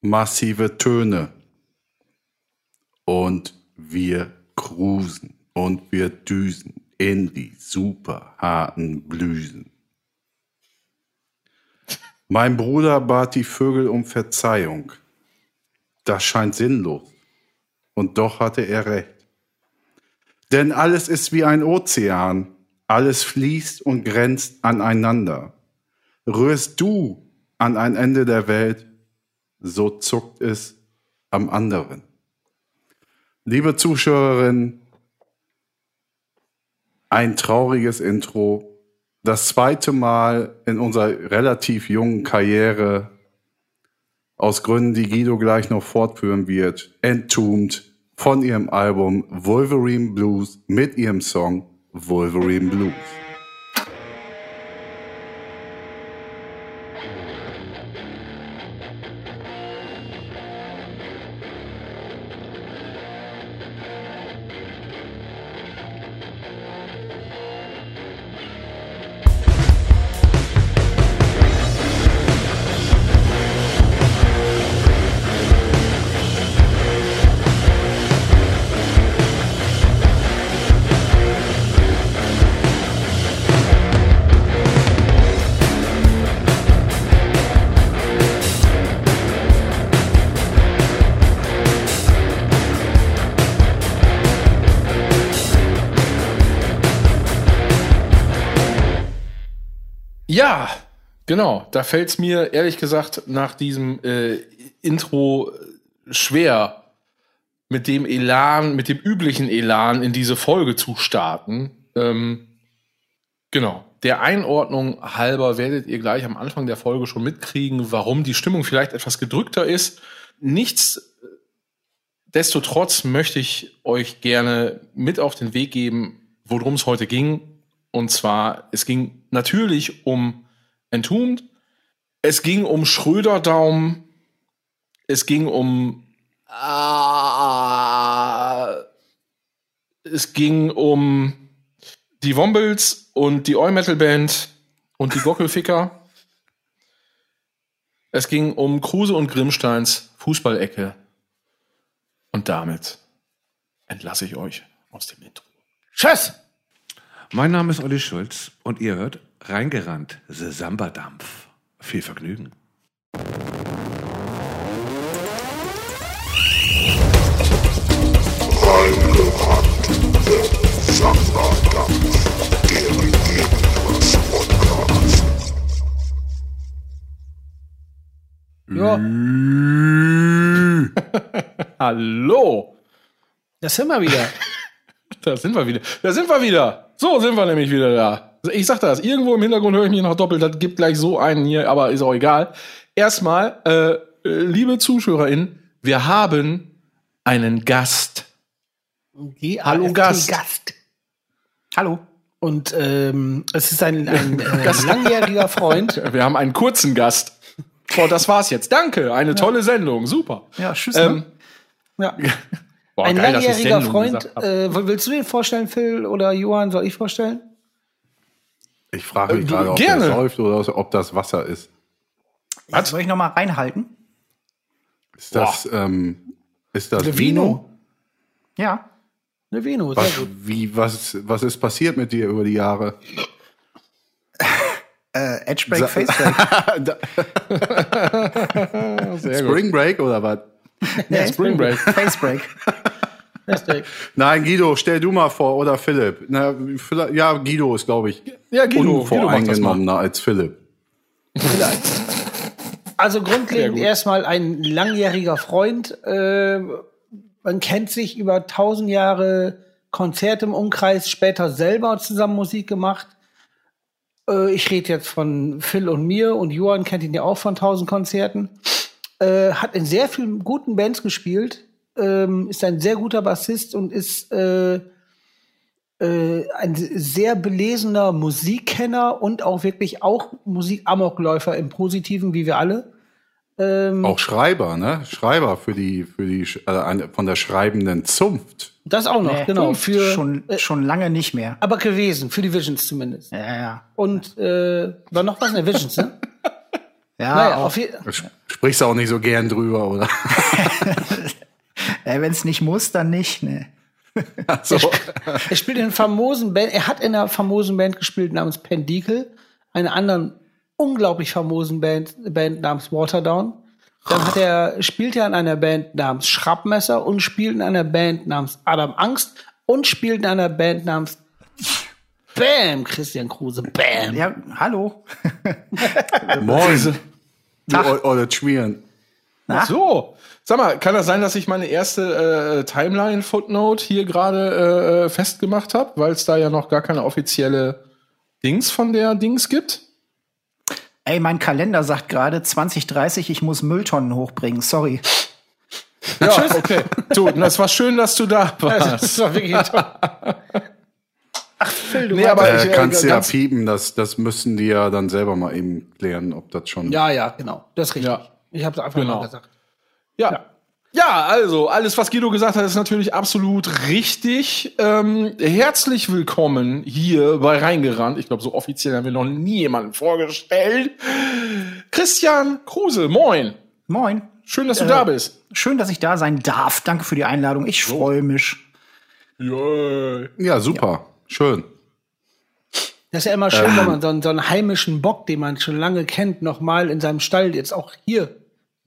massive Töne. Und wir cruisen und wir düsen in die super harten Blüsen. Mein Bruder bat die Vögel um Verzeihung. Das scheint sinnlos. Und doch hatte er recht. Denn alles ist wie ein Ozean. Alles fließt und grenzt aneinander. Rührst du an ein Ende der Welt, so zuckt es am anderen. Liebe Zuschauerinnen, ein trauriges Intro. Das zweite Mal in unserer relativ jungen Karriere, aus Gründen, die Guido gleich noch fortführen wird, entombed von ihrem Album Wolverine Blues mit ihrem Song Wolverine Blues. Da fällt es mir ehrlich gesagt nach diesem äh, Intro schwer, mit dem Elan, mit dem üblichen Elan in diese Folge zu starten. Ähm, genau. Der Einordnung halber werdet ihr gleich am Anfang der Folge schon mitkriegen, warum die Stimmung vielleicht etwas gedrückter ist. Nichtsdestotrotz möchte ich euch gerne mit auf den Weg geben, worum es heute ging. Und zwar, es ging natürlich um Entombed, es ging um Schröder-Daumen, es ging um äh, es ging um die Wombles und die Oi Metal Band und die Gockelficker. es ging um Kruse und Grimmsteins Fußballecke. Und damit entlasse ich euch aus dem Intro. Tschüss! Mein Name ist Olli Schulz und ihr hört Reingerannt, The Samba-Dampf. Viel Vergnügen. Ja, Hallo! das sind wir wieder. Da sind wir wieder. Da sind wir wieder. So sind wir nämlich wieder da. Ich sag das, irgendwo im Hintergrund höre ich mich noch doppelt. Das gibt gleich so einen hier, aber ist auch egal. Erstmal, äh, äh, liebe ZuschauerInnen, wir haben einen Gast. Die Hallo, Gast. Gast. Hallo. Und ähm, es ist ein, ein äh, langjähriger Freund. Wir haben einen kurzen Gast. Boah, das war's jetzt. Danke. Eine tolle Sendung. Super. Ja, tschüss. Ähm, ne? ja. boah, ein geil, langjähriger Freund. Äh, willst du den vorstellen, Phil oder Johann? Soll ich vorstellen? Ich frage mich Äh, gerade, ob gerne. das läuft oder ob das Wasser ist. Was? Soll ich noch mal reinhalten? Ist das, ähm, ist das Vino? Ja. Ne Vino, sehr Was, gut. wie, was, was ist passiert mit dir über die Jahre? Äh, Edgebreak, Facebreak. Sehr gut. Spring Break oder was? Ja, Spring Break. Facebreak. Nein, Guido, stell du mal vor, oder Philipp. Na, vielleicht- ja, Guido ist, glaube ich, Ja, Guido, Guido unvoreingenommener als Philipp. Also Sehr grundlegend erstmal ein langjähriger Freund. Äh, man kennt sich über tausend Jahre Konzerte im Umkreis, später selber zusammen Musik gemacht. Äh, ich rede jetzt von Phil und mir und Johann kennt ihn ja auch von tausend Konzerten. Äh, hat in sehr vielen guten Bands gespielt, ähm, ist ein sehr guter Bassist und ist äh, äh, ein sehr belesener Musikkenner und auch wirklich auch Musikamokläufer im Positiven, wie wir alle. Ähm, Auch Schreiber, ne? Schreiber für die, für die, äh, von der schreibenden Zunft. das auch noch, Nee, genau. Für, schon, schon lange nicht mehr. aber gewesen, für die Visions zumindest. Ja, ja. Und äh, war noch was in der Visions, ne? Ja, naja, auch. auf Sprichst du auch nicht so gern drüber, oder? Äh, Wenn es nicht muss, dann nicht. Ne. so. er spielt in einer famosen Band, er hat in einer famosen Band gespielt namens Pendikel, einer anderen unglaublich famosen Band, Band namens Waterdown. Dann hat er, spielt er in einer Band namens Schrappmesser und spielt in einer Band namens Adam Angst und spielt in einer Band namens Bam, Christian Kruse, Bam. Ja, hallo. Moin. Du o- olle Schmieren. So, sag mal, kann das sein, dass ich meine erste äh, Timeline-Footnote hier gerade äh, festgemacht habe, weil es da ja noch gar keine offizielle Dings von der Dings gibt? Ey, mein Kalender sagt gerade 2030, ich muss Mülltonnen hochbringen. Sorry. Ja, okay. Du, das war schön, dass du da warst. Das war wirklich toll. Ach, Phil, du Nee, aber Äh, ich, äh, kannst ja piepen, das, das müssen die ja dann selber mal eben klären, ob das schon. Ja, ja, genau. Das ist richtig. Ja. Ich habe es einfach Genau. mal gesagt. Ja. Ja, also, alles, was Guido gesagt hat, ist natürlich absolut richtig. Ähm, herzlich willkommen hier bei Reingerannt. Ich glaube, so offiziell haben wir noch nie jemanden vorgestellt. Christian Kruse, moin. Moin. Schön, dass du da bist. Schön, dass ich da sein darf. Danke für die Einladung. Ich freue mich. Yeah. Ja, super. Schön. Das ist ja immer schön, wenn man so einen, so einen heimischen Bock, den man schon lange kennt, noch mal in seinem Stall jetzt auch hier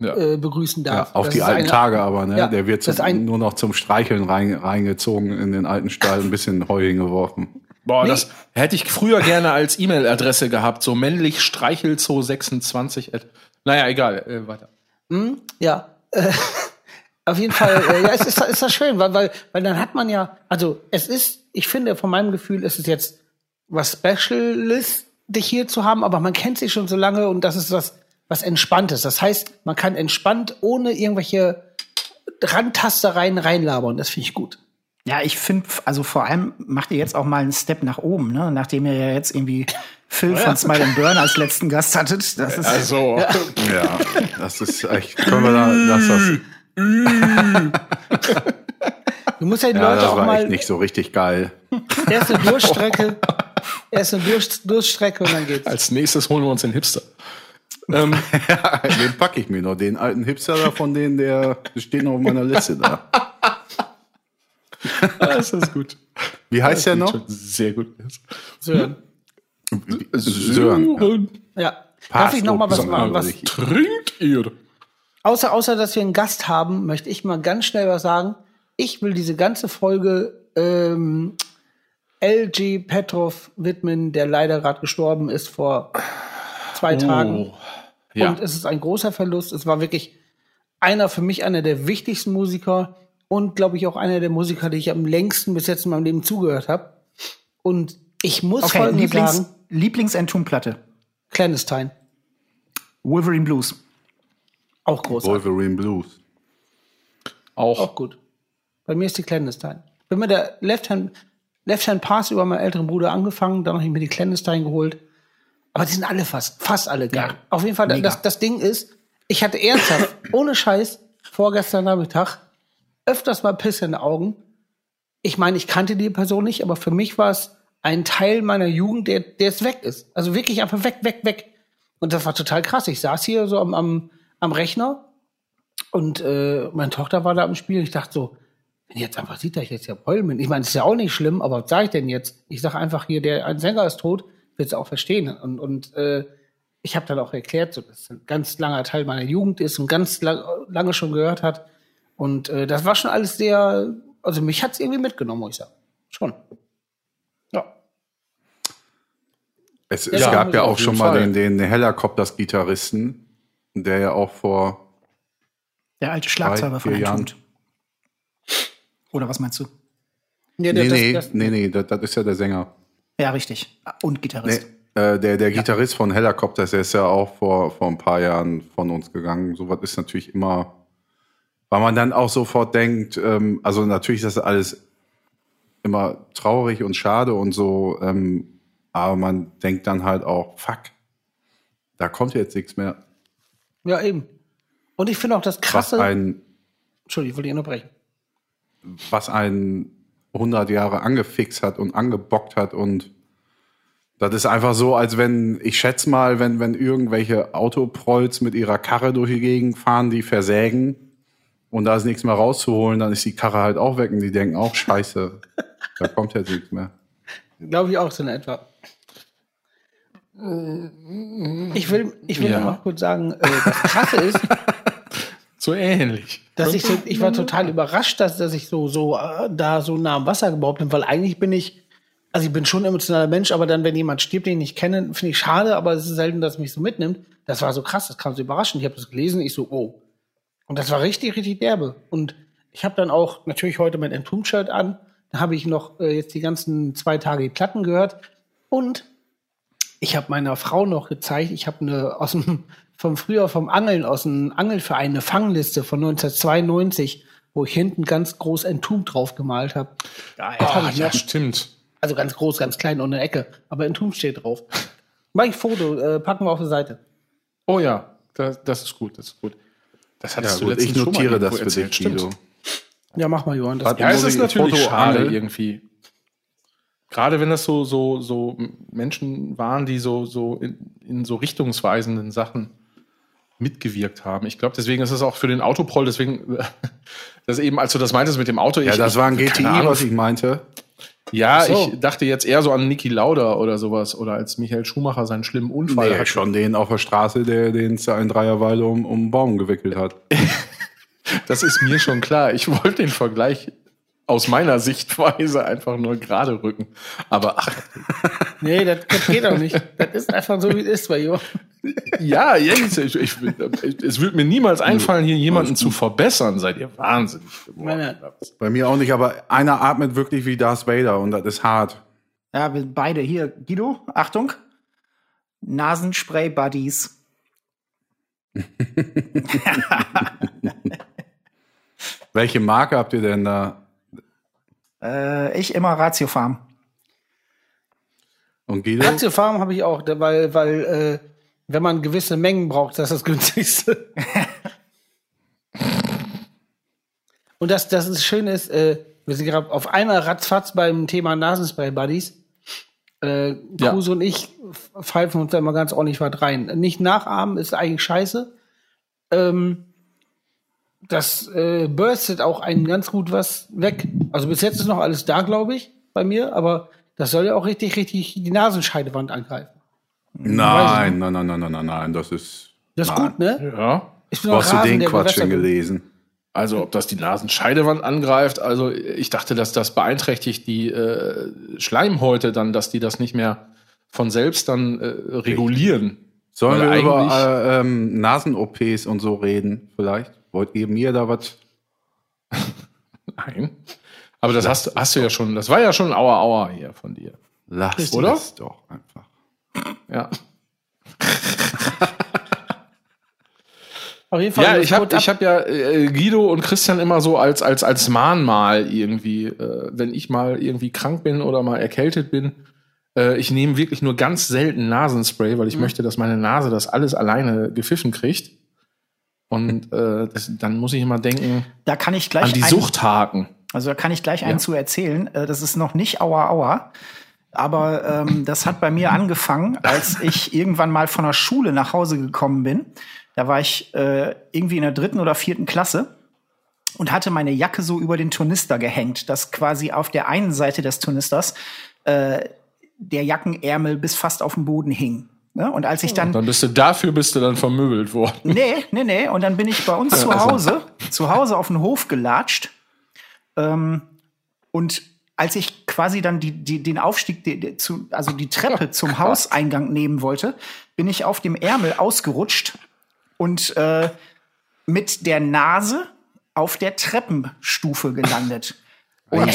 Ja. äh, begrüßen Ja, darf. auf Das die alten eine- Tage aber, ne? Ja, Der wird zum, ein- nur noch zum Streicheln rein, reingezogen in den alten Stall, ein bisschen Heu hingeworfen. Boah, das hätte ich früher gerne als E-Mail-Adresse gehabt. So männlich streichelzo 26. at- Naja, egal. Äh, weiter. Ja. Äh, auf jeden Fall, äh, ja, es ist, ist das schön, weil, weil, weil dann hat man ja, also es ist, ich finde, von meinem Gefühl ist es jetzt was Speciales, dich hier zu haben, aber man kennt sich schon so lange und das ist was, was Entspanntes. Das heißt, man kann entspannt ohne irgendwelche Randtastereien reinlabern. Das finde ich gut. Ja, ich finde, also vor allem macht ihr jetzt auch mal einen Step nach oben, ne? Nachdem ihr ja jetzt irgendwie Phil von Smile and Burn als letzten Gast hattet. Das ist Also, Ja, das ist echt. Können wir da, lass das, Du musst ja die ja, Leute das auch war mal echt nicht so richtig geil. erst eine Durchstrecke, erst eine Durchstrecke und dann geht's. als nächstes holen wir uns den Hipster. Ähm, Den packe ich mir noch. Den alten Hipster da von denen, der steht noch auf meiner Liste da. das ist gut. Wie heißt der noch? Sehr gut. Sören. Sören. Ja. Darf ich noch mal was machen? Was. Trinkt ihr? außer, außer, dass wir einen Gast haben, möchte ich mal ganz schnell was sagen. Ich will diese ganze Folge ähm, LG Petrov widmen, der leider gerade gestorben ist vor zwei Tagen. Ja. Und es ist ein großer Verlust. Es war wirklich einer für mich einer der wichtigsten Musiker und glaube ich auch einer der Musiker, die ich am längsten bis jetzt in meinem Leben zugehört habe. Und ich muss okay, folgendes Lieblings, sagen, Lieblings-Entombed-Platte. Clandestine, Wolverine Blues. auch großartig. Wolverine Blues. auch. Auch gut. Bei mir ist die Clandestine. Bin mit der Left Hand, Left Hand Pass über meinen älteren Bruder angefangen, dann habe ich mir die Clandestine geholt. Aber die sind alle fast, fast alle geil. Ja, Auf jeden Fall, mega. das, das Ding ist, ich hatte ernsthaft, ohne Scheiß, vorgestern Nachmittag öfters mal Pisse in den Augen. Ich meine, ich kannte die Person nicht, aber für mich war es ein Teil meiner Jugend, der, der jetzt weg ist. Also wirklich einfach weg, weg, weg. Und das war total krass. Ich saß hier so am, am, am Rechner und äh, meine Tochter war da am Spiel. Ich dachte so, wenn die jetzt einfach sieht, dass ich jetzt ja heulen bin. Ich meine, das ist ja auch nicht schlimm, aber was sage ich denn jetzt? Ich sage einfach hier, der ein Sänger ist tot, es auch verstehen. Und, und äh, ich habe dann auch erklärt, so, dass es ein ganz langer Teil meiner Jugend ist und ganz lang, lange schon gehört hat. Und äh, das war schon alles sehr, also mich hat's irgendwie mitgenommen, muss ich sagen. Schon. Ja. Es, es Ja, gab ja auch schon mal den, den Helicopters-Gitarristen, der ja auch vor Der alte Schlagzeuger von. Entombed. Oder was meinst du? Ja, Nee, das- nee, das- nee, nee, das, das ist ja der Sänger. Ja, richtig. Und Nee, Gitarrist. äh, der der Gitarrist von Helicopters, der ist ja auch vor, vor ein paar Jahren von uns gegangen. Sowas ist natürlich immer, weil man dann auch sofort denkt, ähm, also natürlich ist das alles immer traurig und schade und so, ähm, aber man denkt dann halt auch, fuck, da kommt jetzt nichts mehr. ja, eben. Und ich finde auch das Was krasse. ein, Entschuldigung, ich wollte unterbrechen. was einen 100 Jahre angefixt hat und angebockt hat und Das ist einfach so, als wenn, ich schätze mal, wenn, wenn irgendwelche Autoprolls mit ihrer Karre durch die Gegend fahren, die versägen und da ist nichts mehr rauszuholen, dann ist die Karre halt auch weg und die denken auch, scheiße, da kommt jetzt nichts mehr. Glaube ich auch so in etwa. Ich will, ich will Ja. noch kurz sagen, äh, das Krasse ist, So ähnlich. dass ich so, ich war total überrascht, dass, dass ich so, so äh, da so nah am Wasser gebaut bin, weil eigentlich bin ich, also ich bin schon ein emotionaler Mensch, aber dann, wenn jemand stirbt, den ich nicht kenne, finde ich schade, aber es ist selten, dass es mich so mitnimmt. Das war so krass, das kam so überraschend. Ich habe das gelesen, ich so, oh. Und das war richtig, richtig derbe. Und ich habe dann auch natürlich heute mein Entombed-Shirt an. Da habe ich noch äh, jetzt die ganzen zwei Tage die Platten gehört. Und ich habe meiner Frau noch gezeigt, ich habe eine aus dem vom früher vom Angeln aus dem Angelverein eine Fangliste von 1992, wo ich hinten ganz groß Entombed drauf gemalt habe. Ah, ich ja, noch. stimmt. Also ganz groß, ganz klein und eine Ecke, aber Entombed steht drauf. Mach ich Foto, äh, packen wir auf die Seite. Oh ja, das, das ist gut, das ist gut. Das Ja, hattest du gut, letztens ich schon mal notiere das für erzählt, dich. Guido. Ja, mach mal, Johann. Das. Ja, es ist ich natürlich Foto schade irgendwie. Gerade wenn das so, so, so Menschen waren, die so, so in, in so richtungsweisenden Sachen mitgewirkt haben. Ich glaube, deswegen ist es auch für den Autoproll, deswegen, das eben, als du das meintest mit dem Auto, Ja, ich, das war ein GTI, Ahnung. was ich meinte. Ja, so. ich dachte jetzt eher so an Niki Lauda oder sowas oder als Michael Schumacher seinen schlimmen Unfall Nee, hatte. schon den auf der Straße, der den es in Dreierweile um, um einen Baum gewickelt hat. Das ist mir schon klar. Ich wollte den Vergleich aus meiner Sichtweise einfach nur gerade rücken. Aber ach, Nee, das, das geht auch nicht. Das ist einfach so, wie es ist bei Johann. ja, jetzt, ich, ich, es würde mir niemals einfallen, hier jemanden zu verbessern. Seid ihr wahnsinnig geworden. Bei mir auch nicht, aber einer atmet wirklich wie Darth Vader und das ist hart. Ja, wir beide hier. Guido, Achtung. Nasenspray-Buddies. Welche Marke habt ihr denn da? Äh, ich immer Ratio Farm. Und Guido? Ratiofarm habe ich auch, weil, weil äh, wenn man gewisse Mengen braucht, das ist das günstigste. und das, das ist schön ist, äh, wir sind gerade auf einmal ratzfatz beim Thema Nasenspray-Buddies. Äh, Ja. Kruse und ich pfeifen uns da immer ganz ordentlich was rein. Nicht nachahmen ist eigentlich scheiße. Ähm, das äh, burstet auch einen ganz gut was weg. Also bis jetzt ist noch alles da, glaube ich, bei mir, aber das soll ja auch richtig, richtig die Nasenscheidewand angreifen. Nein, nein, nein, nein, nein, nein, nein, das ist. Das ist Nein. gut, ne? Ja. Ich bin hast du den Quatsch denn gelesen? Also, ob das die Nasenscheidewand angreift, also ich dachte, dass das beeinträchtigt die äh, Schleimhäute dann, dass die das nicht mehr von selbst dann äh, regulieren. Sollen Weil wir über eigentlich- äh, ähm, Nasen-OPs und so reden, vielleicht? Wollt ihr mir da was? Nein. Aber das hast, hast du ja schon, das war ja schon Aua Aua hier von dir. Lass Oder? es doch einfach. Ja. Auf jeden Fall. Ja, das ich habe ich hab ja äh, Guido und Christian immer so als, als, als Mahnmal irgendwie, äh, wenn ich mal irgendwie krank bin oder mal erkältet bin. Äh, ich nehme wirklich nur ganz selten Nasenspray, weil ich möchte, dass meine Nase das alles alleine gepfiffen kriegt. Und äh, das, dann muss ich immer denken Da kann ich gleich an die einen- Suchthaken. Also da kann ich gleich Ja. einen zu erzählen. Äh, Das ist noch nicht Aua Aua. Aber ähm, das hat bei mir angefangen, als ich irgendwann mal von der Schule nach Hause gekommen bin. Da war ich äh, irgendwie in der dritten oder vierten Klasse und hatte meine Jacke so über den Turnister gehängt, dass quasi auf der einen Seite des Turnisters äh, der Jackenärmel bis fast auf dem Boden hing. Ne? Und als ich dann Dann bist du dafür bist du dann vermöbelt worden. Nee, nee, nee. Und dann bin ich bei uns zu Hause, zu Hause auf den Hof gelatscht. Ähm, und als ich quasi dann die, die, den Aufstieg, die, die, zu, also die Treppe zum Hauseingang nehmen wollte, bin ich auf dem Ärmel ausgerutscht und äh, mit der Nase auf der Treppenstufe gelandet. Und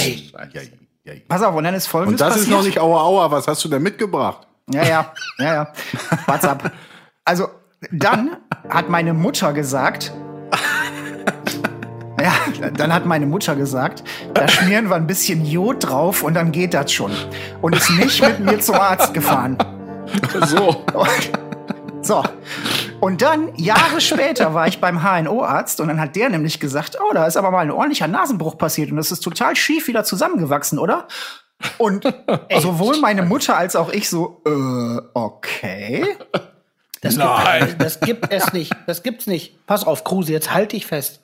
pass auf, und dann ist folgendes Und das passiert. ist noch nicht Aua Aua. Was hast du denn mitgebracht? Ja, ja, ja, ja. WhatsApp. Also, dann hat meine Mutter gesagt, ja, dann hat meine Mutter gesagt, da schmieren wir ein bisschen Jod drauf und dann geht das schon. Und ist nicht mit mir zum Arzt gefahren. So. So. Und dann, Jahre später, war ich beim HNO-Arzt und dann hat der nämlich gesagt, oh, da ist aber mal ein ordentlicher Nasenbruch passiert und das ist total schief wieder zusammengewachsen, oder? Und sowohl meine Mutter als auch ich so, äh, okay. Das Nein. Gibt, das gibt es nicht. Das gibt's nicht. Pass auf, Kruse, jetzt halt dich fest.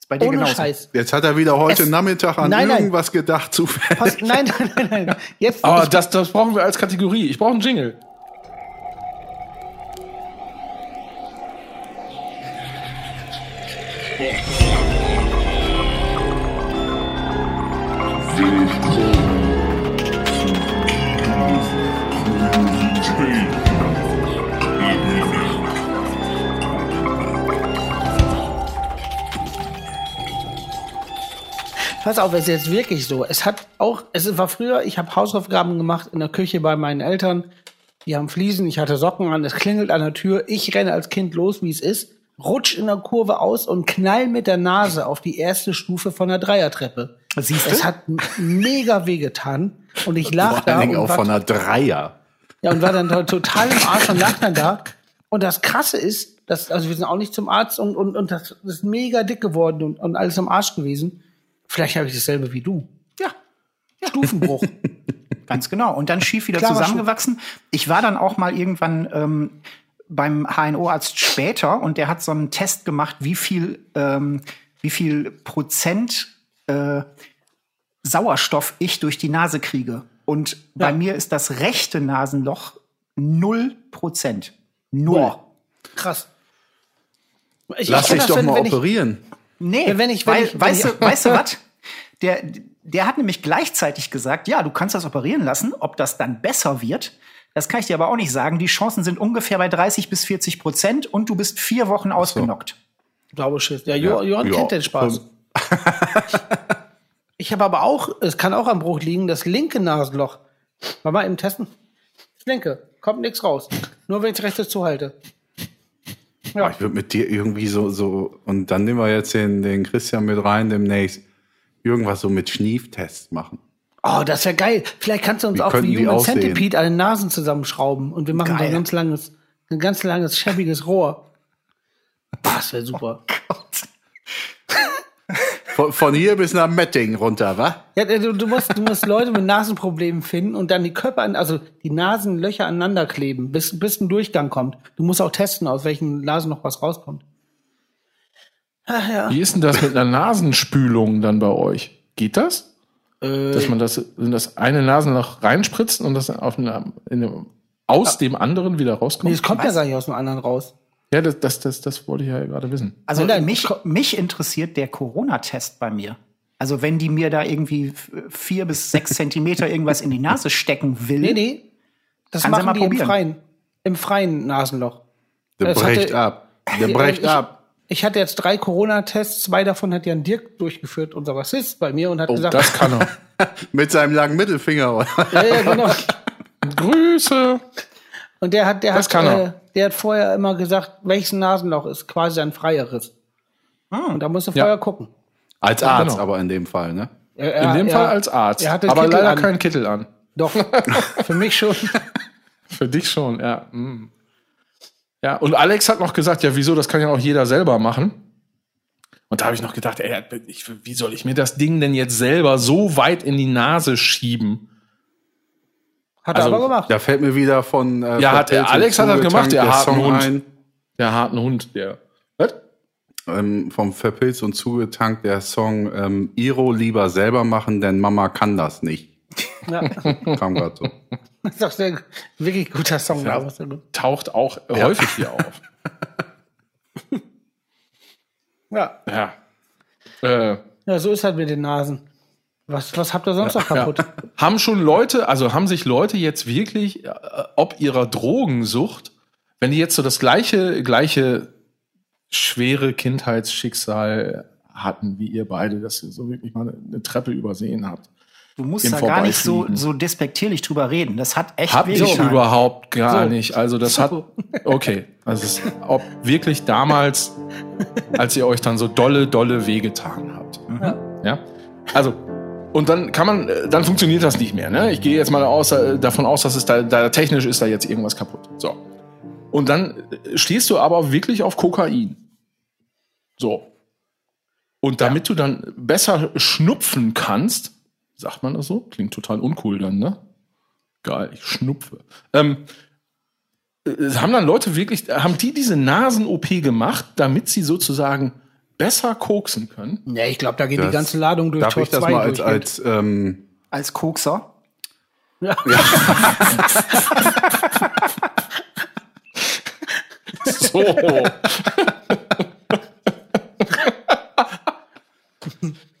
Ist bei dir Ohne genauso. Scheiß. Jetzt hat er wieder heute Es- Nachmittag an Nein, nein. irgendwas gedacht, zufällig. Pass, nein, nein, nein, nein. Jetzt, Aber ich, das, das brauchen wir als Kategorie. Ich brauche einen Jingle. Pass auf, es ist jetzt wirklich so. Es hat auch, es war früher, ich habe Hausaufgaben gemacht in der Küche bei meinen Eltern. Die haben Fliesen, ich hatte Socken an, es klingelt an der Tür. Ich renne als Kind los, wie es ist, rutsch in der Kurve aus und knall mit der Nase auf die erste Stufe von der Dreiertreppe. Siehst du? Es hat mega wehgetan und ich lag da und auch von einer Dreier. Ja, und war dann to- total im Arsch und lag dann da. Und das Krasse ist, dass, also wir sind auch nicht zum Arzt und, und, und das ist mega dick geworden und, und alles im Arsch gewesen. Vielleicht habe ich dasselbe wie du. Ja, Stufenbruch. ganz genau. Und dann schief wieder Klarer zusammengewachsen. Ich war dann auch mal irgendwann ähm, beim HNO-Arzt später und der hat so einen Test gemacht, wie viel, ähm, wie viel Prozent äh, Sauerstoff ich durch die Nase kriege. Und bei mir ist das rechte Nasenloch null Prozent. Null. Boah. Krass. Ich, Lass ich dich doch wenn- mal wenn ich- operieren. Nee, Wenn ich- wenn weil, ich- wenn weißt, ich- du, weißt du was? Der, der hat nämlich gleichzeitig gesagt, ja, du kannst das operieren lassen. Ob das dann besser wird, das kann ich dir aber auch nicht sagen. Die Chancen sind ungefähr bei 30 bis 40 Prozent und du bist vier Wochen ausgenockt. Glaube Schiss. Ja, jo, Johann Ja. kennt den Spaß. ich habe aber auch, es kann auch am Bruch liegen, das linke Nasenloch. Mal mal eben testen. Das linke. Kommt nichts raus. Nur wenn ich das rechte zuhalte. Ja. Ich würde mit dir irgendwie so, so, und dann nehmen wir jetzt den, den Christian mit rein demnächst, irgendwas so mit Schnieftests machen. Oh, das wäre geil. Vielleicht kannst du uns Wie auch wie Human? Centipede alle Nasen zusammenschrauben und wir machen so ein ganz langes, ein ganz langes, schäbiges Rohr. Boah, das wäre super. Von, von hier bis nach Metting runter, wa? Ja, du, du, musst, du musst Leute mit Nasenproblemen finden und dann die Köpfe, an, also die Nasenlöcher aneinander kleben, bis, bis ein Durchgang kommt. Du musst auch testen, aus welchen Nasen noch was rauskommt. Ach ja. Wie ist denn das mit einer Nasenspülung dann bei euch? Geht das? Äh, Dass man das, in das eine Nasenloch reinspritzt und das auf eine, in einem, aus dem anderen wieder nee, rauskommt? es kommt ja gar nicht aus dem anderen raus. Ja, das, das, das, das wollte ich ja gerade wissen. Also mich, mich interessiert der Corona-Test bei mir. Also wenn die mir da irgendwie vier bis sechs Zentimeter irgendwas in die Nase stecken will, Nee, nee. Das Kann machen mal die im probieren. freien, im freien Nasenloch. Der Das bricht hatte- ab. Der Ja, bricht ich, ab. Ich hatte jetzt drei Corona-Tests, zwei davon hat Jan Dirk durchgeführt, unser Bassist bei mir und hat Oh, gesagt, das kann er. Mit seinem langen Mittelfinger. oder? ja, ja, genau. Grüße. Und der hat, der Das hat, kann er. Äh, der hat vorher immer gesagt, welches Nasenloch ist quasi ein freieres. Und da musst du Ja. vorher gucken. Als Arzt Genau. aber in dem Fall, ne? Er- In er- dem er- Fall als Arzt. Er aber Kittel leider an. keinen Kittel an. Doch, für mich schon. Für dich schon, ja. mm. Ja, und Alex hat noch gesagt, ja, wieso, das kann ja auch jeder selber machen. Und da habe ich noch gedacht, ey, ich, wie soll ich mir das Ding denn jetzt selber so weit in die Nase schieben? Hat Also, er aber gemacht. Da fällt mir wieder von. Äh, Ja, hat er- und Alex hat das gemacht, der der harten Song Hund. ein. Der harten Hund, der. Was? Ähm, vom Verpilzt und zugetankt der Song ähm, Iro lieber selber machen, denn Mama kann das nicht. Ja. Kam gerade so. Das ist doch sehr, wirklich guter Song. Ja. Taucht auch häufig hier auf. Ja. Ja. Äh, ja, so ist halt mit den Nasen. Was, was habt ihr sonst noch kaputt? Ja. Haben schon Leute, also haben sich Leute jetzt wirklich, äh, ob ihrer Drogensucht, wenn die jetzt so das gleiche, gleiche schwere Kindheitsschicksal hatten wie ihr beide, dass ihr so wirklich mal eine, eine Treppe übersehen habt. du musst da gar nicht so, so despektierlich drüber reden. Das hat echt Hab ich wehgetan. überhaupt gar So. nicht. Also das hat, okay, also es, ob wirklich damals, als ihr euch dann so dolle, dolle wehgetan habt. Ja. Also, und dann kann man, äh, dann funktioniert das nicht mehr. Ne? Ich gehe jetzt mal aus, äh, davon aus, dass es da, da technisch ist da jetzt irgendwas kaputt. So. Und dann äh, stehst du aber wirklich auf Kokain. So. Und damit du dann besser schnupfen kannst, Sagt man das so? Klingt total uncool dann, ne? Geil, ich schnupfe. Ähm, äh, haben dann Leute wirklich, haben die diese Nasen-OP gemacht, damit sie sozusagen besser koksen können? Ja, ich glaube, da geht die Das- ganze Ladung durch Darf Tor ich das 2 mal als, als ähm, Als Kokser. So.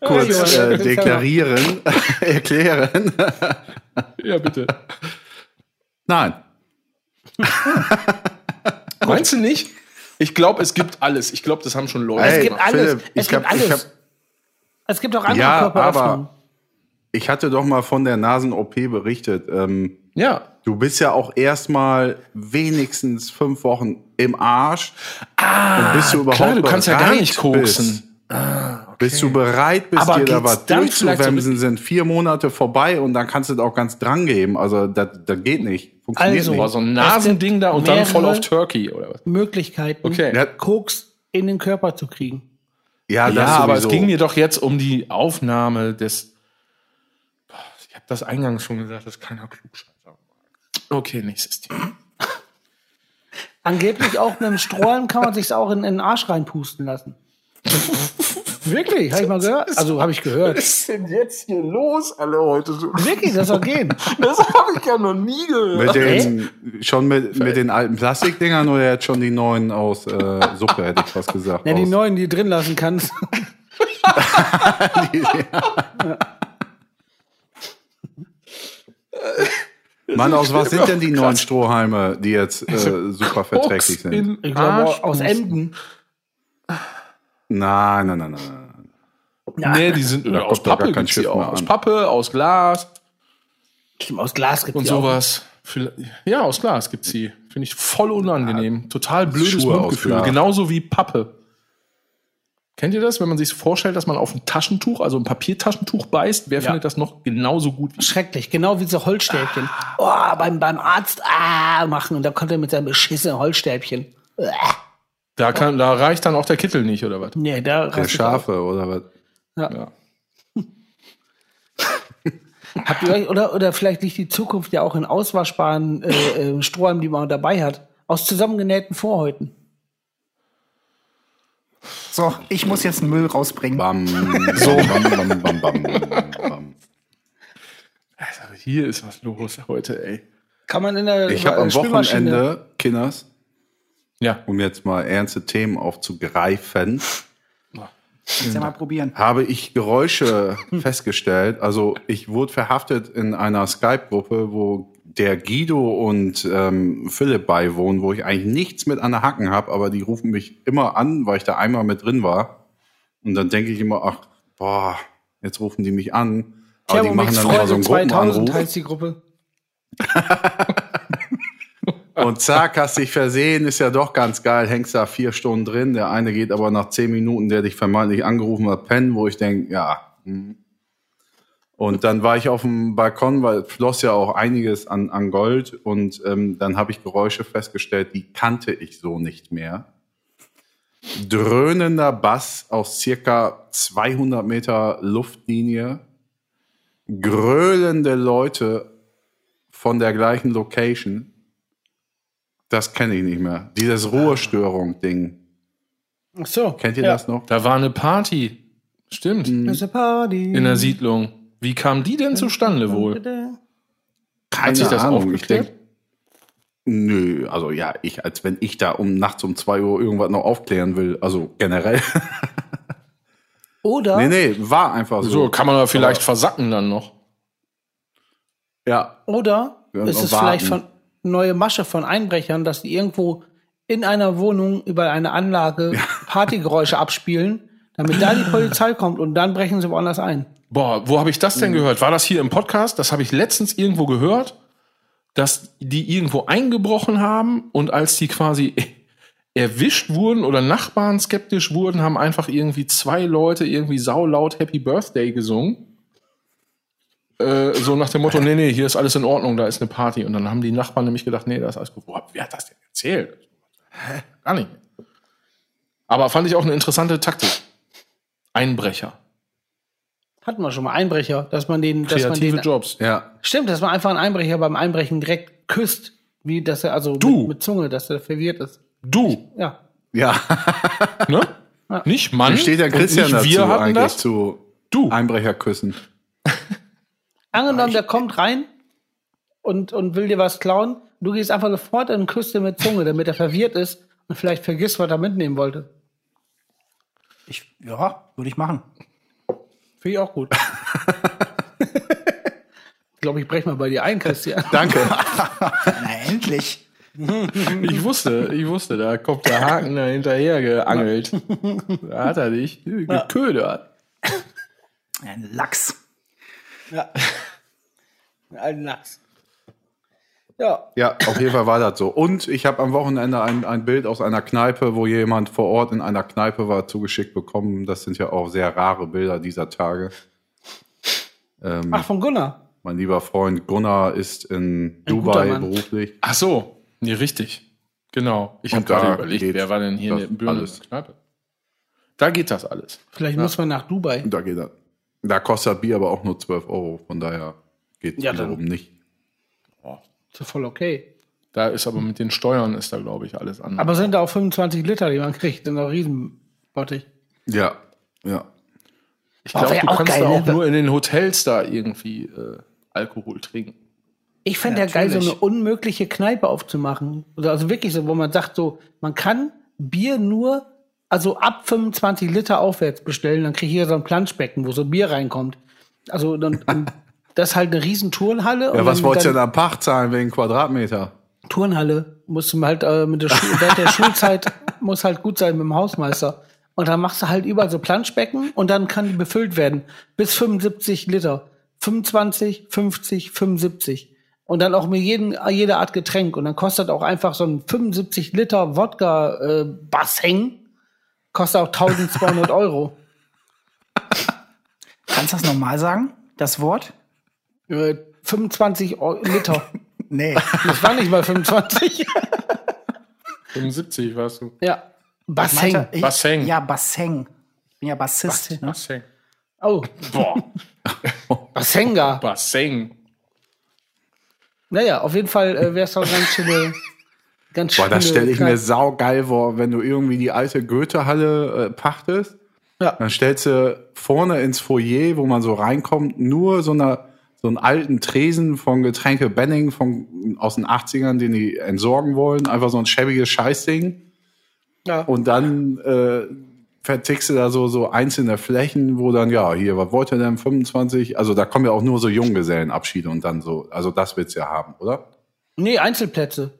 kurz Ja, äh, das ist ja- deklarieren, erklären? ja, bitte. Nein. Meinst du nicht? Ich glaube, es gibt alles. Ich glaube, das haben schon Leute. Es Ey, gibt alles. Philipp, es ich gibt hab- ich alles. hab- es gibt auch andere Ja, Körperöffnungen. aber ich hatte doch mal von der Nasen-OP berichtet. Ähm, Ja. du bist ja auch erstmal wenigstens fünf Wochen im Arsch. und bis du überhaupt Ah, klar, du kannst ja gar nicht koksen. Bist, Bis du bereit bist, Aber dir da was so durchzuwemsen, mit- sind vier Monate vorbei und dann kannst du da auch ganz dran geben. Also das, das geht nicht. Funktioniert Also, nicht. So ein Nasending da und dann voll auf Turkey oder was? Möglichkeiten, Okay. Koks in den Körper zu kriegen. ja, Ja, das aber es ging mir doch jetzt um die Aufnahme des. Ich habe das eingangs schon gesagt, dass keiner Klugscheißer mag. Okay, nächstes Thema. Angeblich auch mit einem Strohhalm kann man sich auch in, in den Arsch reinpusten lassen. Wirklich, habe ich mal gehört. Also habe ich gehört. Was ist denn jetzt hier los, alle heute? so? Wirklich, das soll gehen. Das habe ich ja noch nie gehört. Mit den, schon mit, mit den alten Plastikdingern oder jetzt schon die neuen aus äh, Suppe, hätte ich fast gesagt. Ja, die aus, neuen, die du drin lassen kannst. Mann, aus was sind denn die neuen Strohhalme, die jetzt äh, super verträglich sind? in Ich glaube, aus. Enden. Nein, nein, nein, nein. nein. Nee, die sind Da aus doch gar Pappe kein gibt's die Schiff auch. Aus. Pappe, aus Glas Stimmt, aus Glas gibt und die auch. sowas. Vielleicht- Ja, aus Glas gibt's die. Finde ich voll unangenehm. Total blödes Schuhe aus Mundgefühl. Genauso wie Pappe. Kennt ihr das, wenn man sich vorstellt, dass man auf ein Taschentuch, also ein Papiertaschentuch beißt? Wer findet das noch genauso gut wie Schrecklich, genau wie so Holzstäbchen. Oh, beim, beim Arzt ah, machen und da kommt er mit seinem beschissenen Holzstäbchen. Uah. Da, kann, da reicht dann auch der Kittel nicht, oder was? Nee, da Der rastet Schafe oder was? Ja. Ja. Habt ihr euch, oder, oder vielleicht liegt die Zukunft ja auch in auswaschbaren äh, äh, Strohhalmen, die man dabei hat. Aus zusammengenähten Vorhäuten. So, ich muss jetzt einen Müll rausbringen. Bam, so. bam, bam, bam, bam, bam. Also hier ist was los heute, ey. Kann man in der Ich habe am Wochenende, Kinders, Ja. um jetzt mal ernste Themen aufzugreifen, Kannst ja mal probieren. habe ich Geräusche festgestellt. Also ich wurde verhaftet in einer Skype-Gruppe, wo der Guido und ähm, Philipp beiwohnen, wo ich eigentlich nichts mit an der Hacken habe, aber die rufen mich immer an, weil ich da einmal mit drin war. Und dann denke ich immer, ach, boah, jetzt rufen die mich an. Aber die machen dann immer so einen 2000 Gruppenanruf. heißt die Gruppe. Und zack, hast dich versehen, ist ja doch ganz geil, hängst da vier Stunden drin. Der eine geht aber nach zehn Minuten, der dich vermeintlich angerufen hat, pennen, wo ich denke, ja. hm. Und dann war ich auf dem Balkon, weil floss ja auch einiges an, an Gold. Und ähm, dann habe ich Geräusche festgestellt, die kannte ich so nicht mehr. Dröhnender Bass aus circa 200 Meter Luftlinie. Gröhlende Leute von der gleichen Location. Das kenne ich nicht mehr. Dieses Ruhestörung-Ding. Ach so. Kennt ihr ja. das noch? Da war eine Party. Stimmt. Das ist eine Party. In der Siedlung. Wie kam die denn zustande wohl? Keine sich das Ahnung. Ich aufgeklärt? denk, nö, also ja, ich, als wenn ich da um nachts um zwei Uhr irgendwas noch aufklären will. Also generell. Oder nee, nee, war einfach so. So, kann man aber vielleicht versacken dann noch. Ja. Oder Ja, ist es vielleicht warten. von neue Masche von Einbrechern, dass die irgendwo in einer Wohnung über eine Anlage Partygeräusche abspielen, damit da die Polizei kommt und dann brechen sie woanders ein. Boah, wo habe ich das denn gehört? War das hier im Podcast? Das habe ich letztens irgendwo gehört, dass die irgendwo eingebrochen haben und als die quasi erwischt wurden oder Nachbarn skeptisch wurden, haben einfach irgendwie zwei Leute irgendwie saulaut Happy Birthday gesungen. Äh, so nach dem Motto, nee, nee, hier ist alles in Ordnung, da ist eine Party. Und dann haben die Nachbarn nämlich gedacht, nee, da ist alles gut. Boah, wer hat das denn erzählt? Hä? Gar nicht. Aber fand ich auch eine interessante Taktik. Einbrecher. Hatten wir schon mal Einbrecher, dass man den, dass man Kreative den, Jobs. Ja. stimmt, dass man einfach einen Einbrecher beim Einbrechen direkt küsst, wie dass er also Du. Mit, mit Zunge, dass er verwirrt ist. Du, Ja, Ja. ne? Nicht Mann. Wie steht der und Christian dazu wir hatten eigentlich das. zu Du. Einbrecherküssen? Angenommen, der kommt rein und und will dir was klauen, du gehst einfach sofort und küsst ihn mit Zunge, damit er verwirrt ist und vielleicht vergisst, was er mitnehmen wollte. Ich, ja, würde ich machen. Finde ich auch gut. ich glaube, ich breche mal bei dir ein, Christian. Danke. Na, endlich. Ich wusste, ich wusste, da kommt der Haken da hinterher geangelt. Da hat er dich geködert. Ein Lachs. Ja. Ein Lachs. Ja, Ja, auf jeden Fall war das so. Und ich habe am Wochenende ein, ein Bild aus einer Kneipe, wo jemand vor Ort in einer Kneipe war, zugeschickt bekommen. Das sind ja auch sehr rare Bilder dieser Tage. Ähm, ach, von Gunnar. mein lieber Freund Gunnar ist in guter Dubai beruflich. Ach so, nee, richtig. Genau. Ich habe Und da gerade überlegt, geht wer war denn hier das in der alles. Kneipe? Da geht das alles. Vielleicht muss man nach Dubai. Und da geht er. Da kostet Bier aber auch nur 12 Euro. Von daher geht es Ja, dann- wiederum nicht. Ist ja voll okay. Da ist aber mit den Steuern ist da, glaube ich, alles anders. Aber sind da auch 25 Liter, die man kriegt, in einer Riesenbottich. Ja, ja. ich Oh, glaube, du auch kannst geil, da auch ne? nur in den Hotels da irgendwie äh, Alkohol trinken. Ich fände ja, geil, so eine unmögliche Kneipe aufzumachen. Oder Also wirklich so, wo man sagt, so, man kann Bier nur, also ab 25 Liter aufwärts bestellen, dann kriege ich hier so ein Planschbecken, wo so Bier reinkommt. Also dann, das ist halt eine riesen Turnhalle. Ja, was wolltest du denn am Pacht zahlen wegen Quadratmeter? Turnhalle musst du halt äh, mit der Schu während der Schulzeit muss halt gut sein mit dem Hausmeister. Und dann machst du halt überall so Planschbecken und dann kann die befüllt werden bis 75 Liter. 25, 50, 75. Und dann auch mit jedem, jeder Art Getränk. Und dann kostet auch einfach so ein 75 Liter Wodka äh, kostet auch 1200 Euro. Kannst du das nochmal sagen? Das Wort? Äh, 25 Eu- Liter. Nee. Das war nicht mal 25. 75 warst du. ja. Ich- Bassin. Ja, Bassin. Ich bin ja Bassist. Ne? Bassin. Oh, Boah, Bassenga. Bassin. Naja, auf jeden Fall äh, wäre es doch ganz schöne. Ganz Boah, das stelle ich mir saugeil vor, wenn du irgendwie die alte Goethe-Halle äh, pachtest. Ja. Dann stellst du vorne ins Foyer, wo man so reinkommt, nur so, eine, so einen alten Tresen von Getränke Benning von, aus den 80ern, den die entsorgen wollen. Einfach so ein schäbiges Scheißding. Ja. Und dann äh, vertickst du da so, so einzelne Flächen, wo dann, ja, hier, was wollt ihr denn, 25? Also da kommen ja auch nur so Junggesellenabschiede und dann so, also das willst du ja haben, oder? Nee, Einzelplätze.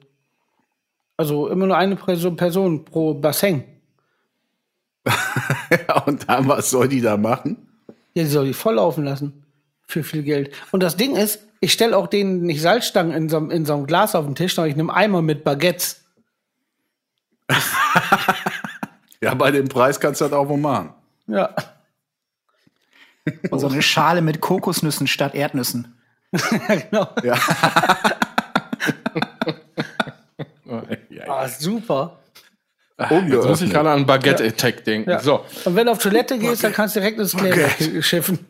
Also immer nur eine Person, Person pro Bassin. Ja, und dann, was soll die da machen? Ja, die soll die volllaufen lassen. Für viel Geld. Und das Ding ist, ich stelle auch denen nicht Salzstangen in so, einem- in so einem Glas auf den Tisch, sondern ich nehme Eimer mit Baguettes. Ja, bei dem Preis kannst du das auch wohl machen. Ja. Und so eine Schale mit Kokosnüssen statt Erdnüssen. genau. Ja. Ah, super. Jetzt muss ich gerade an Baguette Attack denken. Ja. So, Und wenn du auf Toilette gehst, dann kannst du direkt ins Klären schiffen.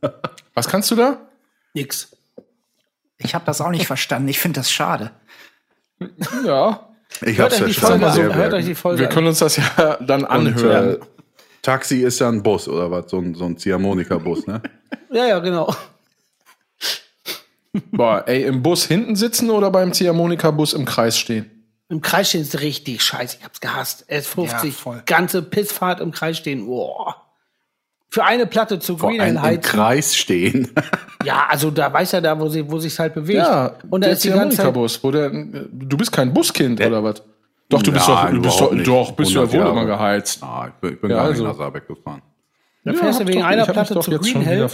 was kannst du da? Nix. Ich habe das auch nicht verstanden. Ich finde das schade. Ja, Ich euch, die verstanden. Folge an, hört euch die Folge wir an. können uns das ja dann Und, anhören. äh, Taxi ist ja ein Bus oder was? So ein, so ein Ziehharmonika-Bus, ne? Ja, ja, genau. Boah, ey, im Bus hinten sitzen oder beim Ziehharmonika-Bus im Kreis stehen? Im Kreis stehen ist richtig scheiße. Ich hab's gehasst. S50, Ja, voll. ganze Pissfahrt im Kreis stehen. Boah. Für eine Platte zu Vor Green allem Hill im heizen. Kreis stehen. Ja, also da weiß er da, wo sie, wo sich's halt bewegt. Ja, und da der ist die ganze Zeit. Ziehharmonika-Bus. wo der- Du bist kein Buskind oder was? Doch, du bist Nein, doch, du bist doch, nicht. doch, bist du ja 100 wohl immer geheizt. Ah, ich bin, ich bin Ja, gar also. nicht nach Saarbeck gefahren. Da fährst du wegen doch- einer Platte zu Green Hill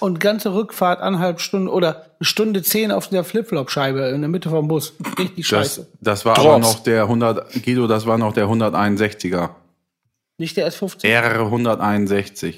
und ganze Rückfahrt anderthalb Stunden oder Stunde zehn auf der Flipflop-Scheibe in der Mitte vom Bus. Richtig scheiße. Das, das war Drops. aber noch der 100, Guido, das war noch der 161er. Nicht der S50. R161.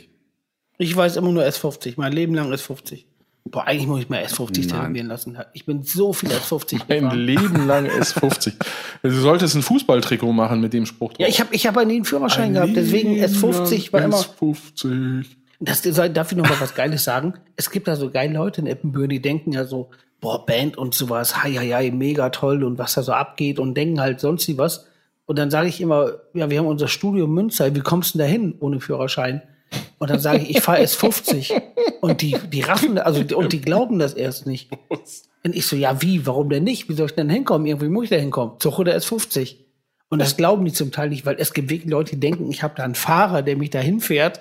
Ich weiß immer nur S50. Mein Leben lang S50. Boah, eigentlich muss ich mal S50 tätowieren lassen. Ich bin so viel S50 Ein gefahren. Leben lang S50. Du solltest ein Fußballtrikot machen mit dem Spruch drauf. Ja, ich habe ich hab ja nie einen Führerschein gehabt, deswegen S50 war immer. S50. Das, darf ich noch mal was Geiles sagen? Es gibt da so geile Leute in Eppenbüren, die denken ja so, boah, Band und sowas, hei, hei, hei, mega toll und was da so abgeht und denken halt sonst wie was. Und dann sage ich immer, ja, wir haben unser Studio in Münster, wie kommst du denn da hin ohne Führerschein? Und dann sage ich, ich fahre erst 50. Und die, die raffen, also, und die glauben das erst nicht. Und ich so, ja, wie, warum denn nicht? Wie soll ich denn hinkommen? Irgendwie muss ich da hinkommen. Zug oder erst 50. Und das glauben die zum Teil nicht, weil es gibt wirklich Leute, die denken, ich habe da einen Fahrer, der mich da hinfährt.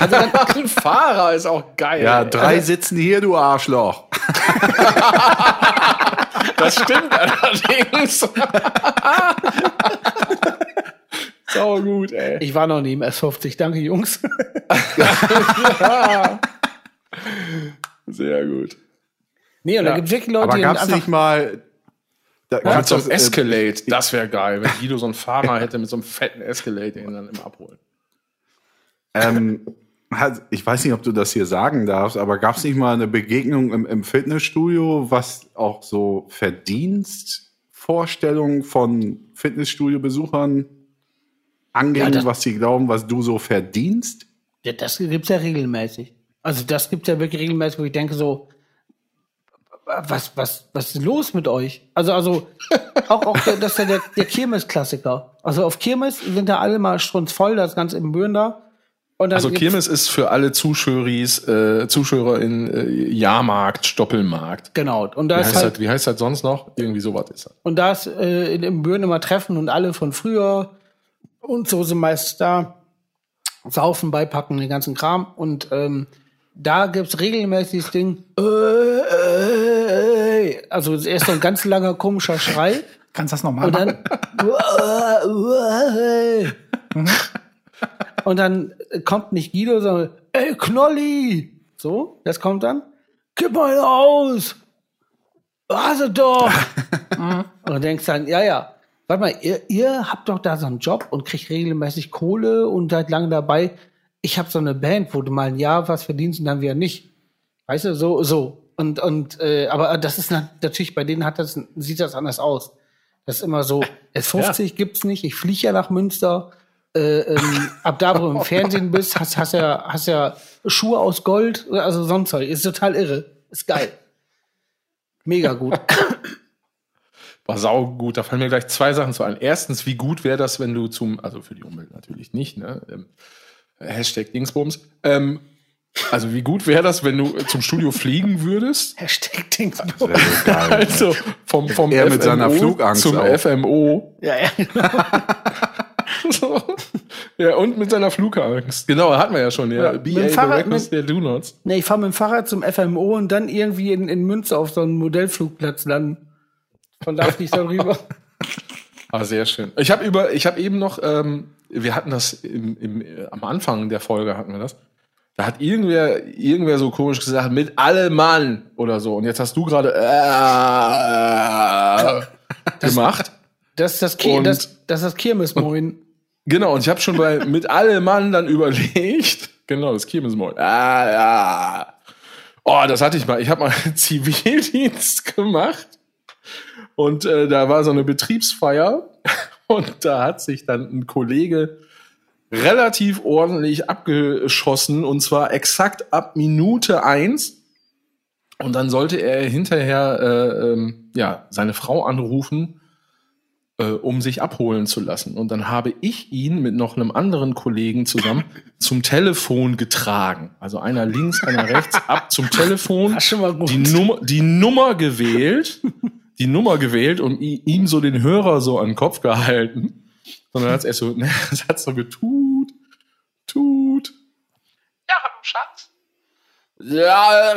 Also ein Fahrer ist auch geil. Ja, drei sitzen hier, du Arschloch. Das stimmt allerdings. Sau gut, ey. Ich war noch nie im S50, danke Jungs. Sehr gut. nee, und Ja. da gibt wirklich Leute, Aber die gab's einfach, nicht mal. Da, Mit gab's so einem das, äh, Escalade, das wäre geil, wenn Guido so einen Fahrer hätte mit so einem fetten Escalade, den dann immer abholen. ähm, ich weiß nicht, ob du das hier sagen darfst, aber gab es nicht mal eine Begegnung im, im Fitnessstudio, was auch so Verdienstvorstellungen von Fitnessstudio-Besuchern anging, Ja, was sie glauben, was du so verdienst? ja, das gibt's ja regelmäßig. Also das gibt's ja wirklich regelmäßig, wo ich denke so, was, was, was ist los mit euch? Also, also, auch, auch der, das ist ja der, der Kirmes-Klassiker. Also auf Kirmes sind da alle mal strunzvoll, das ganze im Büren da. Also Kirmes ist für alle Zuschöris, äh, Zuschauer in äh, Jahrmarkt, Stoppelmarkt. Genau. Und da Wie ist heißt, halt, das, wie heißt das sonst noch? Irgendwie sowas ist das. Und da ist äh, in, im Büren immer Treffen und alle von früher und so sind meist da, saufen, beipacken, den ganzen Kram. Und ähm, da gibt's regelmäßig das Ding, äh, äh, äh, also erst so ein ganz langer komischer Schrei Kannst das nochmal und machen? dann und dann kommt nicht Guido, sondern ey Knolli, so, das kommt dann, gib mal aus, warte doch. und du denkst dann, ja, ja, warte mal, ihr, ihr habt doch da so einen Job und kriegt regelmäßig Kohle und seid lange dabei. Ich habe so eine Band, wo du mal ein Jahr was verdienst und dann wieder nicht. Weißt du, so, so. Und, und, äh, aber das ist na- natürlich, bei denen hat das, sieht das anders aus. Das ist immer so, S50 gibt's nicht, ich fliege ja nach Münster. Äh, ähm, ab da, wo du im Fernsehen bist, hast, hast ja, hast ja Schuhe aus Gold, also sonst was. Ist total irre. Ist geil. Mega gut. War sau gut. Da fallen mir gleich zwei Sachen zu ein. Erstens, wie gut wäre das, wenn du zum, also für die Umwelt natürlich nicht, ne? Ähm, Hashtag Dingsbums. Ähm, also wie gut wäre das, wenn du zum Studio fliegen würdest? Hashtag Dings. Das wäre so. Also vom, vom Er mit seiner Flugangst zum auch. FMO. Ja, ja. So. ja, und mit seiner Flugangst. Genau, hatten wir ja schon. Ja. Ja, BA mit dem Fahrrad- Directors der Do Nots. Nee, ich fahre mit dem Fahrrad zum FMO und dann irgendwie in, in Münster auf so einem Modellflugplatz landen. Von da fliege ich dann rüber. Ah, sehr schön. Ich habe über, ich habe eben noch, ähm, wir hatten das im, im, äh, am Anfang der Folge hatten wir das. Da hat irgendwer, irgendwer so komisch gesagt, mit alle Mann oder so. Und jetzt hast du gerade äh, gemacht. Das ist das, Ki Und- das, das, ist das Kirmesmoin. Genau, und ich habe schon bei mit alle Mann dann überlegt. Genau, das Kirmesmoll. Ah, ja. Oh, das hatte ich mal. Ich habe mal Zivildienst gemacht. Und äh, da war so eine Betriebsfeier. Und da hat sich dann ein Kollege relativ ordentlich abgeschossen. Und zwar exakt ab Minute eins. Und dann sollte er hinterher äh, ähm, ja, seine Frau anrufen äh, um sich abholen zu lassen. Und dann habe ich ihn mit noch einem anderen Kollegen zusammen zum Telefon getragen. Also einer links, einer rechts, ab zum Telefon. Die Nummer, die Nummer gewählt, die Nummer gewählt und ihm so den Hörer so an den Kopf gehalten. Und dann hat es so, ne, es hat so getut, tut. Ja, hallo Schatz. Ja, ja,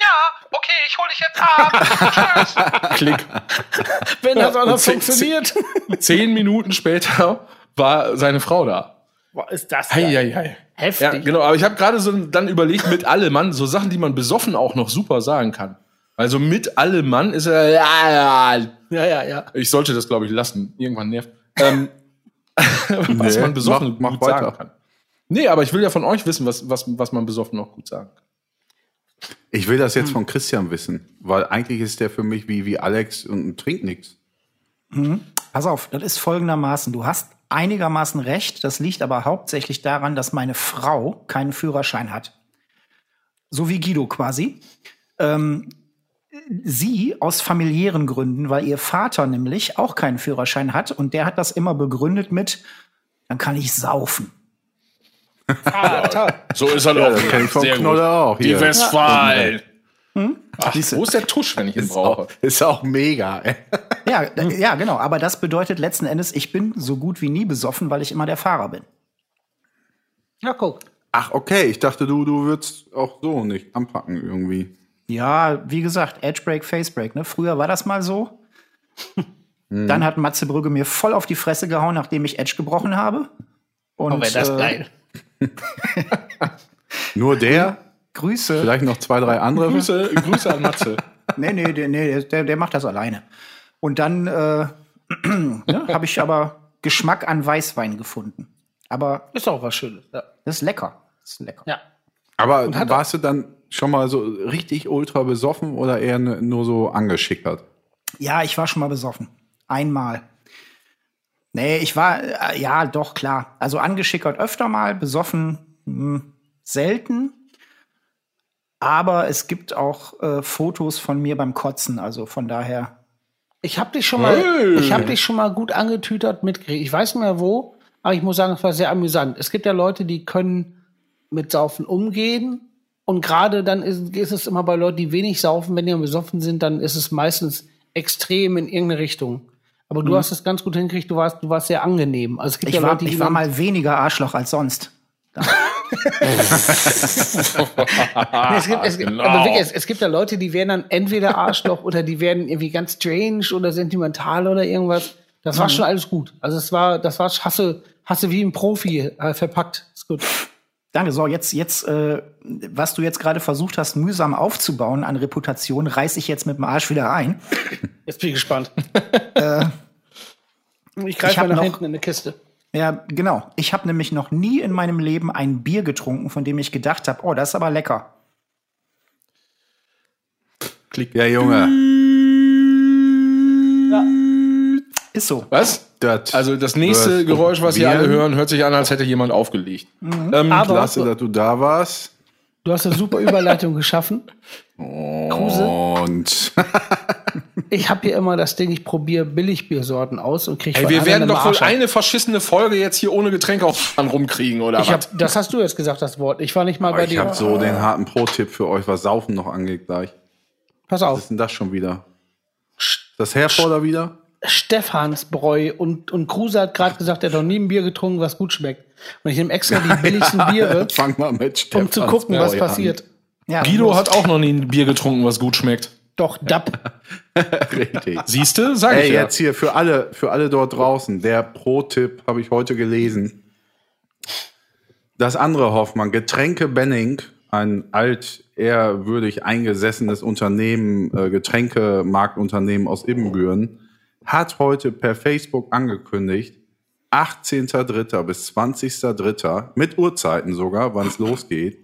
ja. okay, ich hol dich jetzt ab. Tschüss. Klick. Wenn das auch noch und zehn- funktioniert. Zehn Minuten später war seine Frau da. Boah, ist das Hei, hei, hei. heftig. Ja, genau. Aber ich habe gerade so dann überlegt, mit alle Mann, so Sachen, die man besoffen auch noch super sagen kann. Also mit alle Mann ist er, ja, ja. Ja, ja, ja. Ich sollte das, glaube ich, lassen. Irgendwann nervt. Ähm, was Nee, man besoffen mach- mach gut sagen weiter. kann. Nee, aber ich will ja von euch wissen, was, was, was man besoffen noch gut sagen kann. Ich will das jetzt von Christian wissen, weil eigentlich ist der für mich wie, wie Alex und trinkt nichts. Pass auf, das ist folgendermaßen. Du hast einigermaßen recht. Das liegt aber hauptsächlich daran, dass meine Frau keinen Führerschein hat. So wie Guido quasi. Ähm, sie aus familiären Gründen, weil ihr Vater nämlich auch keinen Führerschein hat und der hat das immer begründet mit, dann kann ich saufen. So ist er Ja, doch. ich vom Sehr gut. Knolle auch. Die Hier. Westfalen. Hm? Ach, wo ist der Tusch, wenn ich ihn Ist brauche? auch, ist auch mega. ey. Ja, äh, ja, genau. Aber das bedeutet letzten Endes, ich bin so gut wie nie besoffen, weil ich immer der Fahrer bin. Ja, guck. Ach, okay. Ich dachte, du, du würdest auch so nicht anpacken irgendwie. Ja, wie gesagt, Edge Break, Face Break. Ne? Früher war das mal so. Dann hat Matze Brügge mir voll auf die Fresse gehauen, nachdem ich Edge gebrochen habe. Und, Oh, wäre das äh, geil. Nur der? Grüße. Vielleicht noch zwei, drei andere? Grüße, Grüße an Matze. Nee, nee, der, nee der, der macht das alleine. Und dann äh, ne, habe ich aber Geschmack an Weißwein gefunden. Aber Ist auch was Schönes. Ja. das ist lecker. Das ist lecker. ja. Aber warst du dann schon mal so richtig ultra besoffen oder eher n- nur so angeschickert? Ja, ich war schon mal besoffen. Einmal. Nee, ich war, äh, ja, doch, klar. Also angeschickert öfter mal, besoffen hm, selten. Aber es gibt auch äh, Fotos von mir beim Kotzen, also von daher. Ich habe dich schon mal, ich habe dich schon mal gut angetütert mitgekriegt. Ich weiß nicht mehr wo, aber ich muss sagen, es war sehr amüsant. Es gibt ja Leute, die können mit Saufen umgehen. Und gerade dann ist, ist es immer bei Leuten, die wenig saufen, wenn die besoffen sind, dann ist es meistens extrem in irgendeine Richtung. Aber du hast es ganz gut hingekriegt, du warst, du warst sehr angenehm. Also es gibt Ich ja war, Leute, die ich war mal weniger Arschloch als sonst. Es gibt, es, Genau. aber wirklich, es, es gibt ja Leute, die werden dann entweder Arschloch oder die werden irgendwie ganz strange oder sentimental oder irgendwas. Das war schon alles gut. Also es war, das war, hast du wie ein Profi äh, verpackt. Ist gut. Danke. So, jetzt, jetzt, äh, was du jetzt gerade versucht hast, mühsam aufzubauen an Reputation, reiß ich jetzt mit dem Arsch wieder ein. Jetzt bin ich gespannt. ich ich greife mal nach noch- hinten in eine Kiste. Ja, genau. Ich habe nämlich noch nie in meinem Leben ein Bier getrunken, von dem ich gedacht habe, oh, das ist aber lecker. Ja, Junge. Ist so. Was? Das Also das nächste Geräusch, was hier alle hören, hört sich an, als hätte jemand aufgelegt. Ähm, Aber Klasse, dass du da warst. Du hast eine super Überleitung geschaffen. Kruse, Und ich habe hier immer das Ding, ich probiere Billigbiersorten aus und kriege Ey, wir werden doch wohl eine verschissene Folge jetzt hier ohne Getränke auf an rumkriegen, oder Ich hab, was? das hast du jetzt gesagt, das Wort. Ich war nicht mal bei ich dir. habe so den harten Pro-Tipp für euch, was Saufen noch angeht gleich. Pass Was auf. ist denn das schon wieder? Das Herforder wieder? Stephansbräu und, und Kruse hat gerade gesagt, er hat noch nie ein Bier getrunken, was gut schmeckt. Und ich nehme extra die billigsten Biere, Fang mal mit um zu gucken, was passiert. Ja, Guido hat auch noch nie ein Bier getrunken, was gut schmeckt. Doch, Dapp. Richtig. Siehste, sag Ey, ich ja. jetzt hier für alle, für alle dort draußen, der Pro-Tipp habe ich heute gelesen. Das andere Hoffmann, Getränke Benning, ein alt, ehrwürdig eingesessenes Unternehmen, äh, Getränkemarktunternehmen aus Ibbenbüren, hat heute per Facebook angekündigt, 18.03. bis 20.03. mit Uhrzeiten sogar, wann es losgeht.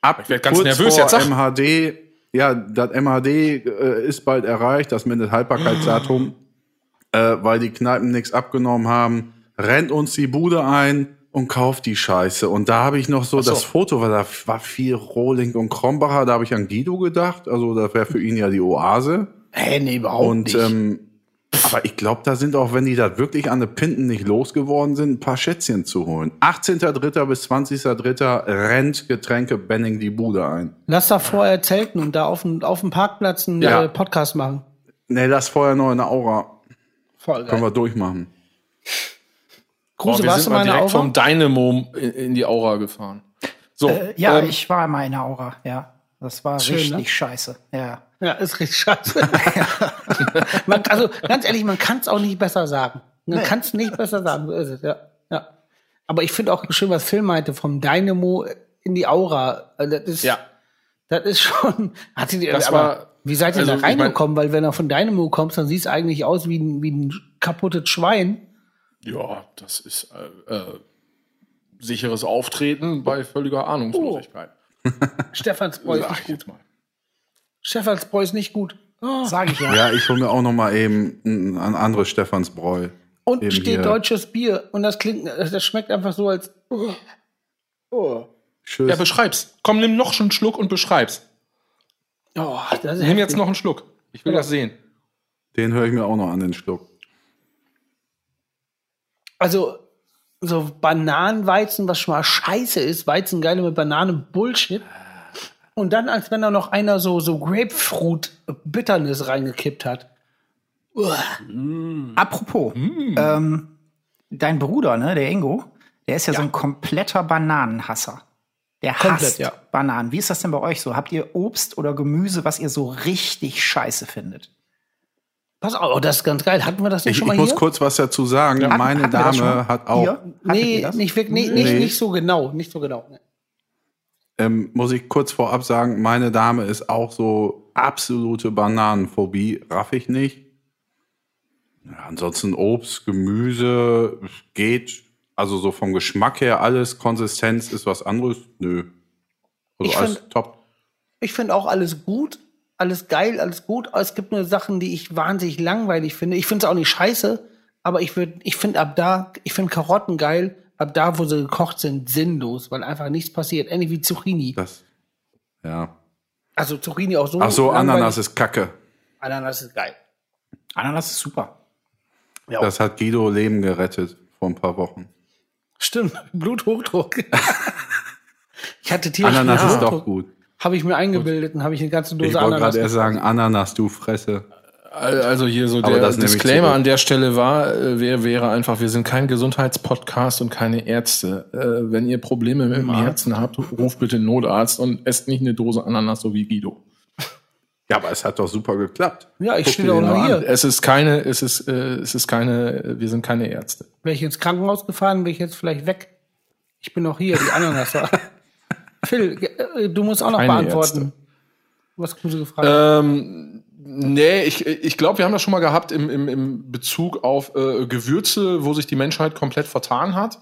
Ab Ich werd ganz kurz nervös, vor jetzt sag. MHD, ja, das MHD äh, ist bald erreicht, das Mindesthaltbarkeitsdatum, äh, weil die Kneipen nichts abgenommen haben, rennt uns die Bude ein und kauft die Scheiße. Und da habe ich noch so, so. das Foto, weil da war viel Rohling und Krombacher, da habe ich an Guido gedacht, also das wäre für ihn ja die Oase. Hä, nee, überhaupt Und nicht. ähm, aber ich glaube, da sind auch, wenn die da wirklich an den Pinten nicht losgeworden sind, ein paar Schätzchen zu holen. 18.3. bis 20.3. rennt Getränke Benning die Bude ein. Lass da vorher zelten und da auf dem, auf dem Parkplatz einen Ja. äh, Podcast machen. Nee, das vorher noch in der Aura. Voll Können geil. wir durchmachen. Kruse, Boah, wir warst sind du mal mal in der direkt Aura? vom Dynamo in, in die Aura gefahren. So, Äh, ja, ähm, ich war mal in der Aura, ja. Das war Schön, richtig ne? scheiße. Ja. Ja, ist richtig scheiße. man, also ganz ehrlich, man kann es auch nicht besser sagen. Man Nee. kann es nicht besser sagen, so ist es, ja. ja. Aber ich finde auch schön, was Phil meinte, vom Dynamo in die Aura. Also Das ist, ja. das ist schon. Hat sie, Das aber war- wie seid ihr also, da ich mein- reingekommen? Weil wenn du von Dynamo kommst, dann siehst du eigentlich aus wie ein, wie ein kaputtes Schwein. Ja, das ist äh, äh, sicheres Auftreten bei völliger Ahnungslosigkeit. Stephansbräu ist Sag nicht ich gut. jetzt mal. Stephansbräu ist nicht gut. Sag ich ja. Ja, ich hole mir auch noch mal eben ein, ein anderes Stephansbräu. Und Eben steht hier. deutsches Bier. Und das klingt, das schmeckt einfach so als. Oh. Oh. Tschüss. Ja, beschreib's. Komm, nimm noch schon einen Schluck und beschreib's. Oh, das ist Nimm jetzt noch einen Schluck. Ich will das sehen. Den höre ich mir auch noch an den Schluck. Also, so Bananenweizen, was schon mal scheiße ist, Weizengeile mit Bananen, Bullshit. Und dann, als wenn da noch einer so, so Grapefruit-Bitternis reingekippt hat. Uah. Apropos, ähm, dein Bruder, ne, der Ingo, der ist ja, so ein kompletter Bananenhasser. Der Komplett, hasst ja. Bananen. Wie ist das denn bei euch so? Habt ihr Obst oder Gemüse, was ihr so richtig scheiße findet? Pass auf, oh, das ist ganz geil. Hatten wir das nicht Ich, schon ich mal muss hier? kurz was dazu sagen. Hatten- Meine hatten Dame hat auch, Nee, nicht, wirklich, nicht, nicht, Nee. nicht so genau. Nicht so genau. Ähm, muss ich kurz vorab sagen, meine Dame ist auch so absolute Bananenphobie. Raff ich nicht. Ja, ansonsten Obst, Gemüse geht. Also so vom Geschmack her alles. Konsistenz ist was anderes. Nö. Also Ich alles find- top. Ich finde auch alles gut, alles geil, alles gut. Aber es gibt nur Sachen, die ich wahnsinnig langweilig finde. Ich finde es auch nicht scheiße, aber ich würde, ich finde ab da, ich finde Karotten geil, ab da, wo sie gekocht sind, sinnlos, weil einfach nichts passiert. Ähnlich wie Zucchini. Das, ja. Also Zucchini auch so. Ach so. Ananas ist kacke. Ananas ist geil. Ananas ist super. Ja, Das hat Guido Leben gerettet vor ein paar Wochen. stimmt. Bluthochdruck. ich hatte tierischen Ananas ist doch gut. Habe ich mir eingebildet und habe ich eine ganze Dose Ich wollte Ananas. gerade erst sagen, Ananas, du Fresse. Also hier so der Disclaimer an der Stelle war, äh, wär, wäre einfach, wir sind kein Gesundheitspodcast und keine Ärzte. Äh, wenn ihr Probleme mit dem Herzen habt, ruft bitte einen Notarzt und esst nicht eine Dose Ananas, so wie Guido. Ja, aber es hat doch super geklappt. Ja, ich stehe den noch hier. Es ist keine, es ist, äh, es ist keine, wir sind keine Ärzte. Wäre ich ins Krankenhaus gefahren, wäre ich jetzt vielleicht weg. Ich bin noch hier, die Ananas. Phil, äh, du musst auch noch Keine beantworten. Was Kruse gefragt Ähm, nee, ich, ich glaube, wir haben das schon mal gehabt im, im, im Bezug auf äh, Gewürze, wo sich die Menschheit komplett vertan hat.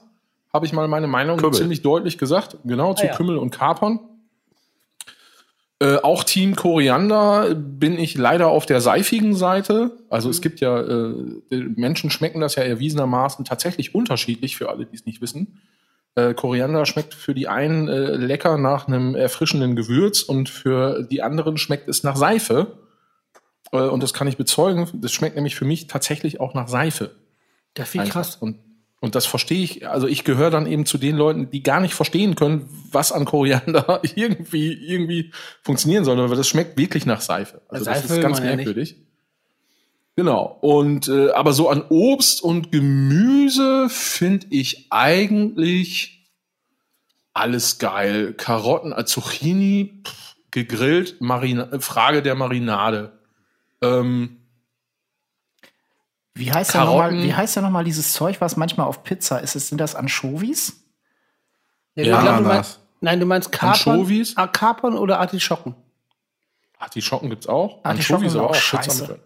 Habe ich mal meine Meinung Kümmel. ziemlich deutlich gesagt. Genau, zu Ah, ja. Kümmel und Kapern. Äh, auch Team Koriander bin ich leider auf der seifigen Seite. Also es gibt ja, äh, die Menschen schmecken das ja erwiesenermaßen tatsächlich unterschiedlich, für alle, die es nicht wissen. Äh, Koriander schmeckt für die einen äh, lecker nach einem erfrischenden Gewürz und für die anderen schmeckt es nach Seife. Äh, und das kann ich bezeugen. Das schmeckt nämlich für mich tatsächlich auch nach Seife. Das ist viel Einfach. krass. Und, und das verstehe ich. Also ich gehöre dann eben zu den Leuten, die gar nicht verstehen können, was an Koriander irgendwie, irgendwie funktionieren soll. Aber das schmeckt wirklich nach Seife. Also Seife das ist ganz man ja merkwürdig. Genau. Und äh, aber so an Obst und Gemüse finde ich eigentlich alles geil. Karotten, Zucchini, pff, gegrillt, Marina Frage der Marinade. Ähm, Wie heißt, denn Karotten. noch mal, wie heißt nochmal dieses Zeug, was manchmal auf Pizza ist? Sind das Anchovies? Ja, Ja, glaub, du meinst, nein, du meinst Kapern, Anchovies? Ah, Kapern oder Artischocken? Artischocken gibt's auch. Artischocken Anchovies sind aber auch auch scheiße.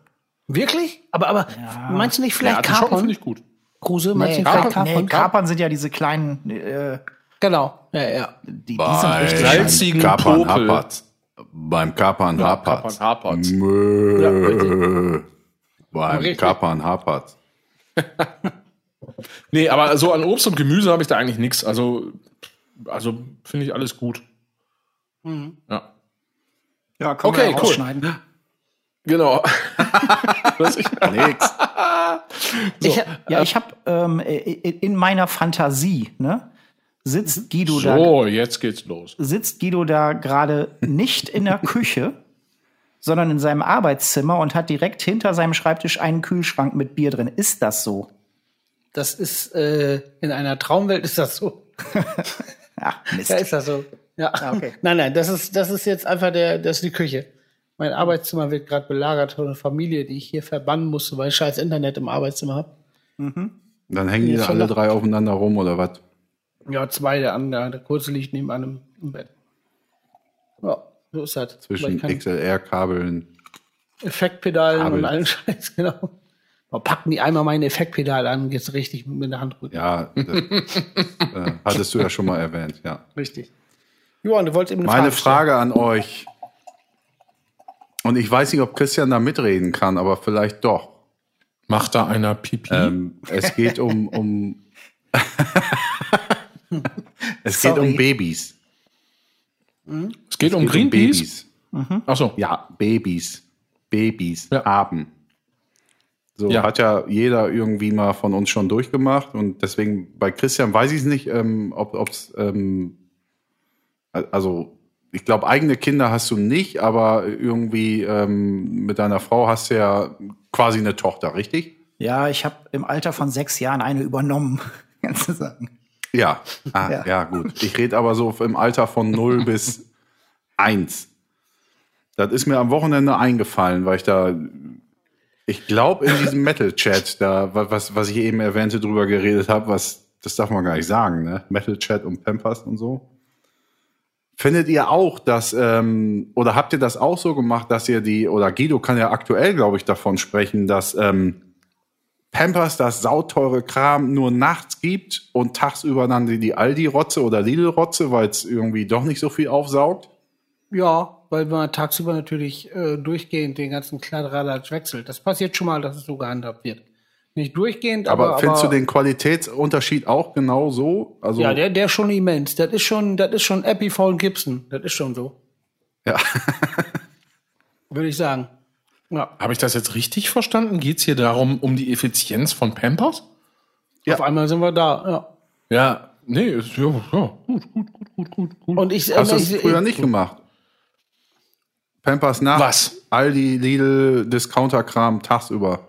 Wirklich? Aber, aber meinst du nicht Ja, vielleicht Artischocken Kapern? finde ich gut. Kruse, meinst du Nee, nicht vielleicht Kapern, Kapern? nee, Kapern sind ja diese kleinen, äh, Genau, ja, ja. die, die sind richtig salzigen Kapern Popel. hapert's. Beim Kapern Ja, hapert's. Kapern hapert's. Mö. Beim. Kapern hapert's. Nee, aber so an Obst und Gemüse habe ich da eigentlich nichts. Also, also finde ich alles gut. Ja. Ja, können Okay, wir cool. rausschneiden. Genau. Was ich, Nix. Ich, ja, ich habe ähm, äh, in meiner Fantasie, ne, sitzt Guido da so, jetzt geht's los. sitzt Guido da gerade nicht in der Küche, sondern in seinem Arbeitszimmer und hat direkt hinter seinem Schreibtisch einen Kühlschrank mit Bier drin. Ist das so? Das ist, äh, in einer Traumwelt ist das so. Ja, Mist. Ja, ist das so. Ja. Ah, okay. Nein, nein, das ist, das ist jetzt einfach der, das ist die Küche. Mein Arbeitszimmer wird gerade belagert von einer Familie, die ich hier verbannen musste, weil ich scheiß Internet im Arbeitszimmer habe. Dann hängen die da alle drei aufeinander rum oder was? Ja, zwei, der andere, der kurze liegt nebenan im, im Bett. Ja, so ist das. Weil Zwischen XLR-Kabeln. Effektpedalen Kabel. und allen Scheiß, genau. Aber packen die einmal meine Effektpedale an, geht's richtig mit der Hand rücken. Ja, das, äh, hattest du ja schon mal erwähnt, ja. Richtig. Johann, du wolltest eben eine Meine Frage Frage an euch. Und ich weiß nicht, ob Christian da mitreden kann, aber vielleicht doch. Macht da einer Pipi? Ähm, es geht um, um es geht Sorry. um Babys. es geht um Es geht Greenpeace. Babys. Achso. Ja, Babys. Babys Ja. haben. So Ja. hat ja jeder irgendwie mal von uns schon durchgemacht und deswegen bei Christian weiß ich es nicht, ähm, ob es ähm, also ich glaube eigene Kinder hast du nicht, aber irgendwie ähm, mit deiner Frau hast du ja quasi eine Tochter, richtig? Ja, ich habe im Alter von sechs Jahren eine übernommen, kannst du sagen. Ja, ah, Ja. ja. gut. Ich rede aber so im Alter von 0 bis 1. Das ist mir am Wochenende eingefallen, weil ich da, ich glaube, in diesem Metal-Chat, da, wa- was, was ich eben erwähnte, drüber geredet habe, was, das darf man gar nicht sagen, ne? Metal-Chat und Pampers und so. Findet ihr auch, dass, ähm, oder habt ihr das auch so gemacht, dass ihr die, oder Guido kann ja aktuell, glaube ich, davon sprechen, dass ähm, Pampers das sauteure Kram nur nachts gibt und tagsüber dann die, Aldi-Rotze oder Lidl-Rotze, weil es irgendwie doch nicht so viel aufsaugt? Ja, weil man tagsüber natürlich äh, durchgehend den ganzen Kladderadatsch wechselt. Das passiert schon mal, dass es so gehandhabt wird. Nicht durchgehend, Aber, aber. findest aber, du den Qualitätsunterschied auch genau so? Also, Ja, der, der ist schon immens. Das ist schon, das ist schon Epiphone Gibson. Das ist schon so. Ja. Würde ich sagen. Ja. Habe ich das jetzt richtig verstanden? Geht es hier darum, um die Effizienz von Pampers? Ja. Auf einmal sind wir da. Ja. Ja, nee, ist, ja, ja, gut, gut, gut, gut, gut, gut. Und ich, hast du äh, es ich, früher nicht gemacht? Pampers nachts, Was? Aldi, Lidl, Discounter-Kram tagsüber.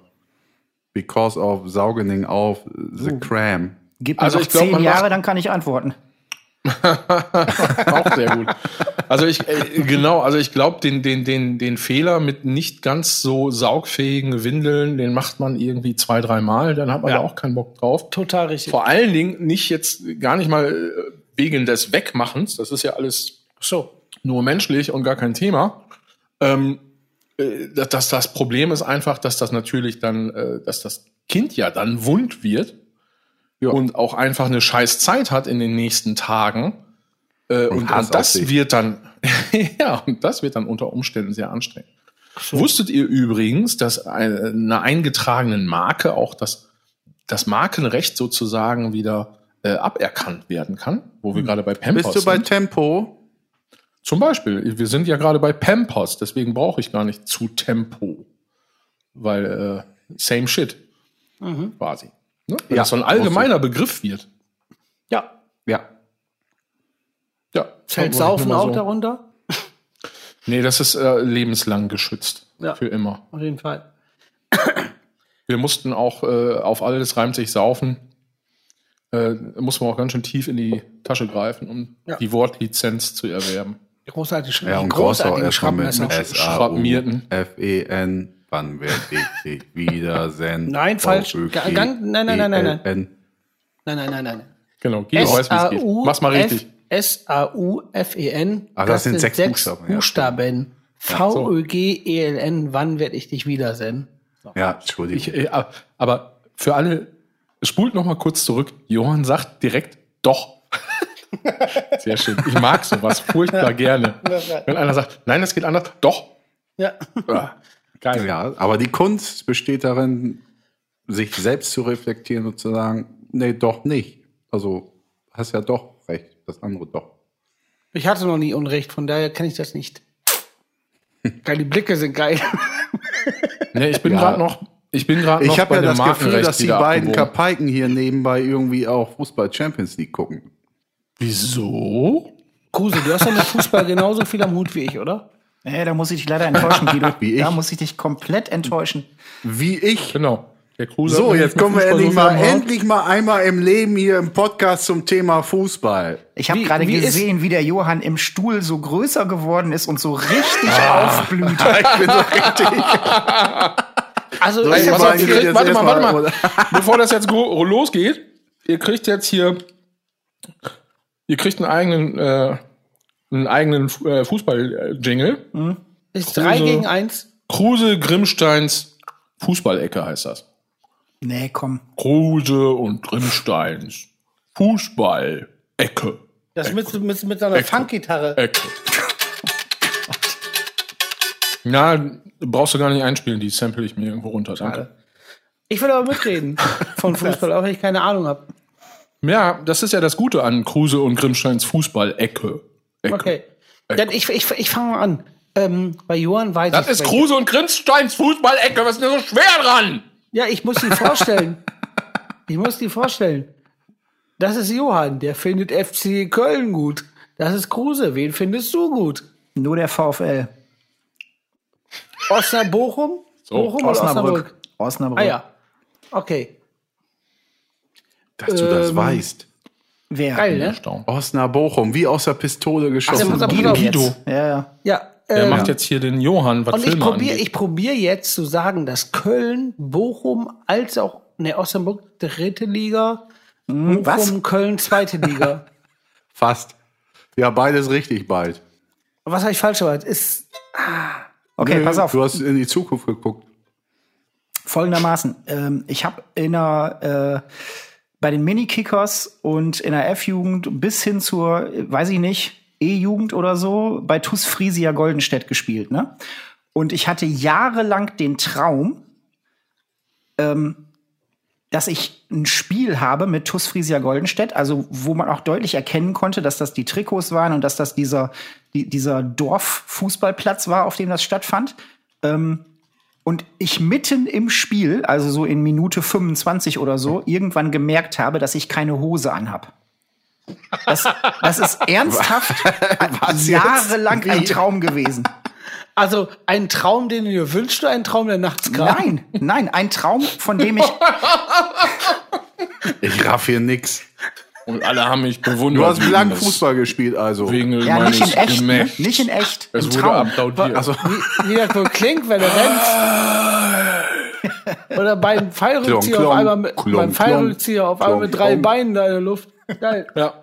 Because of Saugening auf the Cram. Gib mir Also noch ich glaub, zehn Jahre, dann kann ich antworten. Auch sehr gut. Also ich, äh, genau, also ich glaube, den, den, den, den Fehler mit nicht ganz so saugfähigen Windeln, den macht man irgendwie zwei, dreimal, dann hat man Ja. da auch keinen Bock drauf. total richtig. Vor allen Dingen nicht jetzt gar nicht mal äh, wegen des Wegmachens, das ist ja alles So. nur menschlich und gar kein Thema. Ähm, äh, dass das, das Problem ist einfach, dass das natürlich dann, äh, dass das Kind ja dann wund wird Ja. und auch einfach eine scheiß Zeit hat in den nächsten Tagen. Äh, und, und das wird dann, ja, und das wird dann unter Umständen sehr anstrengend. Wusstet ihr übrigens, dass eine, eine eingetragenen Marke auch das, das Markenrecht sozusagen wieder äh, aberkannt werden kann, wo wir gerade bei Pampers Bist du bei sind? Tempo? Zum Beispiel, wir sind ja gerade bei Pampers, deswegen brauche ich gar nicht zu Tempo. Weil äh, same shit. Quasi. Ne? Wenn Ja, das so ein allgemeiner Begriff wird. Ja. Ja. Ja. Ich Saufen auch so- darunter? Nee, das ist äh, lebenslang geschützt. Ja. Für immer. Auf jeden Fall. Wir mussten auch äh, auf alles reimt sich saufen. Äh, mussten wir auch ganz schön tief in die Tasche greifen, um Ja. die Wortlizenz zu erwerben. Großartig, Ja, und großartige mit Schraubmesser. Schraubmierten. S-A-U-F-E-N. Wann werde ich dich wiedersehen? Nein, falsch. Nein, nein, nein, nein, nein. E Nein, nein, nein, nein. Genau, Guido weiß, wie es geht. Mach's mal richtig. S-A-U-F-E-N. Ah, das sind sechs Buchstaben, ja. Buchstaben. V-Ö-G-E-L-N. E Wann werde ich dich wiedersehen? Ja, Entschuldigung. Äh, aber für alle, spult noch mal kurz zurück. Johann sagt direkt doch. Sehr schön. Ich mag sowas furchtbar gerne. Wenn einer sagt, nein, das geht anders, doch. Ja. Ah, Geil. ja, aber die Kunst besteht darin, sich selbst zu reflektieren und zu sagen, nee, doch nicht. Also, hast ja doch recht, das andere doch. Ich hatte noch nie Unrecht, von daher kann ich das nicht. Geil, die Blicke sind geil. Nee, ich bin Ja. gerade noch, ich bin gerade noch Ich habe ja das Gefühl, dass die beiden. Kapaiken hier nebenbei irgendwie auch Fußball Champions League gucken. Wieso? Kruse, du hast ja mit Fußball genauso viel am Hut wie ich, oder? Nee, da muss ich dich leider enttäuschen, Guido. Wie ich? Da muss ich dich komplett enttäuschen. Wie ich. Genau. So, jetzt kommen wir endlich mal, endlich mal einmal im Leben hier im Podcast zum Thema Fußball. Ich habe gerade ist- gesehen, wie der Johann im Stuhl so größer geworden ist und so richtig Ah. aufblüht. Ich bin so richtig. Also, So, ich Pass auf, kriegt, jetzt warte mal, warte mal. Bevor das jetzt losgeht, ihr kriegt jetzt hier, ihr kriegt einen eigenen, äh, einen eigenen äh, Fußball-Jingle. ist drei Kruse. gegen eins. Kruse Grimmsteins Fußballecke heißt das. Nee, komm. Kruse und Grimmsteins Fußballecke. Das mit, mit, mit so einer Ecke. Funkgitarre. Ecke. Na, brauchst du gar nicht einspielen, die sample ich mir irgendwo runter. Danke. Ich will aber mitreden von Fußball, auch wenn ich keine Ahnung habe. Ja, das ist ja das Gute an Kruse und Grimmsteins Fußball-Ecke. Okay. Dann ich ich, ich fange mal an. Ähm, bei Johann weiß Das ich ist welche. Kruse und Grimmsteins Fußball-Ecke. Was ist denn so schwer dran? Ja, ich muss die vorstellen. ich muss die vorstellen. Das ist Johann, der findet FC Köln gut. Das ist Kruse. Wen findest du gut? Nur der VfL. Osnabrück, Bochum? Bochum Osnabrück? Osnabrück. Osnabrück. Ah ja. Okay. Dass du das Ähm, weißt. Wer? Geil, ne? Osnabrück Bochum, wie aus der Pistole geschossen. aber- Guido. Guido. Ja, ja. Ja. Der ähm, macht jetzt hier den Johann, was Und ich Filme probiere angeht. ich probier jetzt zu sagen, dass Köln, Bochum als auch ne, Osnabrück dritte Liga, Bochum, was? Köln zweite Liga. Fast. Ja, beides richtig bald. was habe ich falsch gemacht? Ist Okay, Nö, pass auf. Du hast in die Zukunft geguckt. Folgendermaßen. Ähm, ich habe in der, äh, bei den Mini-Kickers und in der F-Jugend bis hin zur, weiß ich nicht, E-Jugend oder so, bei TuS Friesia Goldenstedt gespielt. Ne? Und ich hatte jahrelang den Traum, ähm, dass ich ein Spiel habe mit TuS Friesia Goldenstedt, also wo man auch deutlich erkennen konnte, dass das die Trikots waren und dass das dieser, die, dieser Dorffußballplatz war, auf dem das stattfand. Ähm, und ich mitten im Spiel, also so in Minute 25 oder so, irgendwann gemerkt habe, dass ich keine Hose anhab. Das, das ist ernsthaft jahrelang ein Traum gewesen. also ein Traum, den du dir wünschst, oder ein Traum, der nachts kam? Nein, nein, ein Traum, von dem ich Ich raff hier nix. Und alle haben mich bewundert. Du hast wegen lang des- Fußball gespielt, also. Wegen ja meines nicht in echt, ne? Gemächts. nicht in echt, Es im wurde Traum. applaudiert. Also, Wie das wohl klingt, wenn du rennst. Oder beim Fallrückzieher Klong, auf einmal mit, klong, beim Fallrückzieher auf einmal mit klong, drei klong. Beinen da in der Luft. Geil. ja.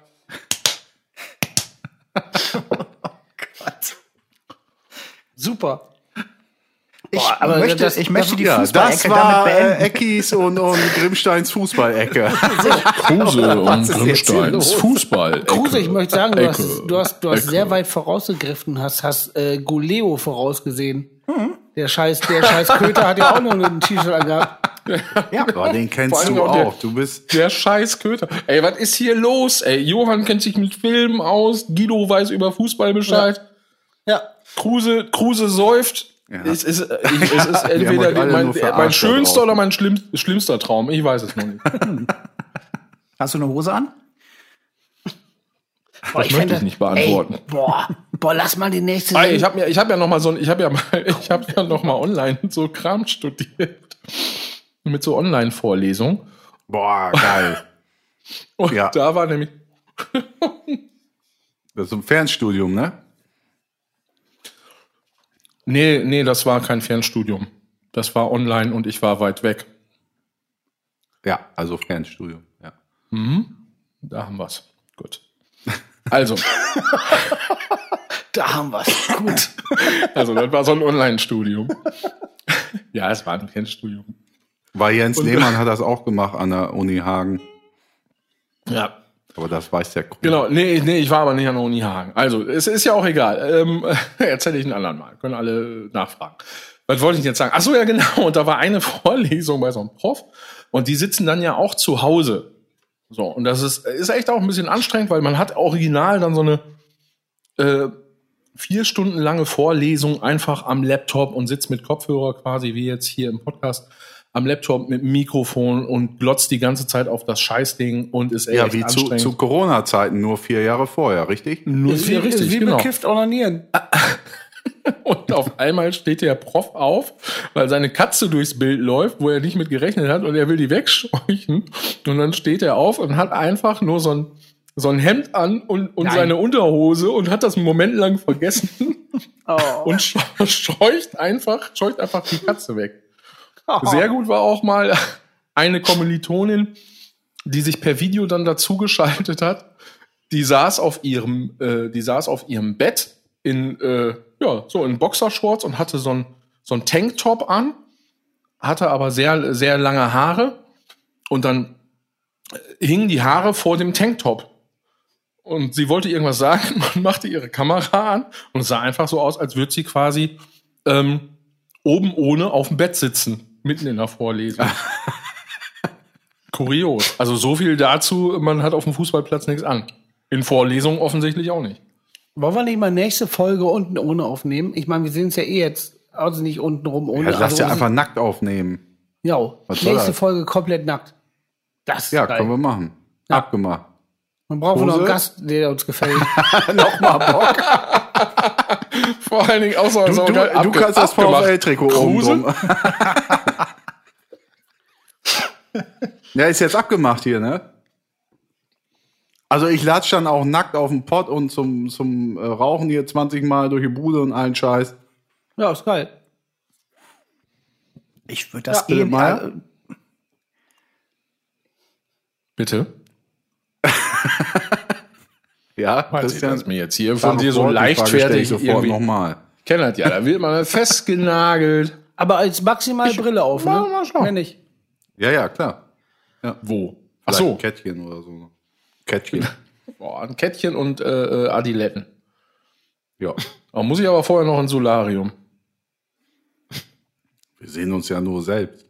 Super. Ich, aber möchte, das- ich möchte die ja, Fußballecke das war damit beenden. äh, Eckis und, und Grimmsteins Fußballecke. Kruse und Grimmsteins? Fußball. Kruse, ich möchte sagen, du hast, Ecke. du hast, du hast Ecke. sehr weit vorausgegriffen, hast, hast äh, Guleo vorausgesehen. Der scheiß, der scheiß Köter hat ja auch nur ein T-Shirt angehabt. Boah, den kennst du auch der- auch. Du bist. Der scheiß Köter. Ey, was ist hier los? Ey, Johann kennt sich mit Filmen aus, Guido weiß über Fußball Bescheid, Ja. Kruse, Kruse säuft. Ja. Es ist, äh, ich, es ist entweder mein, verarscht mein schönster oder mein schlimm, schlimmster Traum. Ich weiß es noch nicht. Hast du eine Hose an? Boah, Das möchte ich nicht beantworten. Ey, boah, boah, lass mal die nächste. Ey, ich habe mir, ich habe ja noch mal so, ich habe ja mal, ich habe ja noch mal online so Kram studiert mit so Online-Vorlesungen. Boah, geil. Und Ja. da war nämlich Das ist ein Fernstudium, ne? Nee, nee, das war kein Fernstudium. Das war online und ich war weit weg. Ja, also Fernstudium. Ja. Da haben wir's. Gut. Also, da haben wir's. Gut. also das war so ein Online-Studium. Ja, es war ein Fernstudium. Weil Jens Lehmann hat das auch gemacht an der Uni Hagen. Ja. Aber das weiß der Kruse. Genau, nee, nee, ich war aber nicht an der Uni Hagen. Also, es ist ja auch egal. Ähm, erzähle ich einen anderen Mal. Können alle nachfragen. Was wollte ich jetzt sagen? Ach so, ja, genau. Und da war eine Vorlesung bei so einem Prof. Und die sitzen dann ja auch zu Hause. So, und das ist, ist echt auch ein bisschen anstrengend, weil man hat original dann so eine äh, vier Stunden lange Vorlesung einfach am Laptop und sitzt mit Kopfhörer quasi wie jetzt hier im Podcast am Laptop mit dem Mikrofon und glotzt die ganze Zeit auf das Scheißding und ist echt Ja, wie zu, anstrengend. zu Corona-Zeiten, nur vier Jahre vorher, richtig? Nur Ist wie, vier, richtig, ist wie genau. bekifft onanieren. Und auf einmal steht der Prof auf, weil seine Katze durchs Bild läuft, wo er nicht mit gerechnet hat und er will die wegscheuchen. Und dann steht er auf und hat einfach nur so ein, so ein Hemd an und, und seine Unterhose und hat das einen Moment lang vergessen Oh. und sch- scheucht einfach, scheucht einfach die Katze weg. Sehr gut war auch mal eine Kommilitonin, die sich per Video dann dazugeschaltet hat. Die saß auf ihrem, äh, die saß auf ihrem Bett in, äh, ja, so in Boxershorts und hatte so ein, so ein Tanktop an, hatte aber sehr, sehr lange Haare und dann äh, hingen die Haare vor dem Tanktop. Und sie wollte irgendwas sagen und machte ihre Kamera an und sah einfach so aus, als würde sie quasi ähm, oben ohne auf dem Bett sitzen, mitten in der Vorlesung. Kurios. Also so viel dazu, man hat auf dem Fußballplatz nichts an. In Vorlesungen offensichtlich auch nicht. Wollen wir nicht mal nächste Folge unten ohne aufnehmen? Ich meine, wir sehen es ja eh jetzt, also nicht unten rum ohne. Ja, lass also ja einfach nackt aufnehmen. Ja, nächste das? Folge komplett nackt. Das ist Ja, geil. können wir machen. Abgemacht. Man braucht noch einen? Gast, der uns gefällt. Nochmal Bock. Vor allen Dingen auch so, Du, du, du kannst das. VfL-Trikot oben drum. ja, ist jetzt abgemacht hier, ne? Also ich latsch dann auch nackt auf den Pott und zum, zum äh, Rauchen hier 20 Mal durch die Bude und allen Scheiß. ja, ist geil. Ich würde das Ja, eh. Meier? Äh, Bitte? Ja, Das ist mir jetzt hier von dir so leichtfertig sofort nochmal. Kennt das ja, da wird man festgenagelt. Aber als maximal Brille auf, ne? Mal- mal schauen. Wenn nicht. Ja, ja, klar. Wo? Ach so, ein Kettchen oder so. Kettchen. Boah, ein Kettchen und äh, äh, Adiletten. ja. Aber muss ich aber vorher noch ein Solarium. Wir sehen uns ja nur selbst.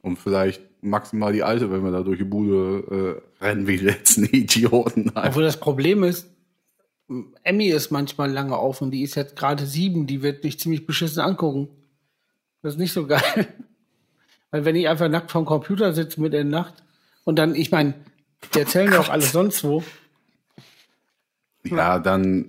Und vielleicht maximal die Alte, wenn wir da durch die Bude äh, rennen wie die letzten Idioten. Obwohl das Problem ist, Emmy ist manchmal lange auf und die ist jetzt gerade sieben, die wird mich ziemlich beschissen angucken. Das ist nicht so geil. Weil wenn ich einfach nackt vorm Computer sitze mit der Nacht und dann, ich meine, die erzählen ja auch alles sonst wo. Ja, dann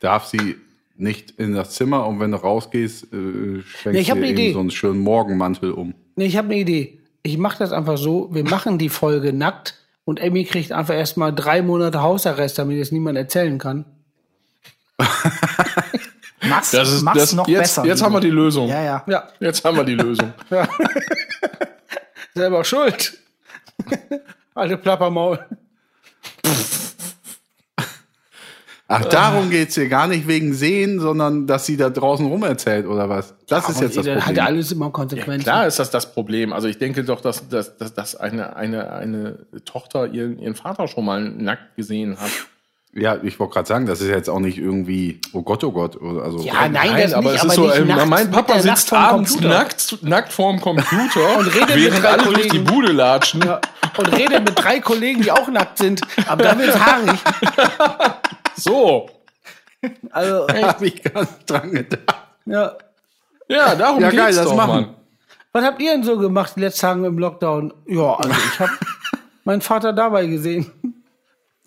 darf sie nicht in das Zimmer und wenn du rausgehst, äh, Nee, hab du ne eben Idee. so einen schönen Morgenmantel um. Nee, ich habe eine Idee. Ich mache das einfach so, wir machen die Folge nackt und Emmy kriegt einfach erstmal drei Monate Hausarrest, damit es niemand erzählen kann. mach's, Das ist mach's das, noch jetzt, besser. Jetzt haben wir die Lösung. Ja, ja. Ja, Jetzt haben wir die Lösung. selber schuld. Alte Plappermaul. Ach, darum geht's hier gar nicht wegen Sehen, sondern dass sie da draußen rum erzählt oder was? Das ist jetzt das Dann hat Problem. ja alles immer Konsequenzen. Klar ist das das Problem. Also ich denke doch, dass, dass, dass, dass eine, eine, eine Tochter ihren, ihren Vater schon mal nackt gesehen hat. Ja, ich wollte gerade sagen, das ist jetzt auch nicht irgendwie, oh Gott, oh Gott. Oder, also, Ja, nein, das aber nicht, es aber ist so, nicht ähm, nachts mein Papa sitzt abends Computer. nackt, nackt vorm Computer Und redet mit während drei alle durch die Kollegen. Bude latschen. Ja. Und redet mit drei Kollegen, die auch nackt sind. Aber da wird's haarig. So. Also, hab ich nicht dran gedacht. ja. Ja, darum Ja, geht's geil, das doch, machen. Mann. Was habt ihr denn so gemacht die letzten Tage im Lockdown? Ja, also ich habe meinen Vater dabei gesehen.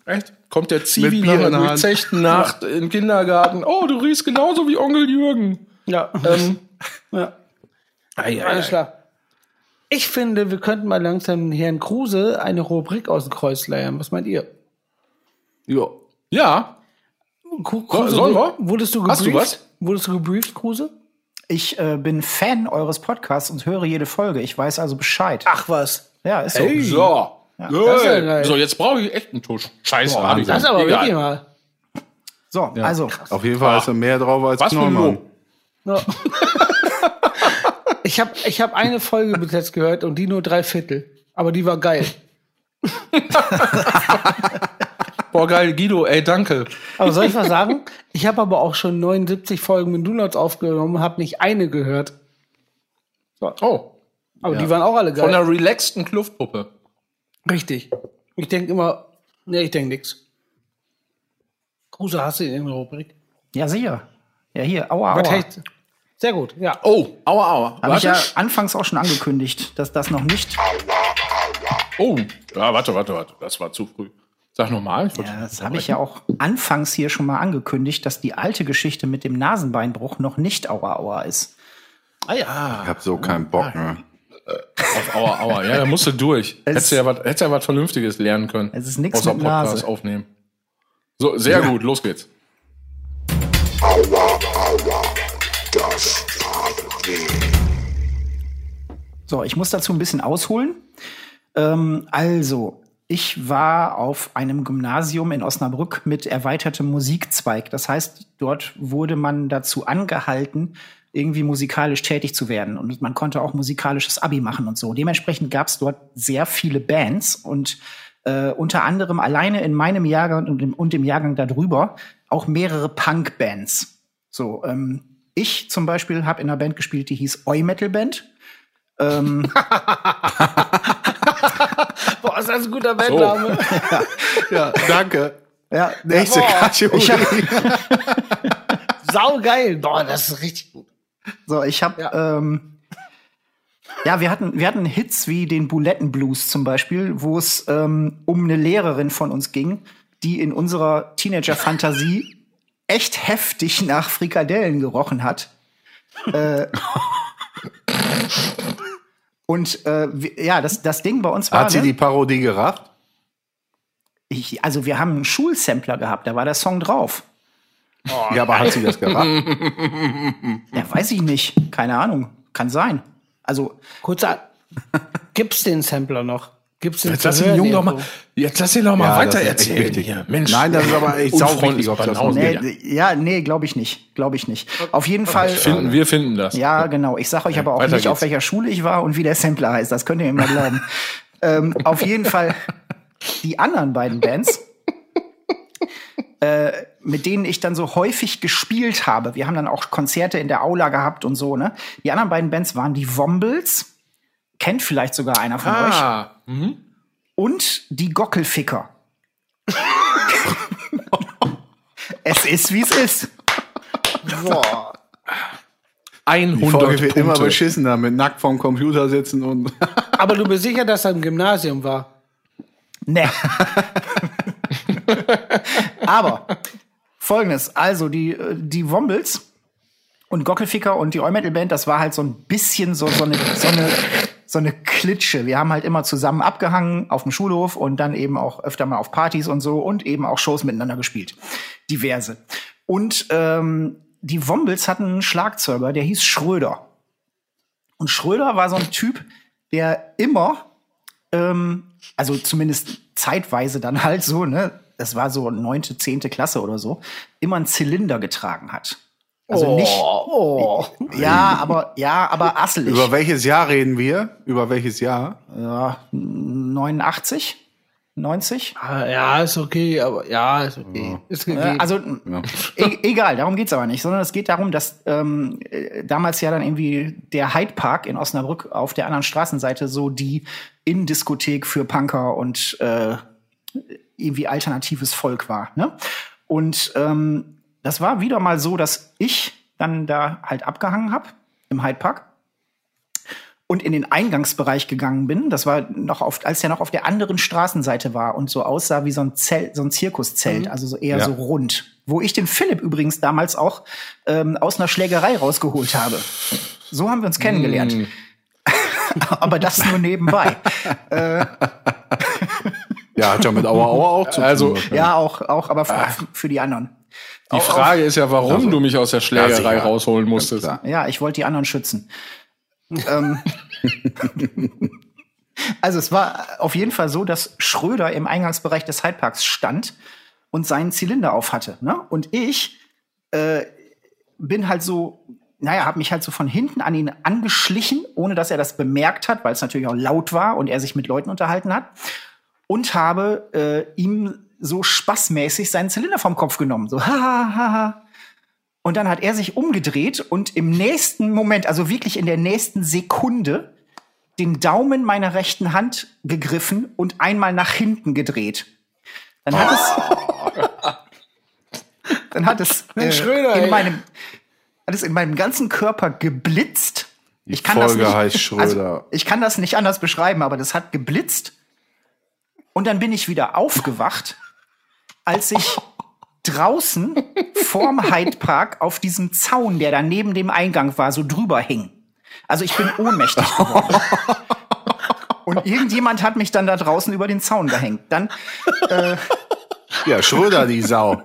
Echt? Kommt der Zivi nach in der einer durchzechten Nacht im Kindergarten? Oh, du riechst genauso wie Onkel Jürgen. Ja. Ähm, ja. Alles klar. Ich finde, wir könnten mal langsam Herrn Kruse eine Rubrik aus dem Kreuz leiern. Was meint ihr? Ja. ja, Kruse, sollen wir? Wurdest du gebrieft? Hast du was? Wurdest du gebrieft, Kruse? Ich äh, bin Fan eures Podcasts und höre jede Folge. Ich weiß also Bescheid. Ach was. Ja, ist so. Hey. so. Das ist ja geil. so, jetzt brauche ich echt einen Tusch. Scheiße, hab ich Das aber Egal. wirklich mal. So, also, Auf jeden Fall ist er mehr drauf als Was. Lob. Ja. ich habe ich hab eine Folge bis jetzt gehört und die nur drei Viertel. Aber die war geil. Boah, geil, Guido, ey, danke. Aber soll ich was sagen? Ich habe aber auch schon 79 Folgen mit Donuts aufgenommen, habe nicht eine gehört. Oh, Aber die waren auch alle von geil. einer relaxten Kluftpuppe. Richtig. Ich denke immer, nee, ich denke nix. Kruse, hast du in der Rubrik? ja, sicher. Ja, hier, aua, Was aua. heißt? Sehr gut, ja. Oh, aua, aua. Habe ich ja anfangs auch schon angekündigt, dass das noch nicht. Oh, ja, warte, warte, warte. Das war zu früh. Sag nochmal. Ja, das habe ich ja auch anfangs hier schon mal angekündigt, dass die alte Geschichte mit dem Nasenbeinbruch noch nicht aua, aua ist. Ah ja. Ich hab so keinen Bock mehr. Auf Aua, Aua. Ja, da musst du durch. Hättest du ja was, hättest ja was Vernünftiges lernen können. Es ist nix Außer mit Podcast Nase. aufnehmen. So, sehr gut, los geht's. Das tat weh. So, ich muss dazu ein bisschen ausholen. Ähm, also, ich war auf einem Gymnasium in Osnabrück mit erweitertem Musikzweig. Das heißt, dort wurde man dazu angehalten, irgendwie musikalisch tätig zu werden. Und man konnte auch musikalisches Abi machen und so. Dementsprechend gab es dort sehr viele Bands und äh, unter anderem alleine in meinem Jahrgang und im, und im Jahrgang darüber auch mehrere Punk-Bands. So, ähm, ich zum Beispiel habe in einer Band gespielt, die hieß Oi Metal Band. Ähm, Boah, ist das ein guter Bandname. Ja, danke. ja, Nächste Kategorie. ich hab, Sau geil. Boah, das ist richtig gut. So, ich habe ja. Ähm, ja, wir hatten wir hatten Hits wie den Bulettenblues zum Beispiel, wo es ähm, um eine Lehrerin von uns ging, die in unserer Teenager-Fantasie echt heftig nach Frikadellen gerochen hat. Äh, und äh, ja, das, das Ding bei uns war. Hat sie ne? die Parodie gerafft? ich, also wir haben einen Schulsampler gehabt, da war der Song drauf. Ja, aber hat sie das gerafft? Ja, weiß ich nicht. Keine Ahnung. Kann sein. Also, Kurzer. Gibt's den Sampler noch? Gibt's den Jetzt lass den hören Jungen doch mal, jetzt lass ihn doch mal Ja, weiter erzählen hier. Mensch. Nein, das ist aber echt sauwichtig, ob das nee, geht. ja, nee, glaube ich nicht. Glaube ich nicht. Auf jeden Fall. Finden, wir finden das. Ja, genau. Ich sage euch aber auch weiter nicht, auf geht's. welcher Schule ich war und wie der Sampler heißt. Das könnt ihr mir mal glauben. ähm, auf jeden Fall die anderen beiden Bands, äh, mit denen ich dann so häufig gespielt habe. Wir haben dann auch Konzerte in der Aula gehabt und so. Ne? Die anderen beiden Bands waren die Wombles. Kennt vielleicht sogar einer von euch. Ah, mhm. Und die Gockelficker. es ist, wie es ist. Boah. 100 Die Folge wird immer Punkte. beschissener mit nackt vorm Computer sitzen und. Aber du bist sicher, dass er im Gymnasium war? Ne. Aber folgendes, also die, äh, die Wombles und Gockelficker und die All Metal Band, das war halt so ein bisschen so, so, eine, so, eine, so eine Klitsche. Wir haben halt immer zusammen abgehangen auf dem Schulhof und dann eben auch öfter mal auf Partys und so und eben auch Shows miteinander gespielt. Diverse. Und ähm, die Wombles hatten einen Schlagzeuger, der hieß Schröder. Und Schröder war so ein Typ, der immer ähm, also zumindest zeitweise dann halt so, ne, das war so neunte, zehnte Klasse oder so, immer einen Zylinder getragen hat. Also nicht, Oh. ja, aber, ja, aber asselig. Über welches Jahr reden wir? Über welches Jahr? ja, 89, 90? Ah, Ja, ist okay, aber ja, ist okay. Ist Äh, gegeben. also e egal, darum geht's aber nicht, sondern es geht darum, dass ähm, äh, damals ja dann irgendwie der Hyde Park in Osnabrück auf der anderen Straßenseite so die Innendiskothek für Punker und äh, irgendwie alternatives Volk war. Ne? Und ähm, das war wieder mal so, dass ich dann da halt abgehangen habe im Hyde Park und in den Eingangsbereich gegangen bin. Das war noch auf, als der noch auf der anderen Straßenseite war und so aussah wie so ein Zelt, so ein Zirkuszelt, also so eher Ja. so rund. Wo ich den Philipp übrigens damals auch ähm, aus einer Schlägerei rausgeholt habe. So haben wir uns kennengelernt. Aber das nur nebenbei. Ja, hat ja mit Aua Aua auch zu Also, tun. Ja, auch, auch, aber f- für die anderen. Die Frage ist ja, warum Also, du mich aus der ja, Schlägerei sicher. rausholen musstest. Ja, ich wollte die anderen schützen. Ähm, also es war auf jeden Fall so, dass Schröder im Eingangsbereich des Hyde Parks stand und seinen Zylinder auf hatte. Ne? Und ich äh, bin halt so, naja, habe mich halt so von hinten an ihn angeschlichen, ohne dass er das bemerkt hat, weil es natürlich auch laut war und er sich mit Leuten unterhalten hat. Und habe äh, ihm so spaßmäßig seinen Zylinder vom Kopf genommen. So, haha, haha. Und dann hat er sich umgedreht und im nächsten Moment, also wirklich in der nächsten Sekunde, den Daumen meiner rechten Hand gegriffen und einmal nach hinten gedreht. Dann hat es, dann hat es äh, Schröder, in ey. meinem, hat es in meinem ganzen Körper geblitzt. Die Ich kann Folge das nicht, heißt Schröder. Also, ich kann das nicht anders beschreiben, aber das hat geblitzt. Und dann bin ich wieder aufgewacht, als ich draußen vorm Hyde Park auf diesem Zaun, der da neben dem Eingang war, so drüber hing. Also ich bin ohnmächtig geworden. Und irgendjemand hat mich dann da draußen über den Zaun gehängt. Dann, Ja, Schröder, die Sau.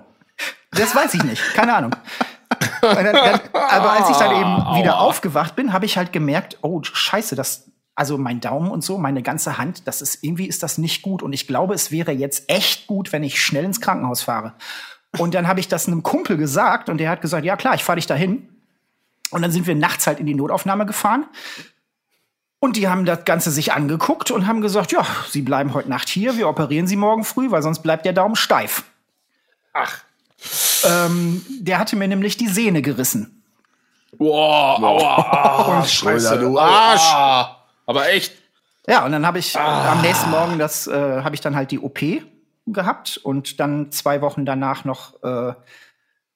das weiß ich nicht, keine Ahnung. Dann, dann, aber als ich dann eben wieder aufgewacht bin, habe ich halt gemerkt, oh Scheiße, das, also mein Daumen und so, meine ganze Hand, das ist irgendwie ist das nicht gut. Und ich glaube, es wäre jetzt echt gut, wenn ich schnell ins Krankenhaus fahre. Und dann habe ich das einem Kumpel gesagt und der hat gesagt, ja klar, ich fahre dich dahin. Und dann sind wir nachts halt in die Notaufnahme gefahren. Und die haben das Ganze sich angeguckt und haben gesagt, ja, Sie bleiben heute Nacht hier, wir operieren Sie morgen früh, weil sonst bleibt der Daumen steif. Ach. Ähm, der hatte mir nämlich die Sehne gerissen. Boah, aua, ah, scheiße. du Arsch. Ah, aber echt. Ja, und dann habe ich Ah. am nächsten Morgen das, äh, habe ich dann halt die OP gehabt und dann zwei Wochen danach noch äh,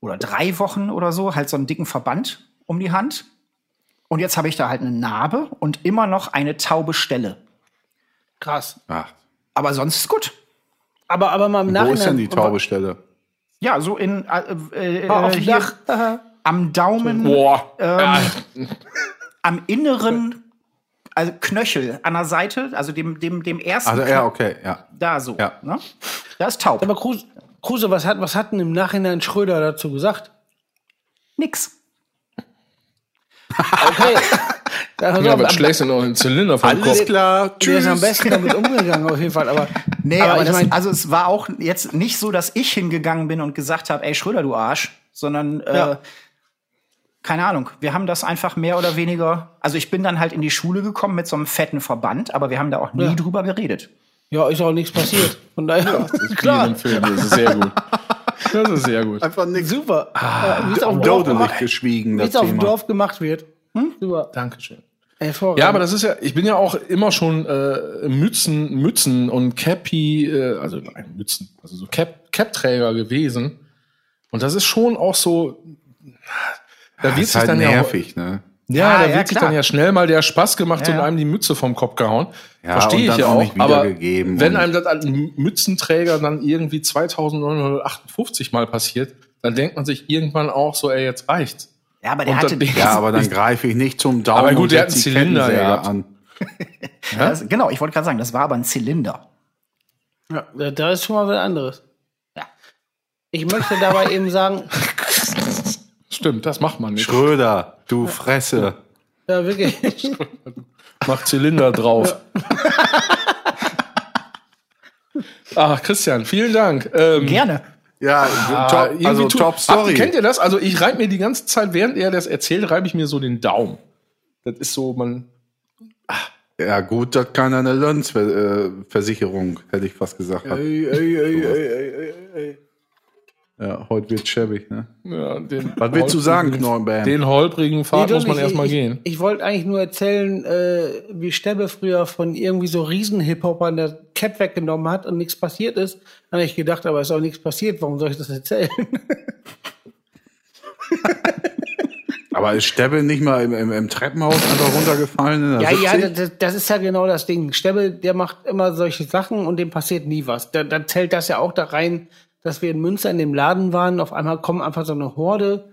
oder drei Wochen oder so halt so einen dicken Verband um die Hand. Und jetzt habe ich da halt eine Narbe und immer noch eine taube Stelle. Krass. Ach, Aber sonst ist gut. Aber, aber mal im wo Nachhinein. ist denn die taube Stelle? Ja, so in äh, äh, auf dem hier am Daumen, Boah. ähm, am inneren also Knöchel an der Seite, also dem, dem, dem ersten Also, ja, okay, ja. da so. Ja. Ne? Da ist taub. Aber Kruse, Kruse, was hat, was hat denn im Nachhinein Schröder dazu gesagt? Nix. Okay. Ja, am- was schlägst du noch einen Zylinder vom Alles Kopf? klar, Der ist am tschüss. besten damit umgegangen, auf jeden Fall. Aber, Nee, aber, aber, ich das, mein, also es war auch jetzt nicht so, dass ich hingegangen bin und gesagt habe, ey Schröder, du Arsch, sondern äh, Ja. Keine Ahnung. Wir haben das einfach mehr oder weniger. Also ich bin dann halt in die Schule gekommen mit so einem fetten Verband, aber wir haben da auch nie Ja. drüber geredet. ja, ist auch nichts passiert. Von daher, Klar. Im Film. Das ist sehr gut. Das ist sehr gut. Einfach nichts super. Ja, wie es auf dem Dorf, gemacht- geschwiegen, wie das es auf dem. Dorf gemacht wird. Hm? Super. Dankeschön. Ja, aber das ist ja, ich bin ja auch immer schon äh, Mützen, Mützen und Cappy, äh, also nein, Mützen, also so Cap, Cap-Träger gewesen. Und das ist schon auch so, da wird sich halt dann ja, nervig, ne? ja, Ah, da ja, wird sich dann ja schnell mal der Spaß gemacht Ja, und ja. einem die Mütze vom Kopf gehauen. Ja, Verstehe ich ja auch nicht aber wenn einem das an Mützenträger dann irgendwie 2958 mal passiert, dann denkt man sich irgendwann auch so, ey, jetzt reicht's. Ja, aber der Und hatte dann- Ja, aber dann greife ich nicht zum Daumen Aber gut, und der hat einen Zylinder gehabt. an. das, genau, ich wollte gerade sagen, das war aber ein Zylinder. Ja, da- da ist schon mal was anderes. Ja. Ich möchte dabei eben sagen, Stimmt, das macht man nicht. Schröder, du Fresse. ja, wirklich. Macht Zylinder drauf. Ach, Christian, vielen Dank. Ähm, Gerne. Ja, ah, top, also tu- top Story. Ah, kennt ihr das? Also ich reibe mir die ganze Zeit, während er das erzählt, reibe ich mir so den Daumen. Das ist so, man. Ja, gut, dass keiner eine Lönsversicherung, hätte ich fast gesagt. Hat. ey, ey, ey, ey, ey, ey. Ja, heute wird schäbig, ne? Ja, den Was willst du sagen, Knorrenband? Den holprigen Pfad Nee, muss man erstmal ich, gehen. Ich, ich wollte eigentlich nur erzählen, äh, wie Stebbe früher von irgendwie so Riesen-Hip-Hopern der Cap weggenommen hat und nichts passiert ist. Dann habe ich gedacht, aber ist auch nichts passiert, warum soll ich das erzählen? Aber ist Stebbe nicht mal im, im, im Treppenhaus einfach runtergefallen in der ja, ja, 70? das, das ist ja genau das Ding. Stebbe, der macht immer solche Sachen und dem passiert nie was. Da, dann zählt das ja auch da rein, dass wir in Münster in dem Laden waren. Auf einmal kommen einfach so eine Horde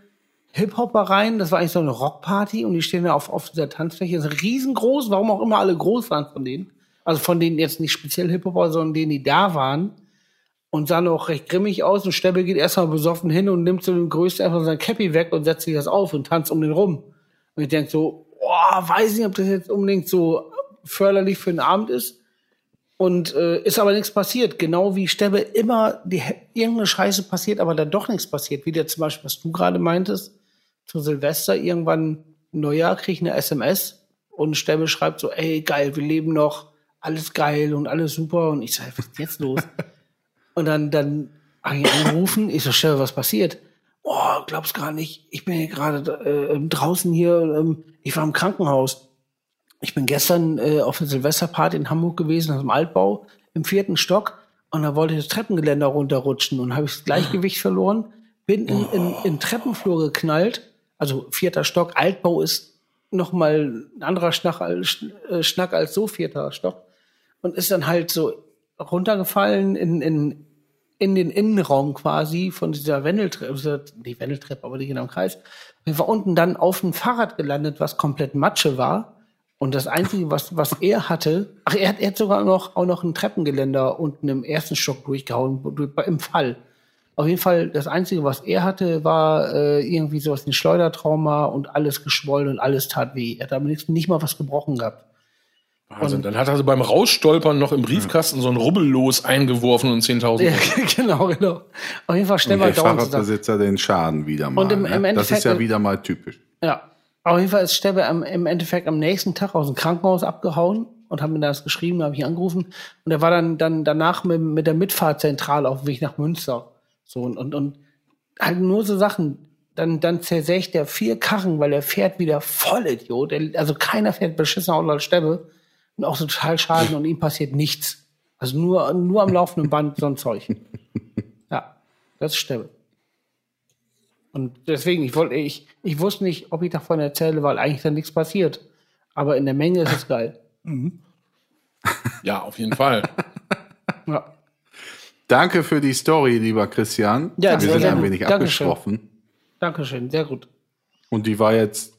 Hip-Hopper rein. Das war eigentlich so eine Rockparty und die stehen da auf, auf dieser Tanzfläche. Das ist riesengroß, warum auch immer alle groß waren von denen. Also von denen jetzt nicht speziell Hip-Hopper, sondern denen, die da waren. Und sahen auch recht grimmig aus. Und Stebbe geht erstmal besoffen hin und nimmt so den Größten einfach sein Cappy weg und setzt sich das auf und tanzt um den rum. Und ich denk so, boah, weiß nicht, ob das jetzt unbedingt so förderlich für den Abend ist. Und äh, ist aber nichts passiert. Genau wie Stebbe immer die, irgendeine Scheiße passiert, aber dann doch nichts passiert. Wie der zum Beispiel, was du gerade meintest, zu Silvester irgendwann Neujahr krieg ich eine SMS und Stebbe schreibt so, ey, geil, wir leben noch, alles geil und alles super. Und ich sag, was ist jetzt los? und dann, dann ich angerufen, ich so, Stebbe, was passiert? Oh, glaubst gar nicht, ich bin hier gerade äh, draußen hier, ähm, ich war im Krankenhaus. Ich bin gestern äh, auf der Silvesterparty in Hamburg gewesen, aus dem Altbau, im vierten Stock. Und da wollte ich das Treppengeländer runterrutschen und habe ich das Gleichgewicht verloren. Bin in, in, in Treppenflur geknallt. Also vierter Stock. Altbau ist noch mal ein anderer Schnack als, äh, Schnack als so vierter Stock. Und ist dann halt so runtergefallen in, in, in den Innenraum quasi von dieser Wendeltreppe, dieser- die Wendeltreppe, aber die genau im Kreis. Wir war unten dann auf dem Fahrrad gelandet, was komplett Matsche war. Und das Einzige, was, was er hatte, ach, er hat, er hat sogar noch, auch noch ein Treppengeländer unten im ersten Stock durchgehauen, durch- im Fall. Auf jeden Fall, das Einzige, was er hatte, war äh, irgendwie sowas wie ein Schleudertrauma und alles geschwollen und alles tat weh. Er hat aber nicht, nicht mal was gebrochen gehabt. Also, dann hat er so beim Rausstolpern noch im Briefkasten so ein Rubbellos eingeworfen und 10.000 Ja, genau, genau. Auf jeden Fall stellen wir der dauernd. Fahrradbesitzer den Schaden wieder mal. Und im- im ne? Das ist Endeffekt- ja wieder mal typisch. Ja. Auf jeden Fall ist Stebbe am, im Endeffekt am nächsten Tag aus dem Krankenhaus abgehauen und hat mir das geschrieben, da habe ich angerufen. Und er war dann, dann danach mit, mit der Mitfahrzentrale auf dem Weg nach Münster. So und, und, und halt nur so Sachen. dann, dann zersägt er vier Karren, weil er fährt wieder voll Idiot. Er, also keiner fährt beschissen Auto als Steppe. Und auch so total Schaden und ihm passiert nichts. Also nur, nur am laufenden Band so ein Zeug. Ja, das ist Steppe. Und deswegen, ich wollte, ich, ich wusste nicht, ob ich davon erzähle, weil eigentlich dann nichts passiert. Aber in der Menge ist es geil. Ja, auf jeden Fall. Ja. Danke für die Story, lieber Christian. Ja, Wir sind ein wenig Dankeschön. abgesprochen. Dankeschön, sehr gut. Und die war jetzt,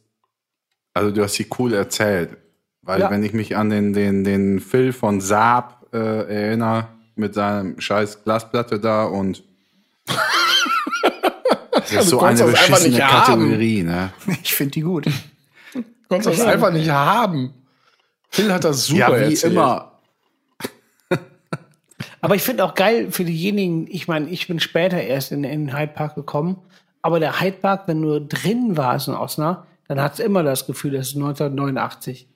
also du hast sie cool erzählt. Weil Ja. wenn ich mich an den, den, den Phil von Saab äh, erinnere, mit seinem scheiß Glasplatte da und das ist so konntest eine beschissene nicht haben. Kategorie, ne? Ich finde die gut. Du konntest das einfach nicht haben. Phil hat das super Ja, wie erzählt. immer. Aber ich finde auch geil für diejenigen, ich meine, ich bin später erst in, in den Hyde Park gekommen, aber der Hyde Park, wenn du drin warst in Osnabrück, dann hat es immer das Gefühl, das ist 1989.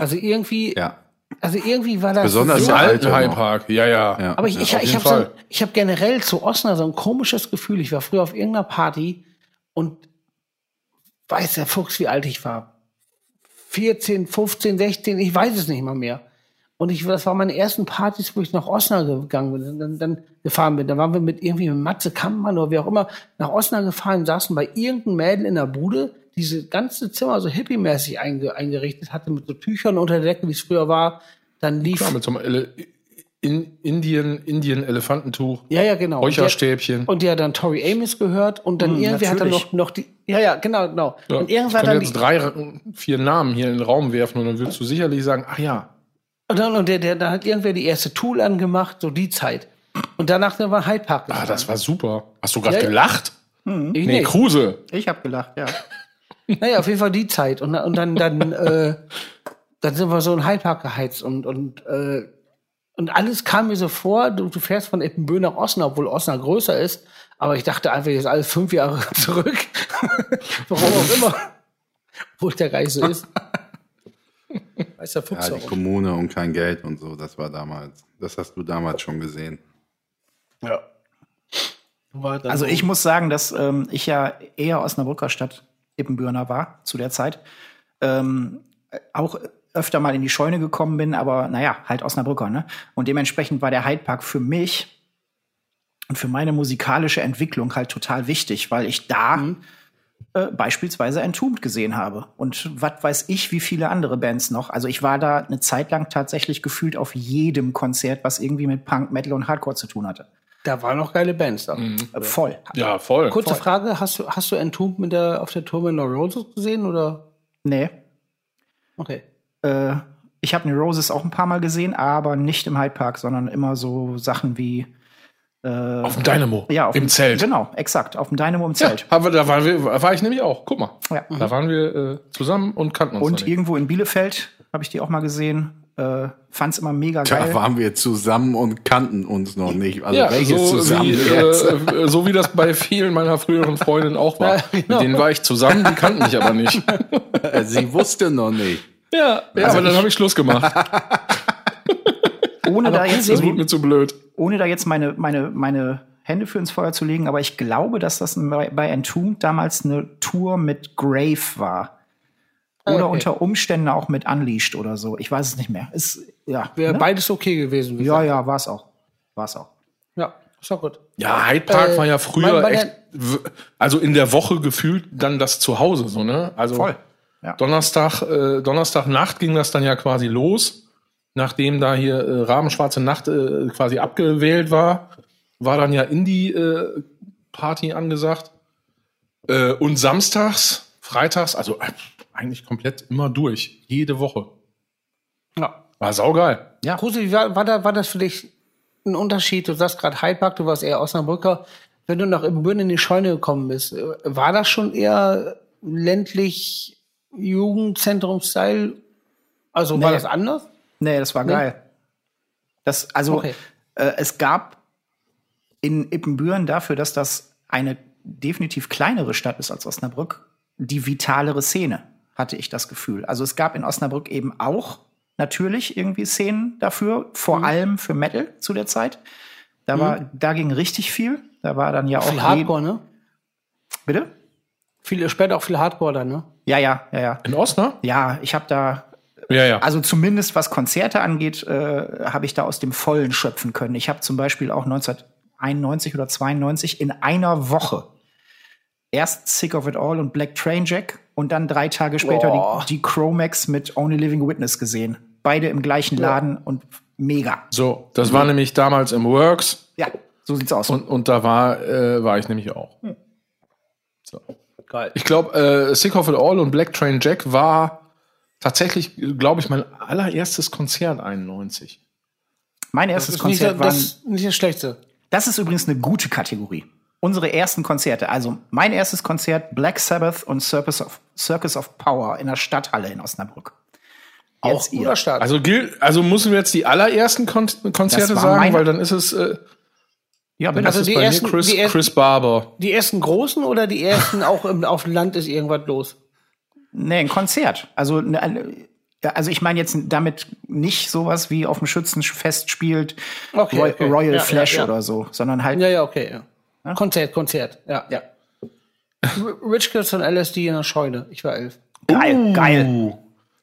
Also irgendwie, Ja. Also irgendwie war das Besonders so der Im alte alten High noch. Park. Ja, ja. Ja. Aber ich, ich, auf ich habe so, ich hab generell zu Osnabrück so ein komisches Gefühl. Ich war früher auf irgendeiner Party und weiß der Fuchs, wie alt ich war. 14, 15, 16, ich weiß es nicht mal mehr. Und ich, das waren meine ersten Partys, wo ich nach Osnabrück gegangen bin, dann, dann gefahren bin. Da waren wir mit irgendwie mit Matze Kampmann oder wie auch immer nach Osnabrück gefahren, saßen bei irgendeinem Mädel in der Bude, diese ganze Zimmer so hippie-mäßig einge, eingerichtet hatte, mit so Tüchern unter der Decke, wie es früher war. Dann lief, Klar, mit so einem Ele in Indien, Indien Elefantentuch, ja, ja, genau. Und Räucherstäbchen. Und die hat dann Tori Amos gehört und dann irgendwie hat er noch, noch die, ja, ja, genau, genau. Ja, und ich irgendwann könnte dann, jetzt drei, vier Namen hier in den Raum werfen und dann würdest du sicherlich sagen, ach ja, und dann, und der, der, da hat irgendwer die erste Tool angemacht, so die Zeit. Und danach dann war Hyde Park. ah, das war super. Hast du gerade Ja, ja. gelacht? ich Nee, nicht. Kruse. Ich habe gelacht, ja. Naja, auf jeden Fall die Zeit. Und, dann- und dann, dann, äh, dann sind wir so in Hyde Park geheizt und, und, äh, und alles kam mir so vor, du, du fährst von Eppenbühl nach Osnabrück, obwohl Osnabrück größer ist. Aber ich dachte einfach jetzt alles fünf Jahre zurück. Warum auch immer. Wo der gar nicht so ist. Weiß der Fuchs Ja, die auch. Kommune und kein Geld und so, das war damals. Das hast du damals schon gesehen. Ja. Also so- ich muss sagen, dass ähm, ich ja eher Osnabrücker Stadt Ippenbürner war zu der Zeit. Ähm, auch öfter mal in die Scheune gekommen bin, aber naja, halt Osnabrücker, ne? Und dementsprechend war der Hyde Park für mich und für meine musikalische Entwicklung halt total wichtig, weil ich da äh, beispielsweise Entombed gesehen habe. Und was weiß ich, wie viele andere Bands noch. Also ich war da eine Zeit lang tatsächlich gefühlt auf jedem Konzert, was irgendwie mit Punk, Metal und Hardcore zu tun hatte. Da waren noch geile Bands da. Äh, voll. Ja, voll. Kurze Frage, hast du, hast du Entombed mit der, auf der Tour mit No Roses gesehen oder? Nee. Okay. Äh, ich habe Roses auch ein paar Mal gesehen, aber nicht im Hyde Park, sondern immer so Sachen wie Auf dem Dynamo. ja auf Im dem- Zelt. Genau, exakt auf dem Dynamo im Ja, Zelt. wir, da waren wir, war ich nämlich auch. Guck mal. Ja. Da waren wir äh, zusammen und kannten uns. Und irgendwo in Bielefeld habe ich die auch mal gesehen. Äh, fand's immer mega geil. Da waren wir zusammen und kannten uns noch nicht. Also ja, welches so zusammen wie, jetzt? äh, so wie das bei vielen meiner früheren Freundinnen auch war. Ja, genau. Mit denen war ich zusammen, die kannten mich aber nicht. Äh, Sie wusste noch nicht. Ja, ja aber dann habe ich Schluss gemacht. ohne da jetzt Das wurde mir zu blöd. ohne da jetzt meine meine meine Hände für ins Feuer zu legen, aber ich glaube, dass das bei, bei Entombed damals eine Tour mit Grave war. Oder okay. unter Umständen auch mit Unleashed oder so. Ich weiß es nicht mehr. Ist, ja, Wäre ne? beides okay gewesen. ja, gesagt. ja, war es auch. War es auch. Ja, ist doch gut. Ja, Hyde Park Äh, war ja früher mein- echt, also in der Woche gefühlt dann das Zuhause, so, ne? Also Voll. Ja. Donnerstag, äh, Donnerstagnacht ging das dann ja quasi los. Nachdem da hier äh, Rabenschwarze Nacht äh, quasi abgewählt war, war dann ja Indie-Party angesagt. Äh, und samstags, freitags, also äh, eigentlich komplett immer durch. Jede Woche. Ja. War saugeil. Ja. Kruse, wie war, war, da, war das für dich ein Unterschied? Du sagst gerade Hyde Park, du warst eher Osnabrücker. Wenn du nach Ibbenbüren in die Scheune gekommen bist, war das schon eher ländlich Jugendzentrum-Style? Also war Nee. das anders? Nee, das war Nee? geil. Das, also, Okay. äh, es gab in Ippenbüren dafür, dass das eine definitiv kleinere Stadt ist als Osnabrück, die vitalere Szene, hatte ich das Gefühl. Also es gab in Osnabrück eben auch natürlich irgendwie Szenen dafür, vor Mhm. allem für Metal zu der Zeit. Da war, da ging richtig viel. Da war dann ja auch Viel Hardcore, ne? Bitte? Viel, später auch viel Hardcore dann, ne? Ja, ja, ja, ja. In Osnabrück? Ja, ich habe da, Ja, ja. also zumindest was Konzerte angeht, äh, habe ich da aus dem Vollen schöpfen können. Ich habe zum Beispiel auch 1991 oder 92 in einer Woche erst Sick of It All und Black Train Jack und dann drei Tage später Boah. die, die Chromax mit Only Living Witness gesehen. Beide im gleichen Laden und mega. so, das war nämlich damals im Works Ja, so sieht's aus. und, und da war, äh, war ich nämlich auch. So. Geil. Ich glaube, äh, Sick of It All und Black Train Jack war tatsächlich, glaube ich, mein allererstes Konzert 91. mein Das erstes Konzert war das ist nicht das Schlechteste. Das ist übrigens eine gute Kategorie. Unsere ersten Konzerte. Also mein erstes Konzert Black Sabbath und Circus of, Circus of Power in der Stadthalle in Osnabrück. Auch Jetzt ihr. guter Start. Also, gilt, also müssen wir jetzt die allerersten Kon Konzerte sagen, weil dann ist es, äh, Ja, bitte. Also die bei ersten- mir Chris, die ersten- Chris Barber. die ersten großen oder die ersten auch im, auf dem Land ist irgendwas los? nee, ein Konzert. Also, ne, also ich meine jetzt damit nicht sowas wie auf dem Schützenfest spielt Okay, Roy okay. Royal Ja, Flash ja, ja. oder so, sondern halt Ja, ja, okay. Ja. Konzert, Konzert. Ja. Ja. Rich Kids und LSD in der Scheune. Ich war elf. geil, geil.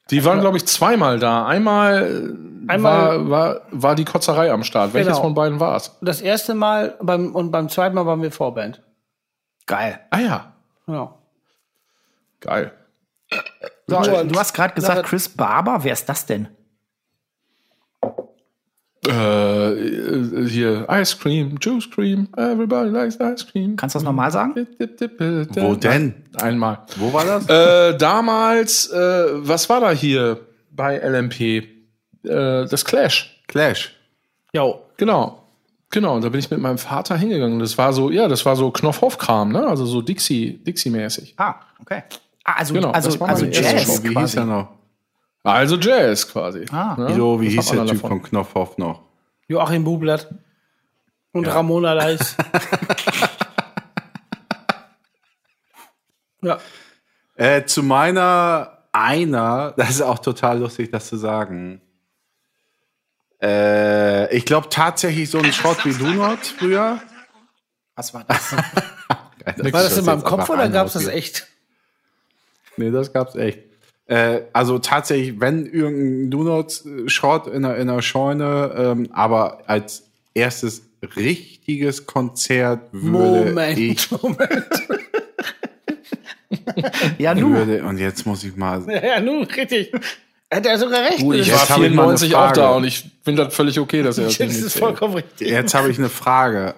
Die waren, glaube ich, zweimal da. Einmal, Einmal- war, war, war die Kotzerei am Start. Welches Genau. von beiden war es? Das erste Mal beim, und beim zweiten Mal waren wir Vorband. Geil. Ah ja, Ja. geil. So, du hast gerade gesagt, Chris Barber, wer ist das denn? Äh, äh, hier, Ice Cream, Juice Cream, everybody likes ice cream. Kannst du das nochmal sagen? Wo denn? Einmal. Wo war das? Äh, damals, äh, was war da hier bei LMP? Äh, das Clash. Clash. Jo. Genau. Genau, und da bin ich mit meinem Vater hingegangen. Das war so, ja, das war so Knopfhoff-Kram, ne? Also so Dixie, Dixie-mäßig. Ah, okay. Ah, also, Genau, also, also Jazz. Show. Wie hieß quasi. er noch? Also Jazz quasi. Ah. ne? Wieso, wie Was hieß der Typ davon? von Knopfhoff noch? Joachim Bublatt. Und Ramona Leis. ja. Äh, zu meiner einer, das ist auch total lustig, das zu sagen. Äh, ich glaube tatsächlich so ein Schrott wie du noch früher. Was war das? Geil, War das in meinem Kopf oder gab es das echt? Nee, das gab's echt. Äh, also tatsächlich, wenn irgendein Donuts-Schrott in der, in der Scheune, ähm, aber als erstes richtiges Konzert würde Moment, ich Moment. ja, nu. würde, und jetzt muss ich mal Ja, nun, richtig. Hat er sogar recht. Du, ich war Jetzt hab ich mal eine 94 auch Frage. da und ich finde das völlig okay, dass er das das ist vollkommen richtig. jetzt habe ich eine Frage.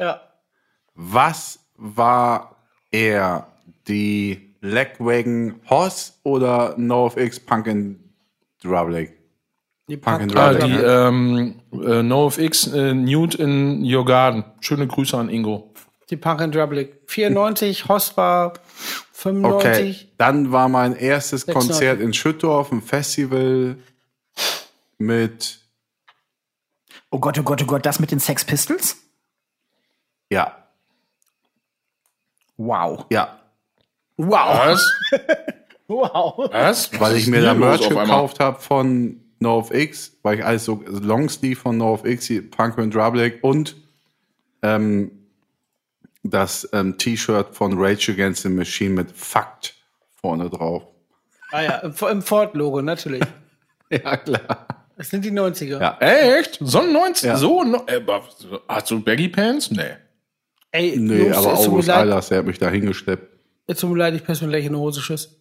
Ja. Was war er? Die Legwagon Hoss oder NoFX Punk and Drublic? Die Punk and Ah, Drublic. die ähm, äh, NoFX äh, Nude in Your Garden. Schöne Grüße an Ingo. Die Punk and Drublic. 94, Host war 95. Okay, dann war mein erstes 96. Konzert in Schüttorf, ein Festival mit, Oh Gott, oh Gott, oh Gott, das mit den Sex Pistols? ja, Wow. ja, Wow. Was? Wow. Was? weil Was ich mir da Merch gekauft habe von NoFX, weil ich alles so Longsleeve von NoFX, die Punk and Drublic und ähm, das ähm, T-Shirt von Rage Against the Machine mit Fakt vorne drauf. Ah ja, im, im Ford-Logo, natürlich. Ja, klar. Das sind die 90er. Ja. Echt? So ein 90? Ja. So? No äh, aber- hast du Baggy Pants? Nee. Ey, Nee, Jungs, aber August Eilers, der hat mich da hingeschleppt. Es tut mir leid, ich piss mir gleich in die Hose, tschüss.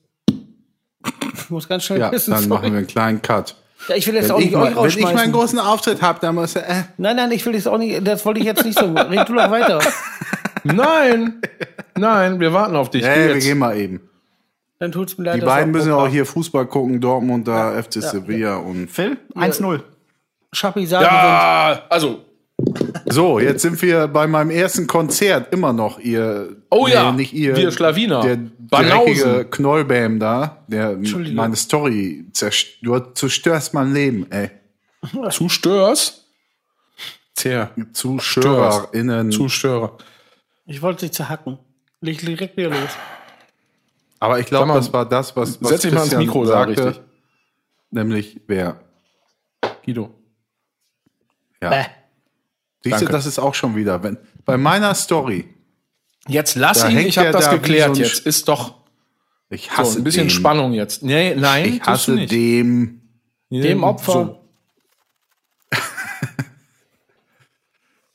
Ich muss ganz schnell Ja, pissen, dann sorry. machen wir einen kleinen Cut. Ja, ich will jetzt auch Wenn ich, nicht mal, euch wenn ich meinen großen Auftritt habe, dann muss er, äh, nein, nein, ich will jetzt auch nicht, das wollte ich jetzt nicht so. Red du doch weiter. Nein! Nein, wir warten auf dich. ja, ja, wir jetzt. gehen mal eben. Dann tut's mir leid. Die beiden müssen ja auch hier Fußball gucken, Dortmund da, FC Sevilla und Phil, 1-0. Schappi sagen Ja, also, so, jetzt sind wir bei meinem ersten Konzert immer noch ihr. Oh ja, nicht ihr. wir Schlawiner. Der Banausen. dreckige Knollbam da, der Entschuldigung. meine Story zerstört. Du zerstörst mein Leben, ey. zu Störs? Tja, ZuschauerInnen. Zustörer. Ich wollte dich zerhacken. Leg direkt wieder los. Aber ich glaube, das war das, was, was setz dich mal ans Christian Mikro da, sagte. richtig. Nämlich wer? Guido. Ja. Bäh. Siehst du, das ist auch schon wieder. Wenn, bei meiner Story Jetzt lass Da ihn, ich habe das da geklärt so ein jetzt. Ist doch Ich so, hasse ein bisschen dem. Spannung jetzt. Nee, nein, Ich hasse nicht. dem. Dem Opfer. So.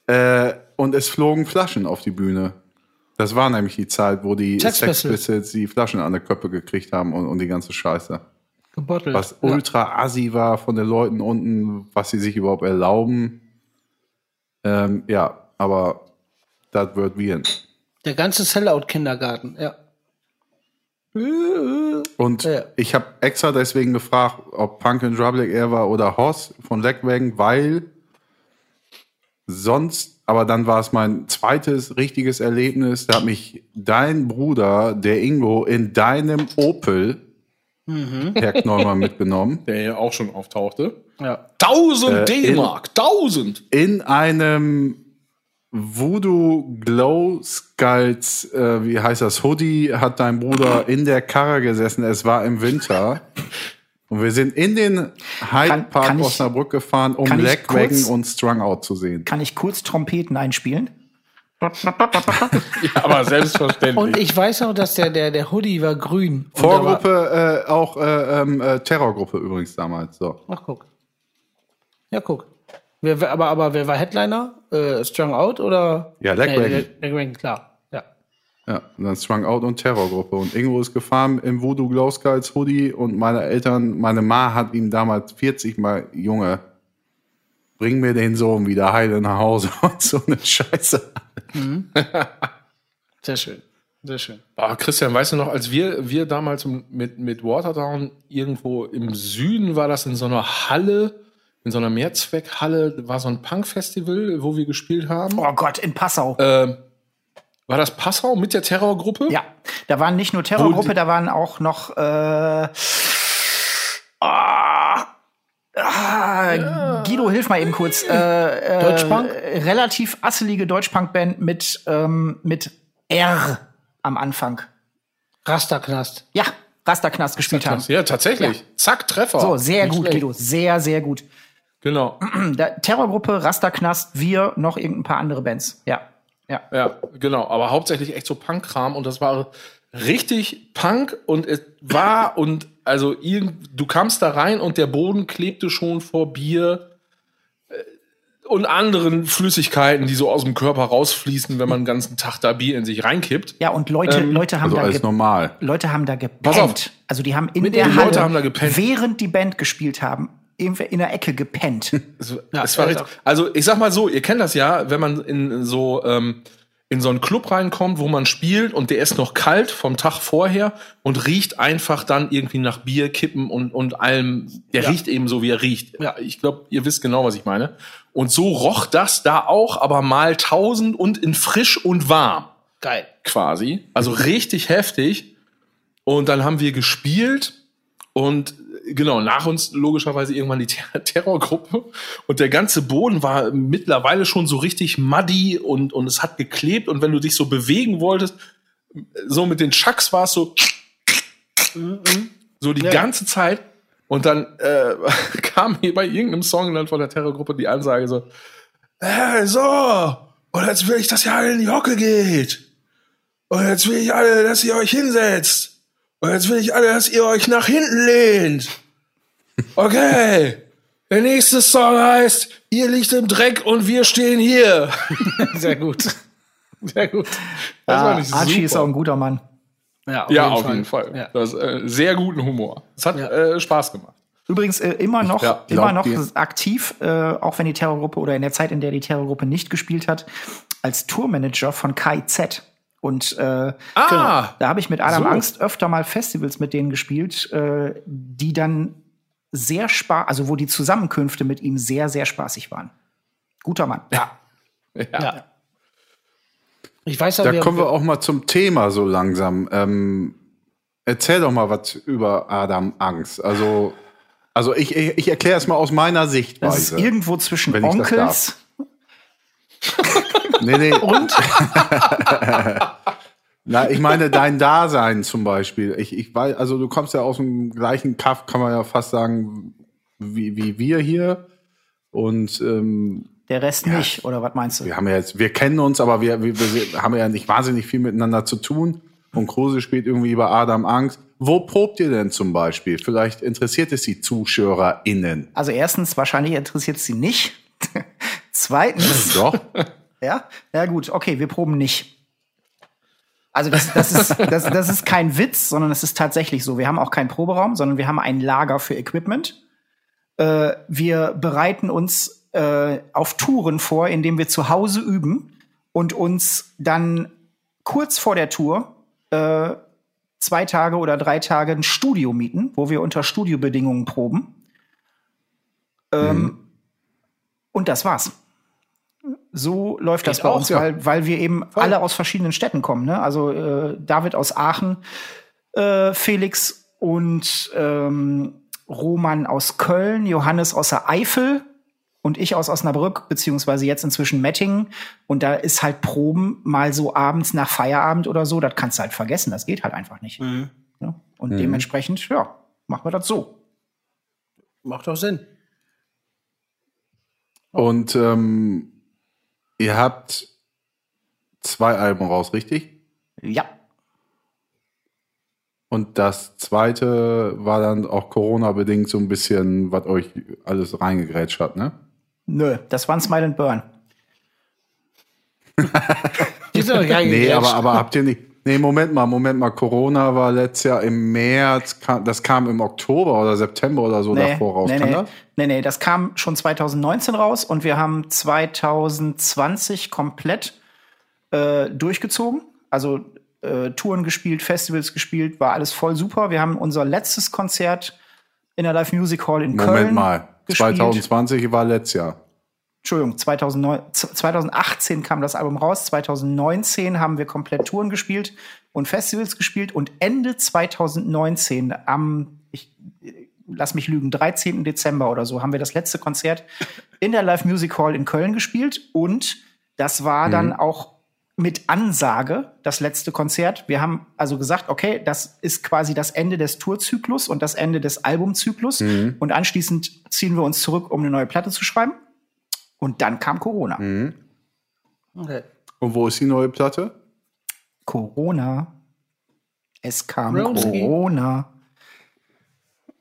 Äh, und es flogen Flaschen auf die Bühne. Das war nämlich die Zeit, wo die Sex Sex Pistols. Pistols die Flaschen an der Köppe gekriegt haben und, und die ganze Scheiße. Gebottelt. Was ultra assi war von den Leuten unten, was sie sich überhaupt erlauben. Ähm, ja, aber das wird wie Der ganze Sellout-Kindergarten, ja. Und Ja. ich habe extra deswegen gefragt, ob Punk in Drublic Air war oder Hoss von Leckwagon, weil sonst, aber dann war es mein zweites richtiges Erlebnis, da hat mich dein Bruder, der Ingo, in deinem Opel, Herr Knollmann, mitgenommen. Der hier auch schon auftauchte. ja. 1000 Äh, D-Mark, 1000. In einem Voodoo Glow Skulls, äh, wie heißt das, Hoodie, hat dein Bruder in der Karre gesessen. Es war im Winter. Und wir sind in den Hyde Kann- Park kann ich- Osnabrück gefahren, um kann ich Leckwagon kurz- und Strung Out zu sehen. Kann ich kurz Trompeten einspielen? Ja, aber selbstverständlich. Und ich weiß noch, dass der, der, der Hoodie war grün. Vorgruppe, äh, auch äh, ähm, äh, Terrorgruppe übrigens damals. So. Ach, guck. Ja, guck. Wer, wer, aber, aber wer war Headliner? Äh, Strung Out oder? Ja, Leckwagon. Nee, Leckwagon, klar. Ja. Ja, und dann Strung Out und Terrorgruppe. Und Ingo ist gefahren im Voodoo Glow Skulls Hoodie und meine Eltern, meine Ma hat ihm damals 40 Mal, Junge, bring mir den Sohn wieder heile nach Hause und so eine Scheiße. Sehr schön. Sehr schön. Ah, Christian, weißt du noch, als wir, wir damals mit, mit Watertown irgendwo im Süden war das in so einer Halle, in so einer Mehrzweckhalle, war so ein Punk-Festival, wo wir gespielt haben. Oh Gott, in Passau. Ähm, war das Passau mit der Terrorgruppe? Ja, da waren nicht nur Terrorgruppe, da waren auch noch äh, ah, ah, Guido, hilf mal eben kurz. Äh, äh, Deutschpunk? Relativ asselige Deutschpunk-Band mit, ähm, mit R am Anfang. Rasterknast. Ja, Rasterknast gespielt haben. Ja, tatsächlich. Zack, Treffer. So, sehr Nicht gut, schlecht. Guido. Sehr, sehr gut. Genau. Da, Terrorgruppe, Rasterknast, wir, noch irgendein paar andere Bands. Ja. Ja. Ja, genau. Aber hauptsächlich echt so Punk-Kram und das war richtig Punk und es war und also irgend, du kamst da rein und der Boden klebte schon vor Bier und anderen Flüssigkeiten, die so aus dem Körper rausfließen, wenn man den ganzen Tag da Bier in sich reinkippt. Ja, und Leute, Leute haben Also da alles normal. Leute haben da Pass auf. gepennt. Also die haben in Mit der den Halle, Leute haben da gepennt. während die Band gespielt haben, in der Ecke gepennt. Es, Ja, es war also- richtig, also ich sag mal so, ihr kennt das ja, wenn man in so ähm, in so einen Club reinkommt, wo man spielt und der ist noch kalt vom Tag vorher und riecht einfach dann irgendwie nach Bier, Kippen und, und allem. Der riecht eben so, wie er riecht. Ja. Ich glaube, ihr wisst genau, was ich meine. Und so roch das da auch, aber mal tausend und in frisch und warm Geil. quasi. Also richtig heftig. Und dann haben wir gespielt und genau, nach uns logischerweise irgendwann die Ter Terrorgruppe. Und der ganze Boden war mittlerweile schon so richtig muddy und, und es hat geklebt. Und wenn du dich so bewegen wolltest, so mit den Chucks war es so, so die ganze Zeit. Und dann äh, kam hier bei irgendeinem Song dann von der Terrorgruppe die Ansage so, äh, so, und jetzt will ich, dass ihr alle in die Hocke geht. Und jetzt will ich alle, dass ihr euch hinsetzt. Und jetzt will ich alle, dass ihr euch nach hinten lehnt. Okay. Der nächste Song heißt, ihr liegt im Dreck und wir stehen hier. Sehr gut. Sehr gut. Das Ah, Archie ist auch ein guter Mann. Ja, ja, auf jeden Fall. Ja. Das äh, sehr guten Humor. Es hat Ja. äh, Spaß gemacht. Übrigens äh, immer noch, Ja, immer noch dir. aktiv, äh, auch wenn die Terrorgruppe oder in der Zeit, in der die Terrorgruppe nicht gespielt hat, als Tourmanager von KIZ. Und äh, Ah, da habe ich mit Adam so. Angst öfter mal Festivals mit denen gespielt, äh, die dann sehr spaß, also wo die Zusammenkünfte mit ihm sehr, sehr spaßig waren. Guter Mann. ja. Ja. Ich weiß auch, Da wir, kommen wir auch mal zum Thema so langsam. Ähm, erzähl doch mal was über Adam Angst. Also, also ich, ich, ich erkläre es mal aus meiner Das ist Sichtweise. irgendwo zwischen Wenn ich das Onkels. Nee, nee. Und? Na, ich meine dein Dasein zum Beispiel. Ich, ich weiß, also du kommst ja aus dem gleichen Kaff, kann man ja fast sagen, wie, wie wir hier. Und ähm, der Rest nicht. Oder was meinst du? Wir haben ja jetzt, wir kennen uns, aber wir, wir, wir haben ja nicht wahnsinnig viel miteinander zu tun. Und Kruse spielt irgendwie über Adam Angst. Wo probt ihr denn zum Beispiel? Vielleicht interessiert es die ZuschauerInnen. Also erstens, wahrscheinlich interessiert sie nicht. Zweitens, Doch. ja, ja gut, okay, wir proben nicht. Also das, das, ist, das, das ist kein Witz, sondern es ist tatsächlich so. Wir haben auch keinen Proberaum, sondern wir haben ein Lager für Equipment. Äh, wir bereiten uns äh, auf Touren vor, indem wir zu Hause üben und uns dann kurz vor der Tour äh, zwei Tage oder drei Tage ein Studio mieten, wo wir unter Studiobedingungen proben. Ähm, Und das war's. So läuft das Geht bei auch, uns, ja. weil, weil wir eben alle aus verschiedenen Städten kommen. Ne? Also äh, David aus Aachen, äh, Felix und ähm, Roman aus Köln, Johannes aus der Eifel und ich aus Osnabrück, beziehungsweise jetzt inzwischen Mettingen. Und da ist halt Proben mal so abends nach Feierabend oder so, das kannst du halt vergessen, das geht halt einfach nicht. Ja? Und dementsprechend, ja, machen wir das so. Macht doch Sinn. Und ähm, ihr habt zwei Alben raus, richtig? Ja. Und das zweite war dann auch Corona-bedingt so ein bisschen, was euch alles reingegrätscht hat, ne? Nö, das war ein Smile and Burn. Die sind doch Nee, aber, aber habt ihr nicht. Nee, Moment mal, Moment mal. Corona war letztes Jahr im März, das kam im Oktober oder September oder so davor raus. nee, Kann nee, das? nee, nee, das kam schon 2019 raus und wir haben 2020 komplett äh, durchgezogen. Also äh, Touren gespielt, Festivals gespielt, war alles voll super. Wir haben unser letztes Konzert in der Live Music Hall in Moment Köln mal. gespielt. 2020 war letztes Jahr. Entschuldigung, 2009, z- 2018 kam das Album raus, 2019 haben wir komplett Touren gespielt und Festivals gespielt und Ende 2019 am, ich lass mich lügen, 13. Dezember oder so haben wir das letzte Konzert in der Live Music Hall in Köln gespielt und das war dann auch mit Ansage das letzte Konzert. Wir haben also gesagt, okay, das ist quasi das Ende des Tourzyklus und das Ende des Albumzyklus und anschließend ziehen wir uns zurück, um eine neue Platte zu schreiben. Und dann kam Corona. Okay. Und wo ist die neue Platte? Corona. Es kam Brownski. Corona.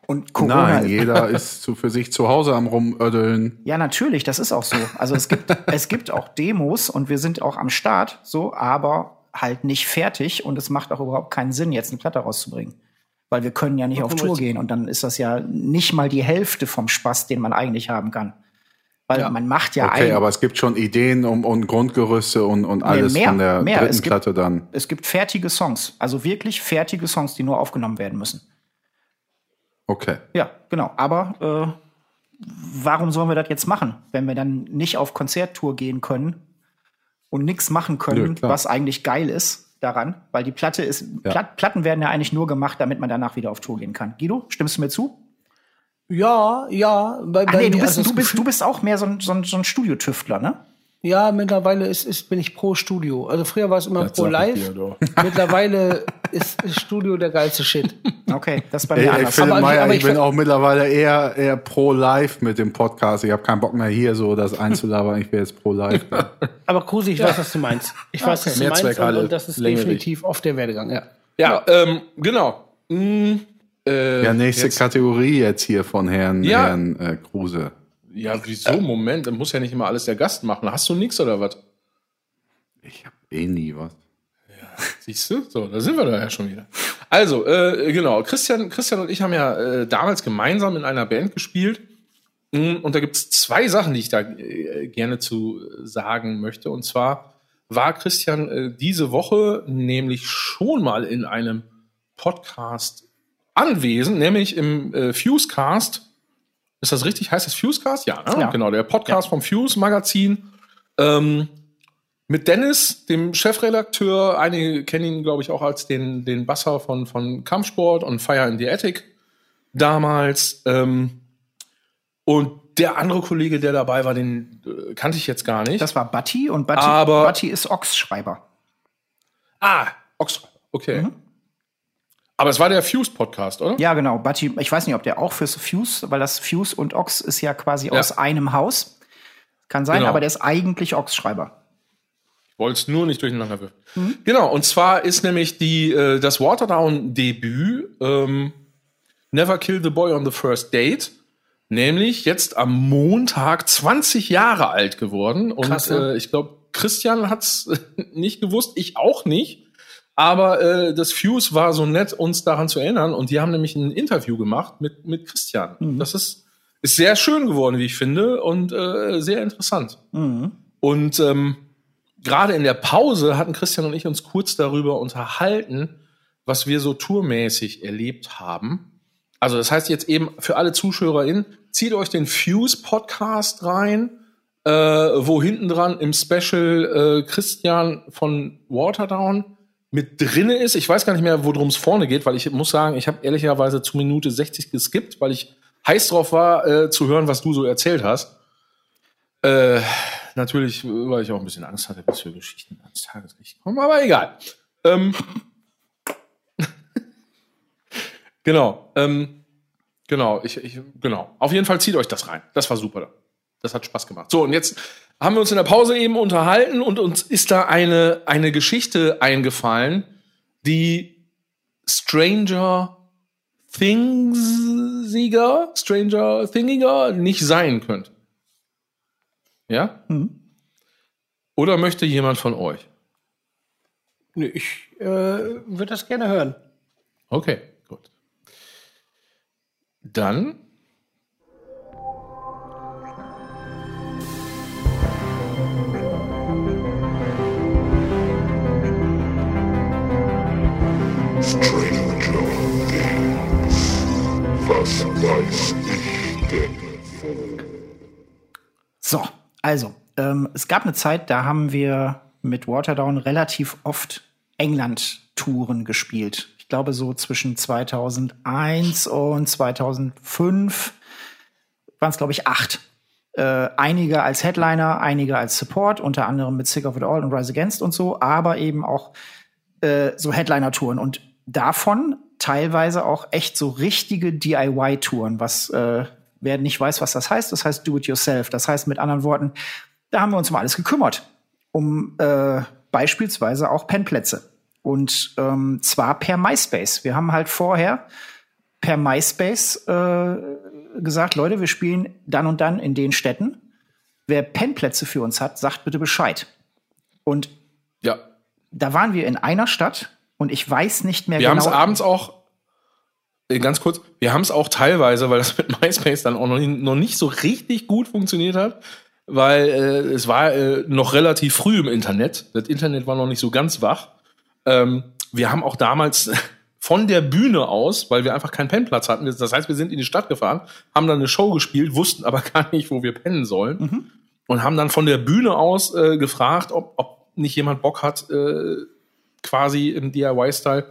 Und Corona. Nein, jeder ist zu, für sich zu Hause am Rumödeln. ja, natürlich, das ist auch so. Also es gibt, es gibt auch Demos und wir sind auch am Start, so, aber halt nicht fertig und es macht auch überhaupt keinen Sinn, jetzt eine Platte rauszubringen. Weil wir können ja nicht auf Tour gehen und dann ist das ja nicht mal die Hälfte vom Spaß, den man eigentlich haben kann. Weil man macht ja Okay, aber es gibt schon Ideen um, und Grundgerüste und, und alles mehr, von der mehr. dritten gibt- Platte dann. es gibt fertige Songs, also wirklich fertige Songs, die nur aufgenommen werden müssen. Okay. Ja, genau. Aber äh, warum sollen wir das jetzt machen, wenn wir dann nicht auf Konzerttour gehen können und nichts machen können, Nö, was eigentlich geil ist daran? Weil die Platte ist, Ja. Plat Platten werden ja eigentlich nur gemacht, damit man danach wieder auf Tour gehen kann. Guido, stimmst du mir zu? Ja, ja. Bei, Ach bei nee, du bist, also du bist, du bist auch mehr so ein, so ein, so ein Studiotüftler, ne? Ja, mittlerweile ist, ist, bin ich pro Studio. Also früher war es immer Das pro Live. Mittlerweile ist, ist Studio der geilste Shit. Okay, das bei Ey, mir ey, anders. Philipp Aber- Meyer, aber ich ich bin auch mittlerweile eher, eher pro live mit dem Podcast. Ich habe keinen Bock mehr hier so das einzulabern. Ich will jetzt pro live. Aber Kruse, ich weiß, was du meinst. Ich weiß, was du meinst. Und, und das ist definitiv oft der Werdegang, ja. Ja, ähm, genau. Mm, äh, Ja, nächste jetzt- Kategorie jetzt hier von Herrn, Ja. Herrn äh, Kruse. Ja, wieso? Moment, dann muss ja nicht immer alles der Gast machen. Hast du nix oder was? Ich habe eh nie was. Siehst du? So, da sind wir da ja schon wieder. Also, äh, genau, Christian, Christian und ich haben ja äh, damals gemeinsam in einer Band gespielt. Mm, Und da gibt's zwei Sachen, die ich da äh, gerne zu äh, sagen möchte. Und zwar war Christian äh, diese Woche nämlich schon mal in einem Podcast anwesend, nämlich im äh, Fusecast. Ist das richtig? Heißt das Fusecast? Ja, ne? Ja. genau, der Podcast vom Fuse Magazin. Ähm, mit Dennis, dem Chefredakteur. Einige kennen ihn, glaube ich, auch als den, den Basser von, von Kampfsport und Fire in the Attic damals. Ähm, und der andere Kollege, der dabei war, den äh, kannte ich jetzt gar nicht. Das war Batti und Batti, Aber- Batti ist Ochsschreiber. ah, Oxford. Okay. Aber es war der Fuse-Podcast, oder? Ja, genau. Batti, ich weiß nicht, ob der auch fürs Fuse, weil das Fuse und Ox ist ja quasi Ja. aus einem Haus. Kann sein, Genau. aber der ist eigentlich Ochs-Schreiber. wollte es nur nicht durcheinander wirfen. Genau, und zwar ist nämlich die, äh, das Waterdown-Debüt ähm, Never Kill the Boy on the First Date, nämlich jetzt am Montag 20 Jahre alt geworden. Und Krass, ne? äh, ich glaube, Christian hat's nicht gewusst, ich auch nicht. Aber äh, das Fuse war so nett, uns daran zu erinnern. Und die haben nämlich ein Interview gemacht mit, mit Christian. Das ist, ist sehr schön geworden, wie ich finde, und äh, sehr interessant. Und ähm, gerade in der Pause hatten Christian und ich uns kurz darüber unterhalten, was wir so tourmäßig erlebt haben. Also das heißt jetzt eben für alle ZuschauerInnen, zieht euch den Fuse Podcast rein, äh, wo hinten dran im Special äh, Christian von Waterdown mit drinne ist. Ich weiß gar nicht mehr, worum es vorne geht, weil ich muss sagen, ich habe ehrlicherweise zu Minute 60 geskippt, weil ich heiß drauf war, äh, zu hören, was du so erzählt hast. Äh, natürlich, weil ich auch ein bisschen Angst hatte, was für Geschichten ans Tageslicht kommen, aber egal. Ähm, genau, ähm, genau, ich, ich, genau. Auf jeden Fall zieht euch das rein. Das war super. Das hat Spaß gemacht. So, und jetzt haben wir uns in der Pause eben unterhalten und uns ist da eine, eine Geschichte eingefallen, die Stranger Thingsiger, Stranger Thingiger nicht sein könnte. Ja? Oder möchte jemand von euch? Nö, ich äh, würde das gerne hören. Okay, gut. Dann So, also, ähm, es gab eine Zeit, da haben wir mit Waterdown relativ oft England-Touren gespielt. Ich glaube, so zwischen 2001 und 2005 waren es, glaube ich, acht. Äh, einige als Headliner, einige als Support, unter anderem mit Sick of It All und Rise Against und so, aber eben auch äh, so Headliner-Touren. Und davon teilweise auch echt so richtige DIY-Touren, was äh, wer nicht weiß, was das heißt, das heißt Do-it-yourself. Das heißt mit anderen Worten, da haben wir uns um alles gekümmert. Um äh, beispielsweise auch Pennplätze. Und ähm, zwar per MySpace. Wir haben halt vorher per MySpace äh, gesagt, Leute, wir spielen dann und dann in den Städten. Wer Pennplätze für uns hat, sagt bitte Bescheid. Und ja, da waren wir in einer Stadt und ich weiß nicht mehr wir haben genau. es abends auch äh, ganz kurz, wir haben es auch teilweise, weil das mit MySpace dann auch noch, nicht- noch nicht so richtig gut funktioniert hat, weil äh, es war äh, noch relativ früh im Internet. Das Internet war noch nicht so ganz wach. Ähm, wir haben auch damals von der Bühne aus, weil wir einfach keinen Pennplatz hatten, das heißt, wir sind in die Stadt gefahren, haben dann eine Show gespielt, wussten aber gar nicht, wo wir pennen sollen und haben dann von der Bühne aus äh, gefragt, ob, ob nicht jemand Bock hat, äh, quasi im DIY-Style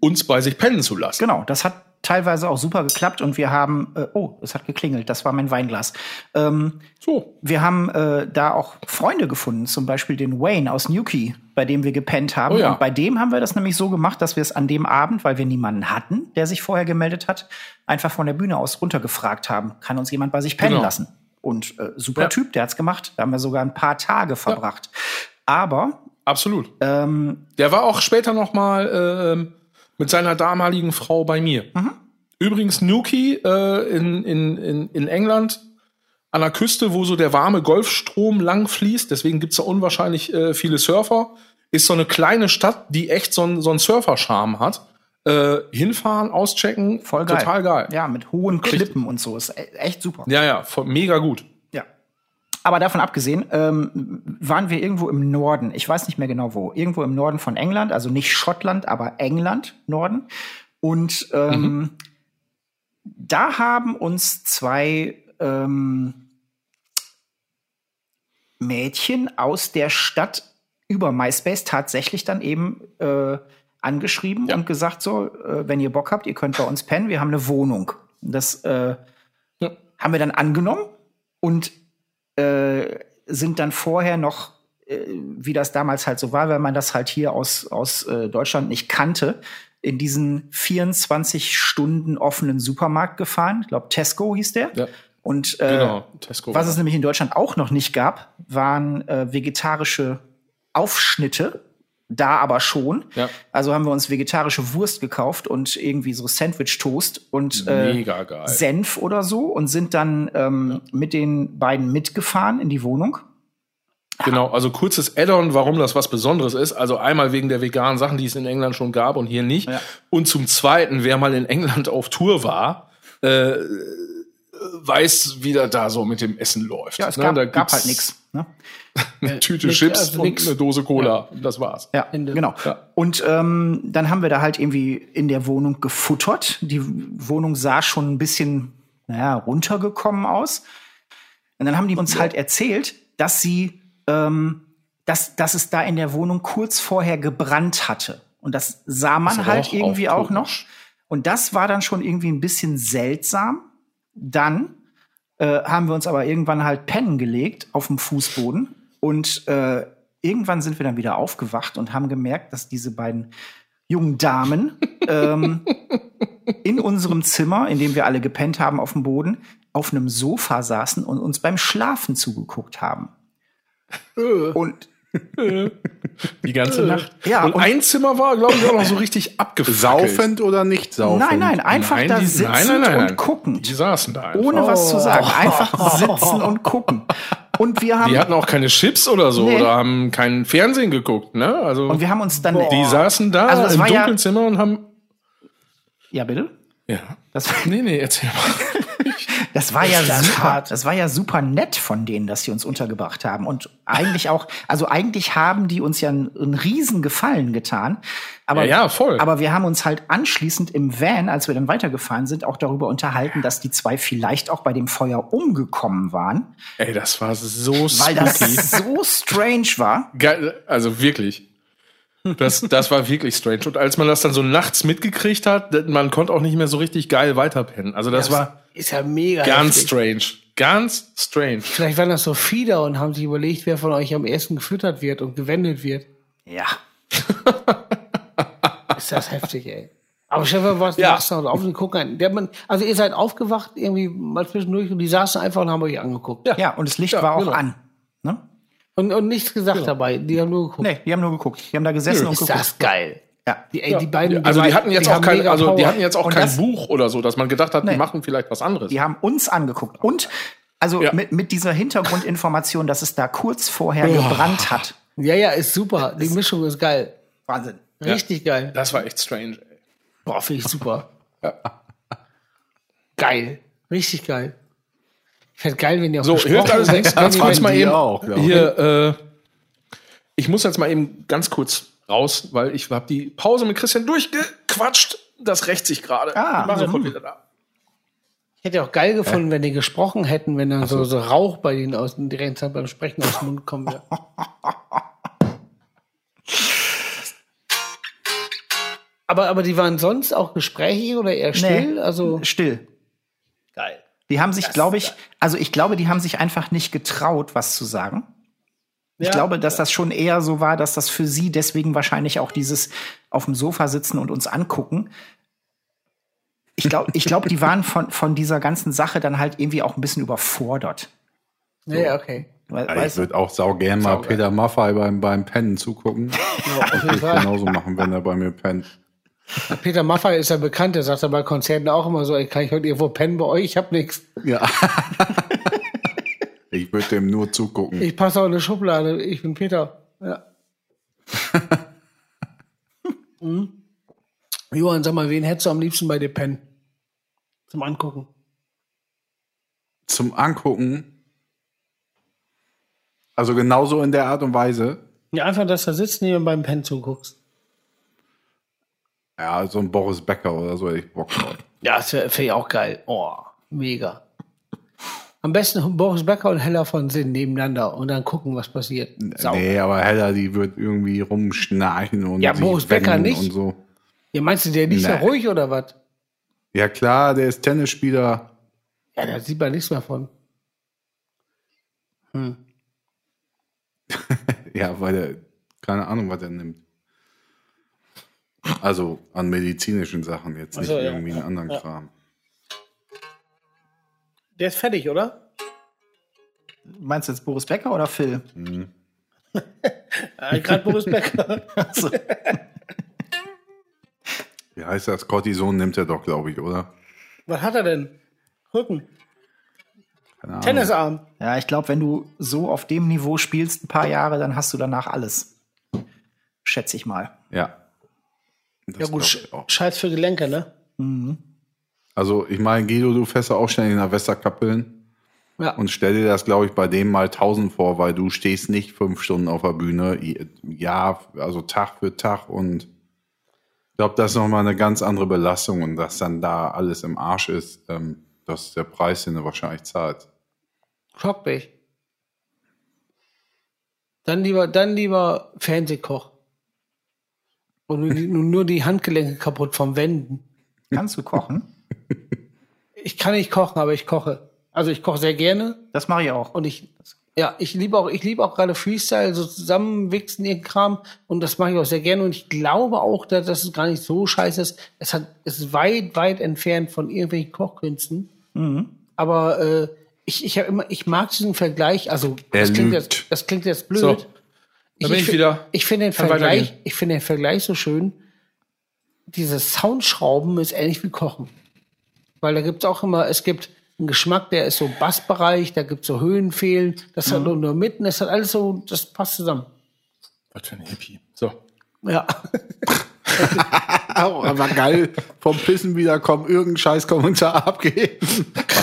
uns bei sich pennen zu lassen. Genau, das hat teilweise auch super geklappt und wir haben, äh, oh, es hat geklingelt, das war mein Weinglas. Ähm, So. wir haben äh, da auch Freunde gefunden, zum Beispiel den Wayne aus Newquay, bei dem wir gepennt haben. Oh ja. Und bei dem haben wir das nämlich so gemacht, dass wir es an dem Abend, weil wir niemanden hatten, der sich vorher gemeldet hat, einfach von der Bühne aus runtergefragt haben, kann uns jemand bei sich pennen Genau. lassen. Und äh, super Ja. Typ, der hat's gemacht. Da haben wir sogar ein paar Tage verbracht. Aber Absolut. ähm, Der war auch später noch mal ähm, mit seiner damaligen Frau bei mir. Übrigens Newquay äh, in, in, in, in England an der Küste, wo so der warme Golfstrom lang fließt. Deswegen gibt's da unwahrscheinlich äh, viele Surfer. Ist so eine kleine Stadt, die echt so einen so einen Surfer-Charme hat. Äh, hinfahren, auschecken, voll geil. total geil. Ja, mit hohen Klippen und so. Ist e- echt super. Ja, ja, voll, mega gut. Aber davon abgesehen, ähm, waren wir irgendwo im Norden. Ich weiß nicht mehr genau wo. Irgendwo im Norden von England, also nicht Schottland, aber England, Norden. Und ähm, da haben uns zwei ähm, Mädchen aus der Stadt über MySpace tatsächlich dann eben äh, angeschrieben Ja. und gesagt, so, äh, wenn ihr Bock habt, ihr könnt bei uns pennen, wir haben eine Wohnung. Das äh, Ja. haben wir dann angenommen und äh, sind dann vorher noch, äh, wie das damals halt so war, wenn man das halt hier aus, aus äh, Deutschland nicht kannte, in diesen 24 Stunden offenen Supermarkt gefahren. Ich glaube, Tesco hieß der. Ja. Und äh, Genau, Tesco. was es nämlich in Deutschland auch noch nicht gab, waren äh, vegetarische Aufschnitte. Da aber schon. Ja. Also haben wir uns vegetarische Wurst gekauft und irgendwie so Sandwich-Toast und äh. Senf oder so und sind dann ähm, mit den beiden mitgefahren in die Wohnung. Genau, also kurzes Add-on, warum das was Besonderes ist. Also einmal wegen der veganen Sachen, die es in England schon gab und hier nicht. Ja. Und zum Zweiten, wer mal in England auf Tour war, äh, weiß, wie das da so mit dem Essen läuft. Ja, es Ne, gab, da gab halt nichts. Ne? Eine Tüte nix, Chips also und nix. eine Dose Cola. Das war's. Ja, Ende. genau. Ja. Und ähm, dann haben wir da halt irgendwie in der Wohnung gefuttert. Die Wohnung sah schon ein bisschen, naja, runtergekommen aus. Und dann haben die uns halt erzählt, dass sie, ähm, dass, dass es da in der Wohnung kurz vorher gebrannt hatte. Und das sah man aber halt auch- irgendwie auch auch noch. Und das war dann schon irgendwie ein bisschen seltsam. Dann äh, haben wir uns aber irgendwann halt pennen gelegt auf dem Fußboden und äh, irgendwann sind wir dann wieder aufgewacht und haben gemerkt, dass diese beiden jungen Damen ähm, in unserem Zimmer, in dem wir alle gepennt haben auf dem Boden, auf einem Sofa saßen und uns beim Schlafen zugeguckt haben. Und Die ganze Nacht. Ja, und, und- ein Zimmer war, glaube ich, auch noch so richtig abgefackelt. Saufend oder nicht saufend? nein, nein, einfach Nein, da die- sitzend nein, nein, und guckend. Die saßen da einfach. Ohne was zu sagen. Einfach sitzen und gucken. Und wir haben, Die hatten auch keine Chips oder so Nee. oder haben keinen Fernsehen geguckt, ne? Also und wir haben uns dann. die saßen da Also im war ja- dunklen Zimmer und haben Ja, bitte? ja. Das, Nee, nee, erzähl mal. das war ja das super. hart. Das war ja super nett von denen, dass sie uns untergebracht haben. Und eigentlich auch, also eigentlich haben die uns ja einen, einen riesen Gefallen getan. Aber, Ja, ja, voll. Aber wir haben uns halt anschließend im Van, als wir dann weitergefahren sind, auch darüber unterhalten, dass die zwei vielleicht auch bei dem Feuer umgekommen waren, Ey, das war so weil das so strange war. Geil, also wirklich. Das, das war wirklich strange. Und als man das dann so nachts mitgekriegt hat, man konnte auch nicht mehr so richtig geil weiterpennen. Also das war Ist ja mega. ganz heftig. strange. Ganz strange. Vielleicht waren das so Fieder und haben sich überlegt, wer von euch am ersten gefüttert wird und gewendet wird. Ja. Ist das heftig, ey. Aber Stefan, was Ja. machst du da auf und gucken? Der man, also ihr seid aufgewacht irgendwie mal zwischendurch und die saßen einfach und haben euch angeguckt. Ja, und das Licht war auch genau. an. Ne? Und, und nichts gesagt dabei. Die haben nur geguckt. Nee, die haben nur geguckt. Die haben da gesessen und ist geguckt. das geil. Ja. Die, ey, die beiden. Also die hatten jetzt auch haben kein, also die hatten jetzt auch Und kein das- Buch oder so, dass man gedacht hat, Nee. die machen vielleicht was anderes. Die haben uns angeguckt. Und also Ja. mit, mit dieser Hintergrundinformation, dass es da kurz vorher gebrannt hat. Ja, ja, ist super. Die Mischung ist geil. Wahnsinn. Richtig geil. Das war echt strange. Ey. Boah, finde ich super. Geil. Richtig geil. Ich fände geil, wenn ihr auch So, hilft alles nichts. Ganz kurz mal die eben. auch, hier, äh, ich muss jetzt mal eben ganz kurz raus, weil ich habe die Pause mit Christian durchgequatscht. Das rächt sich gerade. Ah, ich mache so. sofort wieder da. Ich hätte auch geil gefunden, wenn die gesprochen hätten, wenn dann so, so Rauch bei ihnen aus dem direkt beim Sprechen aus dem Mund kommen würde. aber, aber die waren sonst auch gesprächig oder eher still? Also Still. geil. Die haben sich, glaube ich, also ich glaube, die haben sich einfach nicht getraut, was zu sagen. Ich Ja. glaube, dass das schon eher so war, dass das für sie deswegen wahrscheinlich auch dieses auf dem Sofa sitzen und uns angucken. Ich glaube, ich glaube, die waren von, von dieser ganzen Sache dann halt irgendwie auch ein bisschen überfordert. Ja, ja, okay. We- Ja, ich würde auch saugern mal Saugeil. Peter Maffay beim, beim Pennen zugucken. Ja, auf jeden Ich genauso machen, wenn er bei mir pennt. Peter Maffay ist ja bekannt, der sagt ja bei Konzerten auch immer so, ey, kann ich heute irgendwo pennen bei euch? Ich hab nichts. Ja. ich würde dem nur zugucken. Ich passe auch in eine Schublade. Ich bin Peter. Ja. hm? Johann, sag mal, wen hättest du am liebsten bei dir pennen? Zum Angucken. Zum Angucken. Also genauso in der Art und Weise. Ja, einfach, dass du da sitzt neben beim Pennen zuguckst. Ja, so ein Boris Becker oder so hätte ich Bock drauf. Ja, das finde ich auch geil. Oh, mega. Am besten Boris Becker und Hella von Sinn nebeneinander und dann gucken, was passiert. Sau. Nee, aber Hella, die wird irgendwie rumschnarchen und Ja, sich Boris Becker nicht. und so. Ja, meinst du, der liegt so Nee. ruhig oder was? Ja klar, der ist Tennisspieler. Ja, da sieht man nichts mehr von. Ja, weil er keine Ahnung, was er nimmt. Also an medizinischen Sachen, jetzt nicht so, ja. irgendwie einen anderen Kram. Der ist fertig, oder? Meinst du jetzt Boris Becker oder Phil? Äh, Gerade Boris Becker. Also, Wie heißt das? Cortison nimmt er doch, glaube ich, oder? Was hat er denn? Rücken. Tennisarm. ja, ich glaube, wenn du so auf dem Niveau spielst, ein paar Jahre, dann hast du danach alles. Schätze ich mal. Ja. Das Ja gut. Scheiß für Gelenke, ne? Also, ich meine, Guido, du fährst ja auch schnell nach Westerkappeln. Ja. Und stell dir das, glaube ich, bei dem mal tausend vor, weil du stehst nicht fünf Stunden auf der Bühne. Ja, also Tag für Tag und ich glaube, das ist nochmal eine ganz andere Belastung und dass dann da alles im Arsch ist, ähm, das ist der Preis, den du wahrscheinlich zahlst. Schockt mich. Dann lieber, dann lieber Fernsehkoch. Und nur die, nur die Handgelenke kaputt vom Wenden. Kannst du kochen? Ich kann nicht kochen, aber ich koche. Also ich koche sehr gerne Das mache ich auch. und ich, ja, ich liebe auch, ich liebe auch gerade Freestyle, so zusammenwichsen ihr Kram und das mache ich auch sehr gerne und ich glaube auch, dass das gar nicht so scheiße ist. Es hat, es ist weit, weit entfernt von irgendwelchen Kochkünsten. Aber äh, ich, ich habe immer, ich mag diesen Vergleich. Also Er das klingt, jetzt, das klingt jetzt blöd. So, da bin ich fi- wieder. Ich finde den Kann Vergleich, ich finde den Vergleich so schön. Dieses Soundschrauben ist ähnlich wie Kochen. Weil da gibt's auch immer, es gibt einen Geschmack, der ist so Bassbereich, da gibt's so Höhenfehlen, das hat nur, nur mitten, das hat alles so, das passt zusammen. Was für ein Hippie. So. Ja. aber geil, vom Pissen wiederkommen, irgendein scheiß Kommentar abgeben.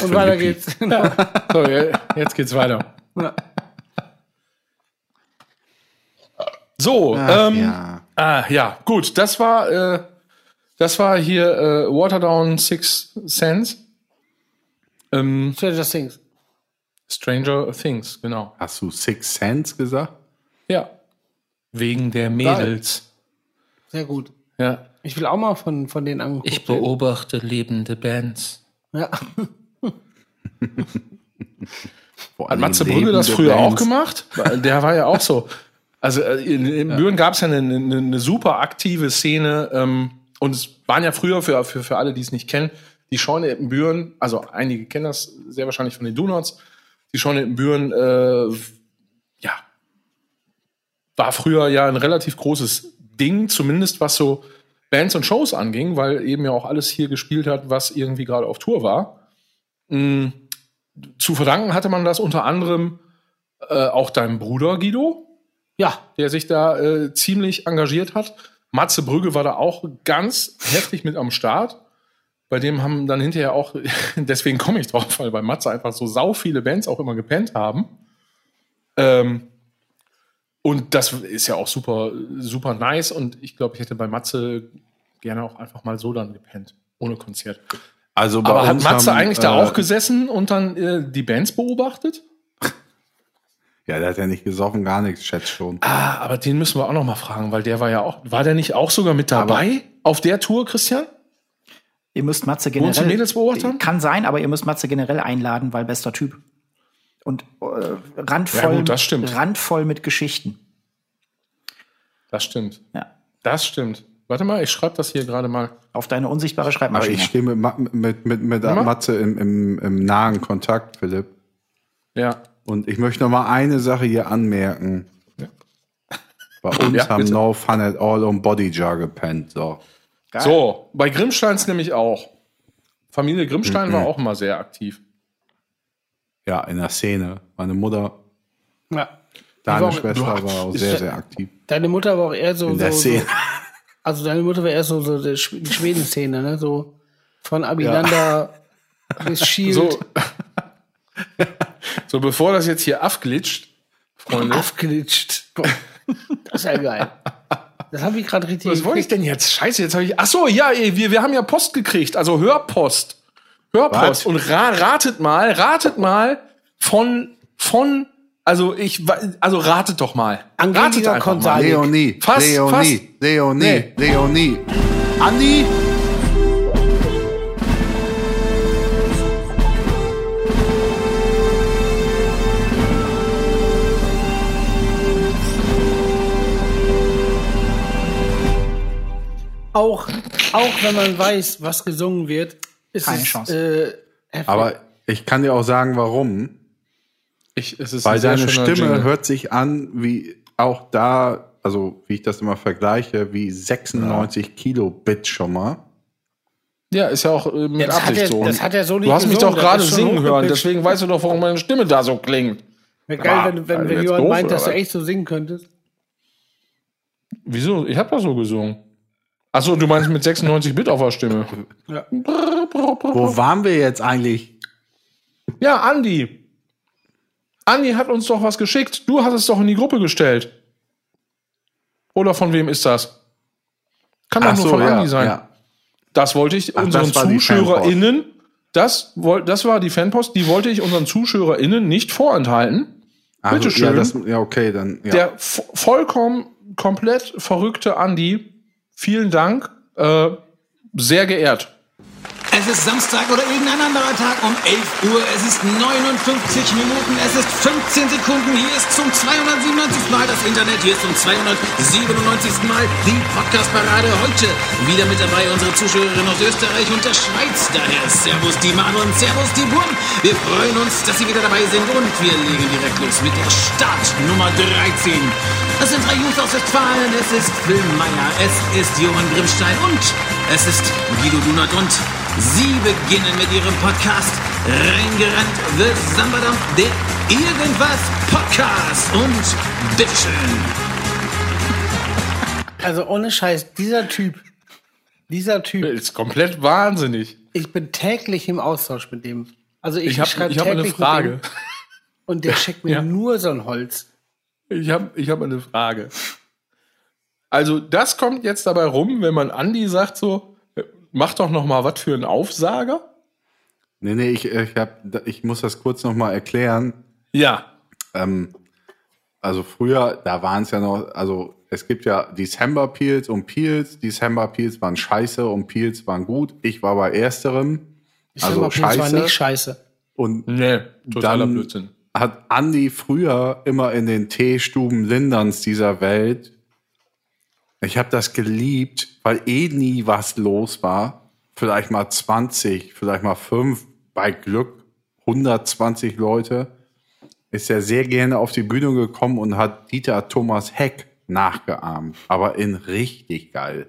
Und weiter geht's. Genau. so, je- jetzt geht's weiter. Ja. So, ähm, ja. Ah, ja, gut. Das war, äh, das war hier äh, Waterdown Six Sense. Ähm, Stranger Things. Stranger Things, genau. Hast du Six Sense gesagt? Ja. Wegen der Mädels. Sehr gut. Ja. Ich will auch mal von, von denen angucken. Ich beobachte lebende Bands. Ja. Hat Matze Brügge das früher auch Bands. gemacht? Weil Der war ja auch so. Also äh, in, in Büren gab es ja eine, eine, eine super aktive Szene ähm, und es waren ja früher für, für, für alle, die es nicht kennen, die Scheune in Büren, also einige kennen das sehr wahrscheinlich von den Donuts, die Scheune in Büren, äh, ja, war früher ja ein relativ großes Ding, zumindest was so Bands und Shows anging, weil eben ja auch alles hier gespielt hat, was irgendwie gerade auf Tour war. Mm, zu verdanken hatte man das unter anderem äh, auch deinem Bruder Guido, Ja. der sich da äh, ziemlich engagiert hat. Matze Brügge war da auch ganz heftig mit am Start. Bei dem haben dann hinterher auch, deswegen komme ich drauf, weil bei Matze einfach so sau viele Bands auch immer gepennt haben. Ähm, und das ist ja auch super, super nice. Und ich glaube, ich hätte bei Matze gerne auch einfach mal so dann gepennt, ohne Konzert. Also Aber hat Matze haben, eigentlich da äh, auch gesessen und dann äh, die Bands beobachtet? Ja, der hat ja nicht gesoffen, gar nichts, schätzt schon. Ah, aber den müssen wir auch noch mal fragen, weil der war ja auch, war der nicht auch sogar mit dabei auf der Tour, Christian? Ihr müsst Matze generell. Mädels beobachten? Kann sein, aber ihr müsst Matze generell einladen, weil bester Typ. Und äh, randvoll, Ja, gut, das stimmt. randvoll mit Geschichten. Das stimmt. Ja. Das stimmt. Warte mal, ich schreibe das hier gerade mal. Auf deine unsichtbare Aber Schreibmaschine. ich stehe mit, mit, mit, mit. Matze im, im, im nahen Kontakt, Philipp. Ja. Und ich möchte noch mal eine Sache hier anmerken. Bei uns Ja, haben bitte. No Fun at All und Body Jar gepennt. So. So, bei Grimmsteins nämlich auch. Familie Grimmstein war auch immer sehr aktiv. Ja, in der Szene. Meine Mutter, ja. deine war auch- Schwester war auch sehr, ja- sehr aktiv. Deine Mutter war auch eher so. In der so, Szene. so also deine Mutter war eher so, so die Sch- die Schweden-Szene, ne? So von Abinanda bis Shield. So, so bevor das jetzt hier abglitscht, Freunde. Aufglitscht. Boah, Das ist ja geil. Das habe ich gerade richtig. Was wollte ich denn jetzt? Scheiße, jetzt habe ich. Ach so, ja, ey, wir, wir haben ja Post gekriegt, also Hörpost. Hörpost. Was? Und ra ratet mal, ratet mal von, von, also ich, also ratet doch mal. Ratet Angelika einfach mal. Leonie, Fast, Leonie, fast. Leonie, Nee. Leonie. Andi? Auch, auch wenn man weiß, was gesungen wird, ist Keine es Chance. Äh. Aber Ich kann dir auch sagen, warum. Ich, es ist Weil deine Stimme Jingle. hört sich an, wie auch da, also wie ich das immer vergleiche, wie 96 Kilobit schon mal. Ja, ist ja auch äh, mit hat Absicht er- so. das hat er so nicht Du hast mich gesungen, doch das gerade singen hören, deswegen weißt du doch, warum meine Stimme da so klingt. Wäre geil, wenn, wenn, wenn jemand doof, meint, dass du echt so singen könntest. Wieso? Ich habe doch so gesungen. Achso, du meinst mit 96 Bit auf der Stimme. Wo waren wir jetzt eigentlich? Ja, Andi. Andi hat uns doch was geschickt. Du hast es doch in die Gruppe gestellt. Oder von wem ist das? Kann doch Ach nur so, von ja, Andi sein. ja. Das wollte ich Ach, unseren das ZuschauerInnen, das, das war die Fanpost, die wollte ich unseren ZuschauerInnen nicht vorenthalten. Also, Bitteschön. Ja, das, ja, okay, dann. Ja. Der vo- vollkommen komplett verrückte Andi, vielen Dank, äh, sehr geehrt. Es ist Samstag oder irgendein anderer Tag um 11 Uhr. Es ist 59 Minuten. Es ist 15 Sekunden. Hier ist zum 297. Mal das Internet. Hier ist zum 297. Mal die Podcast-Parade heute. Wieder mit dabei unsere Zuschauerin aus Österreich und der Schweiz. Daher Servus die Manu und Servus die Burm. Wir freuen uns, dass Sie wieder dabei sind und wir legen direkt los mit der Startnummer 13. Das sind drei Jungs aus Westfalen. Es ist Phil Meyer, es ist Johann Grimmstein und es ist Guido Dunert und Sie beginnen mit Ihrem Podcast Reingerannt The Sambadam, der Irgendwas Podcast. Und bitteschön. Also ohne Scheiß, dieser Typ, dieser Typ, Ist komplett wahnsinnig. ich bin täglich im Austausch mit dem. Also ich, Ich habe hab eine Frage. und der schickt mir Ja. nur so ein Holz. Ich habe ich hab eine Frage. Also, das kommt jetzt dabei rum, wenn man Andi sagt so, mach doch noch mal was für einen Aufsager. Nee, nee, ich, ich, hab, ich muss das kurz nochmal erklären. Ja. Ähm, also früher, da waren es ja noch, also es gibt ja December Peels und Peels. December Peels waren scheiße und Peels waren gut. Ich war bei ersterem. Ich sag mal, Also scheiße. nicht scheiße. Und Nee, totaler Dann- Blödsinn. hat Andi früher immer in den Teestuben Linderns dieser Welt. Ich habe das geliebt, weil eh nie was los war. Vielleicht mal 20, vielleicht mal 5, bei Glück 120 Leute. Ist er sehr gerne auf die Bühne gekommen und hat Dieter Thomas Heck nachgeahmt, aber in richtig geil.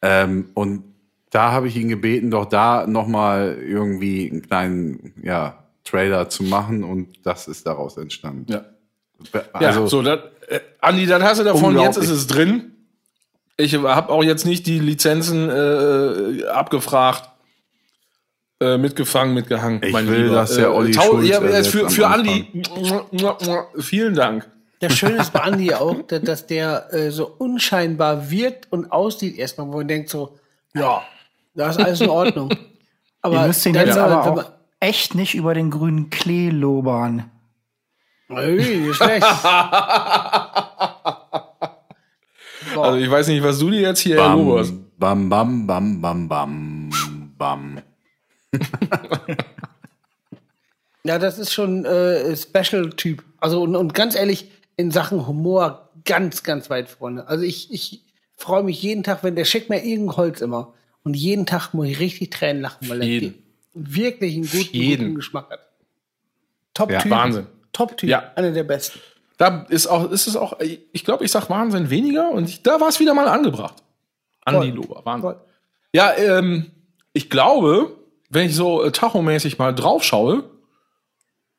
Ähm, und da habe ich ihn gebeten, doch da nochmal irgendwie einen kleinen ja, Trailer zu machen und das ist daraus entstanden. Ja. Ja, Also, so, dann, äh, Andi, dann hast du davon, jetzt ist es drin. Ich habe auch jetzt nicht die Lizenzen äh, abgefragt, äh, mitgefangen, mitgehangen. Ich mein will, Lieber. dass der Olli Tau- Schulz ja, für, für. Andi, vielen Dank. Das Schöne ist bei Andi auch, da- dass der äh, so unscheinbar wirkt und aussieht erstmal, wo man denkt so, ja, da ist alles in Ordnung. Aber Ihr müsst ihn dann jetzt aber auch echt nicht über den grünen Klee lobern. Nicht schlecht. Also ich weiß nicht, was du dir jetzt hier eroberst. bam, bam, bam, bam, bam, bam. Ja, das ist schon äh, Special-Typ. Also und, und ganz ehrlich, in Sachen Humor ganz, ganz weit vorne. Also ich, ich freue mich jeden Tag, wenn der schickt mir irgendein Holz immer. Und jeden Tag muss ich richtig Tränen lachen, weil er Jeden. wirklich einen guten, guten Geschmack hat. Top-Typ. Ja, Wahnsinn. Top-Typ. Ja. Einer der besten. Da ist auch, ist es auch, ich glaube, ich sag Wahnsinn weniger und ich, da war es wieder mal angebracht. Andi. Lober, Wahnsinn. Voll. Ja, ähm, ich glaube, wenn ich so äh, tachomäßig mal drauf schaue,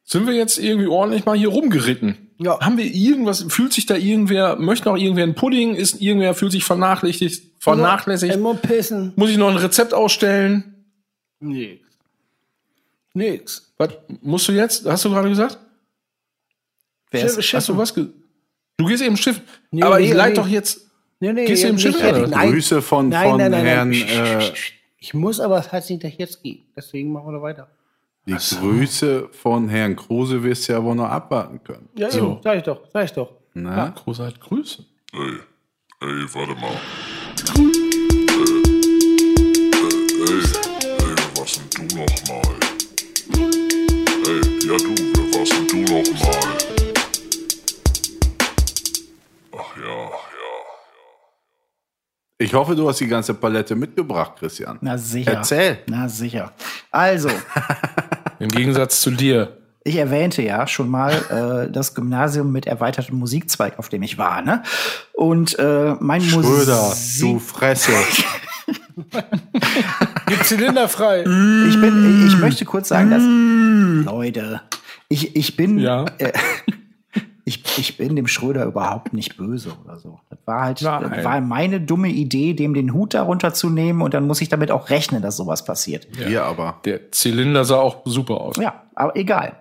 sind wir jetzt irgendwie ordentlich mal hier rumgeritten. Ja. Haben wir irgendwas, fühlt sich da irgendwer, möchte noch irgendwer einen Pudding, ist irgendwer, fühlt sich vernachlässigt, vernachlässigt, Immer pissen. muss ich noch ein Rezept ausstellen? Nix. Nix. Was musst du jetzt, hast du gerade gesagt? Wer ist, Schiff- Hast du was ge Du gehst eben Schiff. Nee, aber nee, ich leite nee. doch jetzt. Nee, nee, Gehst du nicht Schiff. Grüße von, Nein, von nein, nein, Herrn, äh, Ich muss aber, das heißt nicht, dass ich jetzt gehe. Deswegen machen wir da weiter. die Grüße von Herrn Kruse wirst du ja wohl noch abwarten können. Ja, So. eben. Sag ich doch, sag ich doch. Na? Großartig Grüße. Ey, ey, warte mal. Ey, ey, wer warst denn du nochmal? Ey, ja du, warst denn du nochmal? Ich hoffe, du hast die ganze Palette mitgebracht, Christian. Na sicher. Erzähl. Na sicher. Also, Im Gegensatz zu dir. Ich erwähnte ja schon mal äh, das Gymnasium mit erweitertem Musikzweig, auf dem ich war. Ne? Und äh, mein Schröder, du Musik... Fresse. Gib Zylinder frei. Ich, bin, ich möchte kurz sagen, dass... Leute, ich, ich bin... Ja. Äh, ich, ich bin dem Schröder überhaupt nicht böse oder so. Das war halt Nein. das war meine dumme Idee, dem den Hut darunter zu nehmen und dann muss ich damit auch rechnen, dass sowas passiert. Hier aber. Der Zylinder sah auch super aus. Ja, aber egal.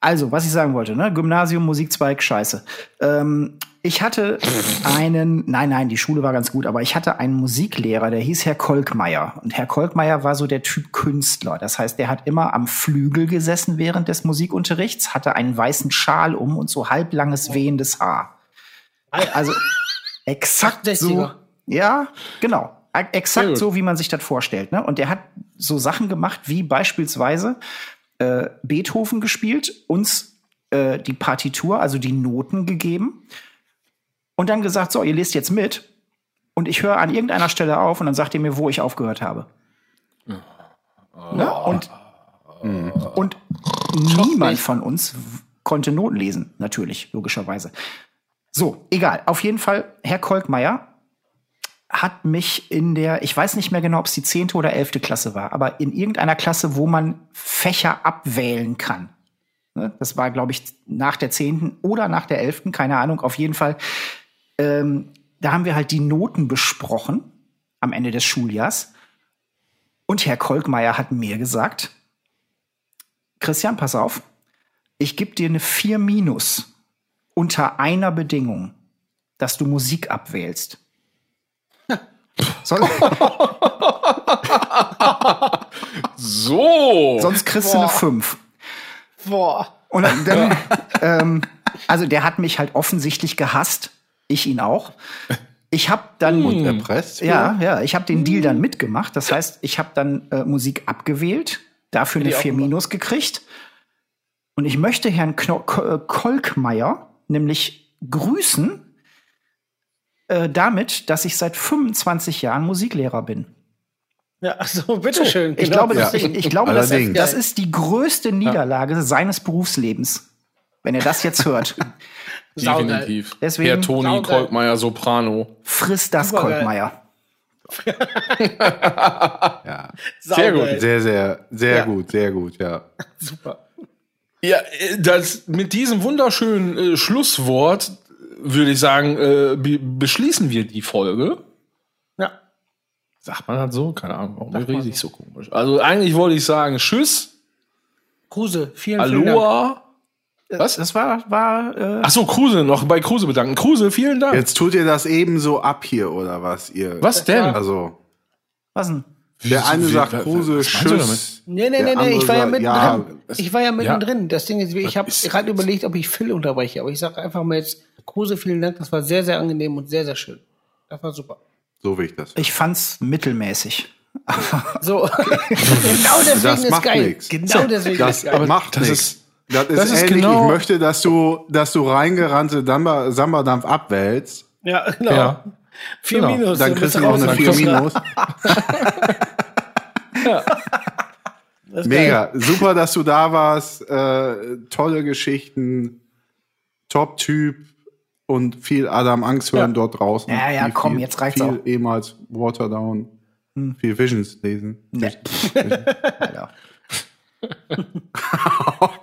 Also, was ich sagen wollte, ne? Gymnasium, Musikzweig, scheiße. Ähm, ich hatte einen, nein, nein, die Schule war ganz gut, aber ich hatte einen Musiklehrer, der hieß Herr Kolkmeier. Und Herr Kolkmeier war so der Typ Künstler. Das heißt, der hat immer am Flügel gesessen während des Musikunterrichts, hatte einen weißen Schal um und so halblanges wehendes Haar. Also, exakt so. 60er. Ja, genau. Exakt so, wie man sich das vorstellt. Ne? Und der hat so Sachen gemacht, wie beispielsweise äh, Beethoven gespielt, uns äh, die Partitur, also die Noten gegeben und dann gesagt, so, ihr lest jetzt mit und ich höre an irgendeiner Stelle auf und dann sagt ihr mir, wo ich aufgehört habe. Ne? Und, und niemand von uns konnte Noten lesen, natürlich, logischerweise. So, egal. Auf jeden Fall, Herr Kolkmeier hat mich in der, ich weiß nicht mehr genau, ob es die zehnte oder elfte Klasse war, aber in irgendeiner Klasse, wo man Fächer abwählen kann. Ne, Das war, glaube ich, nach der zehnten oder nach der elften, keine Ahnung. Auf jeden Fall, ähm, da haben wir halt die Noten besprochen am Ende des Schuljahrs. Und Herr Kolkmeier hat mir gesagt, Christian, pass auf, ich gebe dir eine 4 minus unter einer Bedingung, dass du Musik abwählst. Soll, So! sonst kriegst du eine 5. Boah. Und dann, dann ähm, also der hat mich halt offensichtlich gehasst, ich ihn auch. Ich habe dann Und erpresst? ja, ja, ich habe den Deal dann mitgemacht. Das heißt, ich habe dann äh, Musik abgewählt, dafür eine ich auch 4 Minus gekriegt. Und ich möchte Herrn Kno äh, Kolkmeier nämlich grüßen äh, damit, dass ich seit 25 Jahren Musiklehrer bin. Ja, also bitteschön. Ich genau. glaube, das, Ja. ich, ich glaube das, das ist die größte Niederlage seines Berufslebens, wenn er das jetzt hört. Definitiv. Deswegen- Herr Toni Saugeil. Kolkmeier Soprano. Friss das, Supergeil. Kolkmeier. Ja. Sehr gut. Sehr, sehr, sehr Ja. gut, sehr gut, ja. Super. Ja, äh, das, mit diesem wunderschönen äh, Schlusswort würde ich sagen, äh, be beschließen wir die Folge. Ja. Sagt man das so? Keine Ahnung, warum rede ich so komisch. Also eigentlich wollte ich sagen, tschüss, Kruse, vielen, vielen Dank. Aloha. Was? Das war, war äh, Ach so, Kruse, noch bei Kruse bedanken. Kruse, vielen Dank. Jetzt tut ihr das eben so ab hier, oder was, ihr? Was denn? Also, was denn? Der eine sagt Kruse, Tschüss. Nee, nee, nee, nee, ich war ja mittendrin. ja, ich war ja mittendrin. Ja. Das Ding ist, ich habe gerade überlegt, ob ich Phil unterbreche, aber ich sage einfach mal jetzt, Kruse, vielen Dank, das war sehr, sehr angenehm und sehr, sehr schön. Das war super. So will ich das. Ich fand's mittelmäßig. So, genau deswegen Das ist macht geil. nix. Genau deswegen Das ist geil. macht das nichts. ist- Das ist, das ist ähnlich, genau- ich möchte, dass du, dass du reingerannte Samba- Samba-Dampf abwälzt. Ja, genau. Ja. Vier Genau. Minus. Dann kriegst du noch eine. 4 Minus. Das ist Mega. Super, dass du da warst. Äh, tolle Geschichten. Top-Typ. Und viel Adam Angst hören dort draußen. Ja, ja, Viel, komm, viel, jetzt reicht's viel auch. Hm. ehemals Waterdown. Viel Visions lesen. Nee. Alter.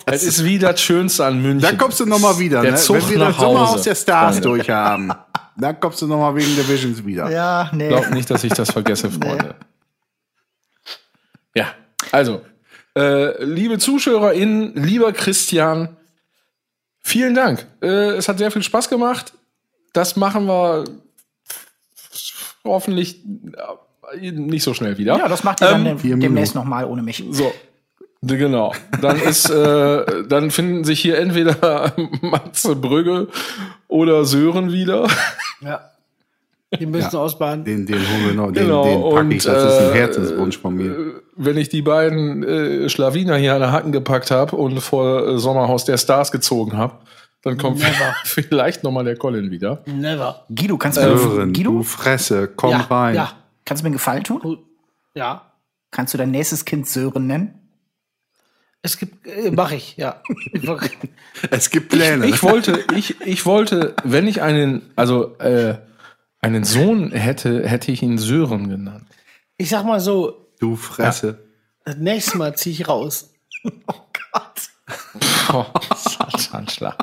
Das ist wie das Schönste an München. Dann kommst du noch mal wieder, Der ne? Zug Wenn wir nach das Sommer Hause, aus der Stars Freunde. Dann kommst du noch mal wegen der Visions wieder. Ja, nee. Glaub nicht, dass ich das vergesse, Freunde. Ja, also, äh, liebe ZuschauerInnen, lieber Christian, vielen Dank. Äh, es hat sehr viel Spaß gemacht. Das machen wir hoffentlich äh, nicht so schnell wieder. Ja, das macht ihr dann Ähm, dem- demnächst nochmal ohne mich. So. Genau. Dann ist, äh, dann finden sich hier entweder Matze Brügge oder Sören wieder. Ja. Die müssen ausbaden. Den, den holen wir noch, den, Genau, den pack ich. Das ist ein äh, Herzenswunsch von mir. wenn ich die beiden äh, Schlawiner hier an der Hacken gepackt habe und vor äh, Sommerhaus der Stars gezogen habe, dann kommt Never. vielleicht noch mal der Colin wieder. Never. Guido, kannst du, mir, Sören, du Guido, Fresse, komm ja, rein. Ja. kannst du mir einen Gefallen tun? Ja. Kannst du dein nächstes Kind Sören nennen? Es gibt, äh, mache ich, ja. Es gibt Pläne. Ich wollte, ich, ich wollte, wenn ich einen, also äh, einen Sohn hätte, hätte ich ihn Sören genannt. Ich sag mal so, du Fresse. das nächste Mal ziehe ich raus. Oh, Satanschlag.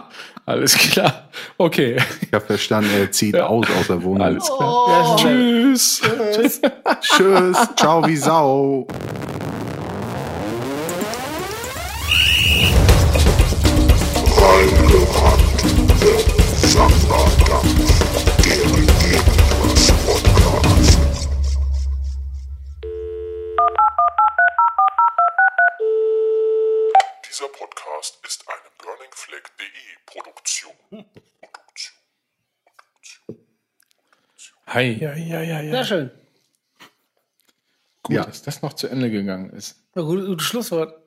Alles klar. Okay. Ich habe verstanden, er zieht aus aus der Wohnung. Alles klar. Tschüss. Tschüss. Ciao wie Sau. Reingerannt, der Samba-Dampf, Gary Gegenwas Podcast. Dieser Podcast ist eine burningfleck.de Produktion. Produktion. Hi, ja, ja, ja, ja. Sehr schön. Gut, Ja. dass das noch zu Ende gegangen ist. Ja, gut, gutes Schlusswort.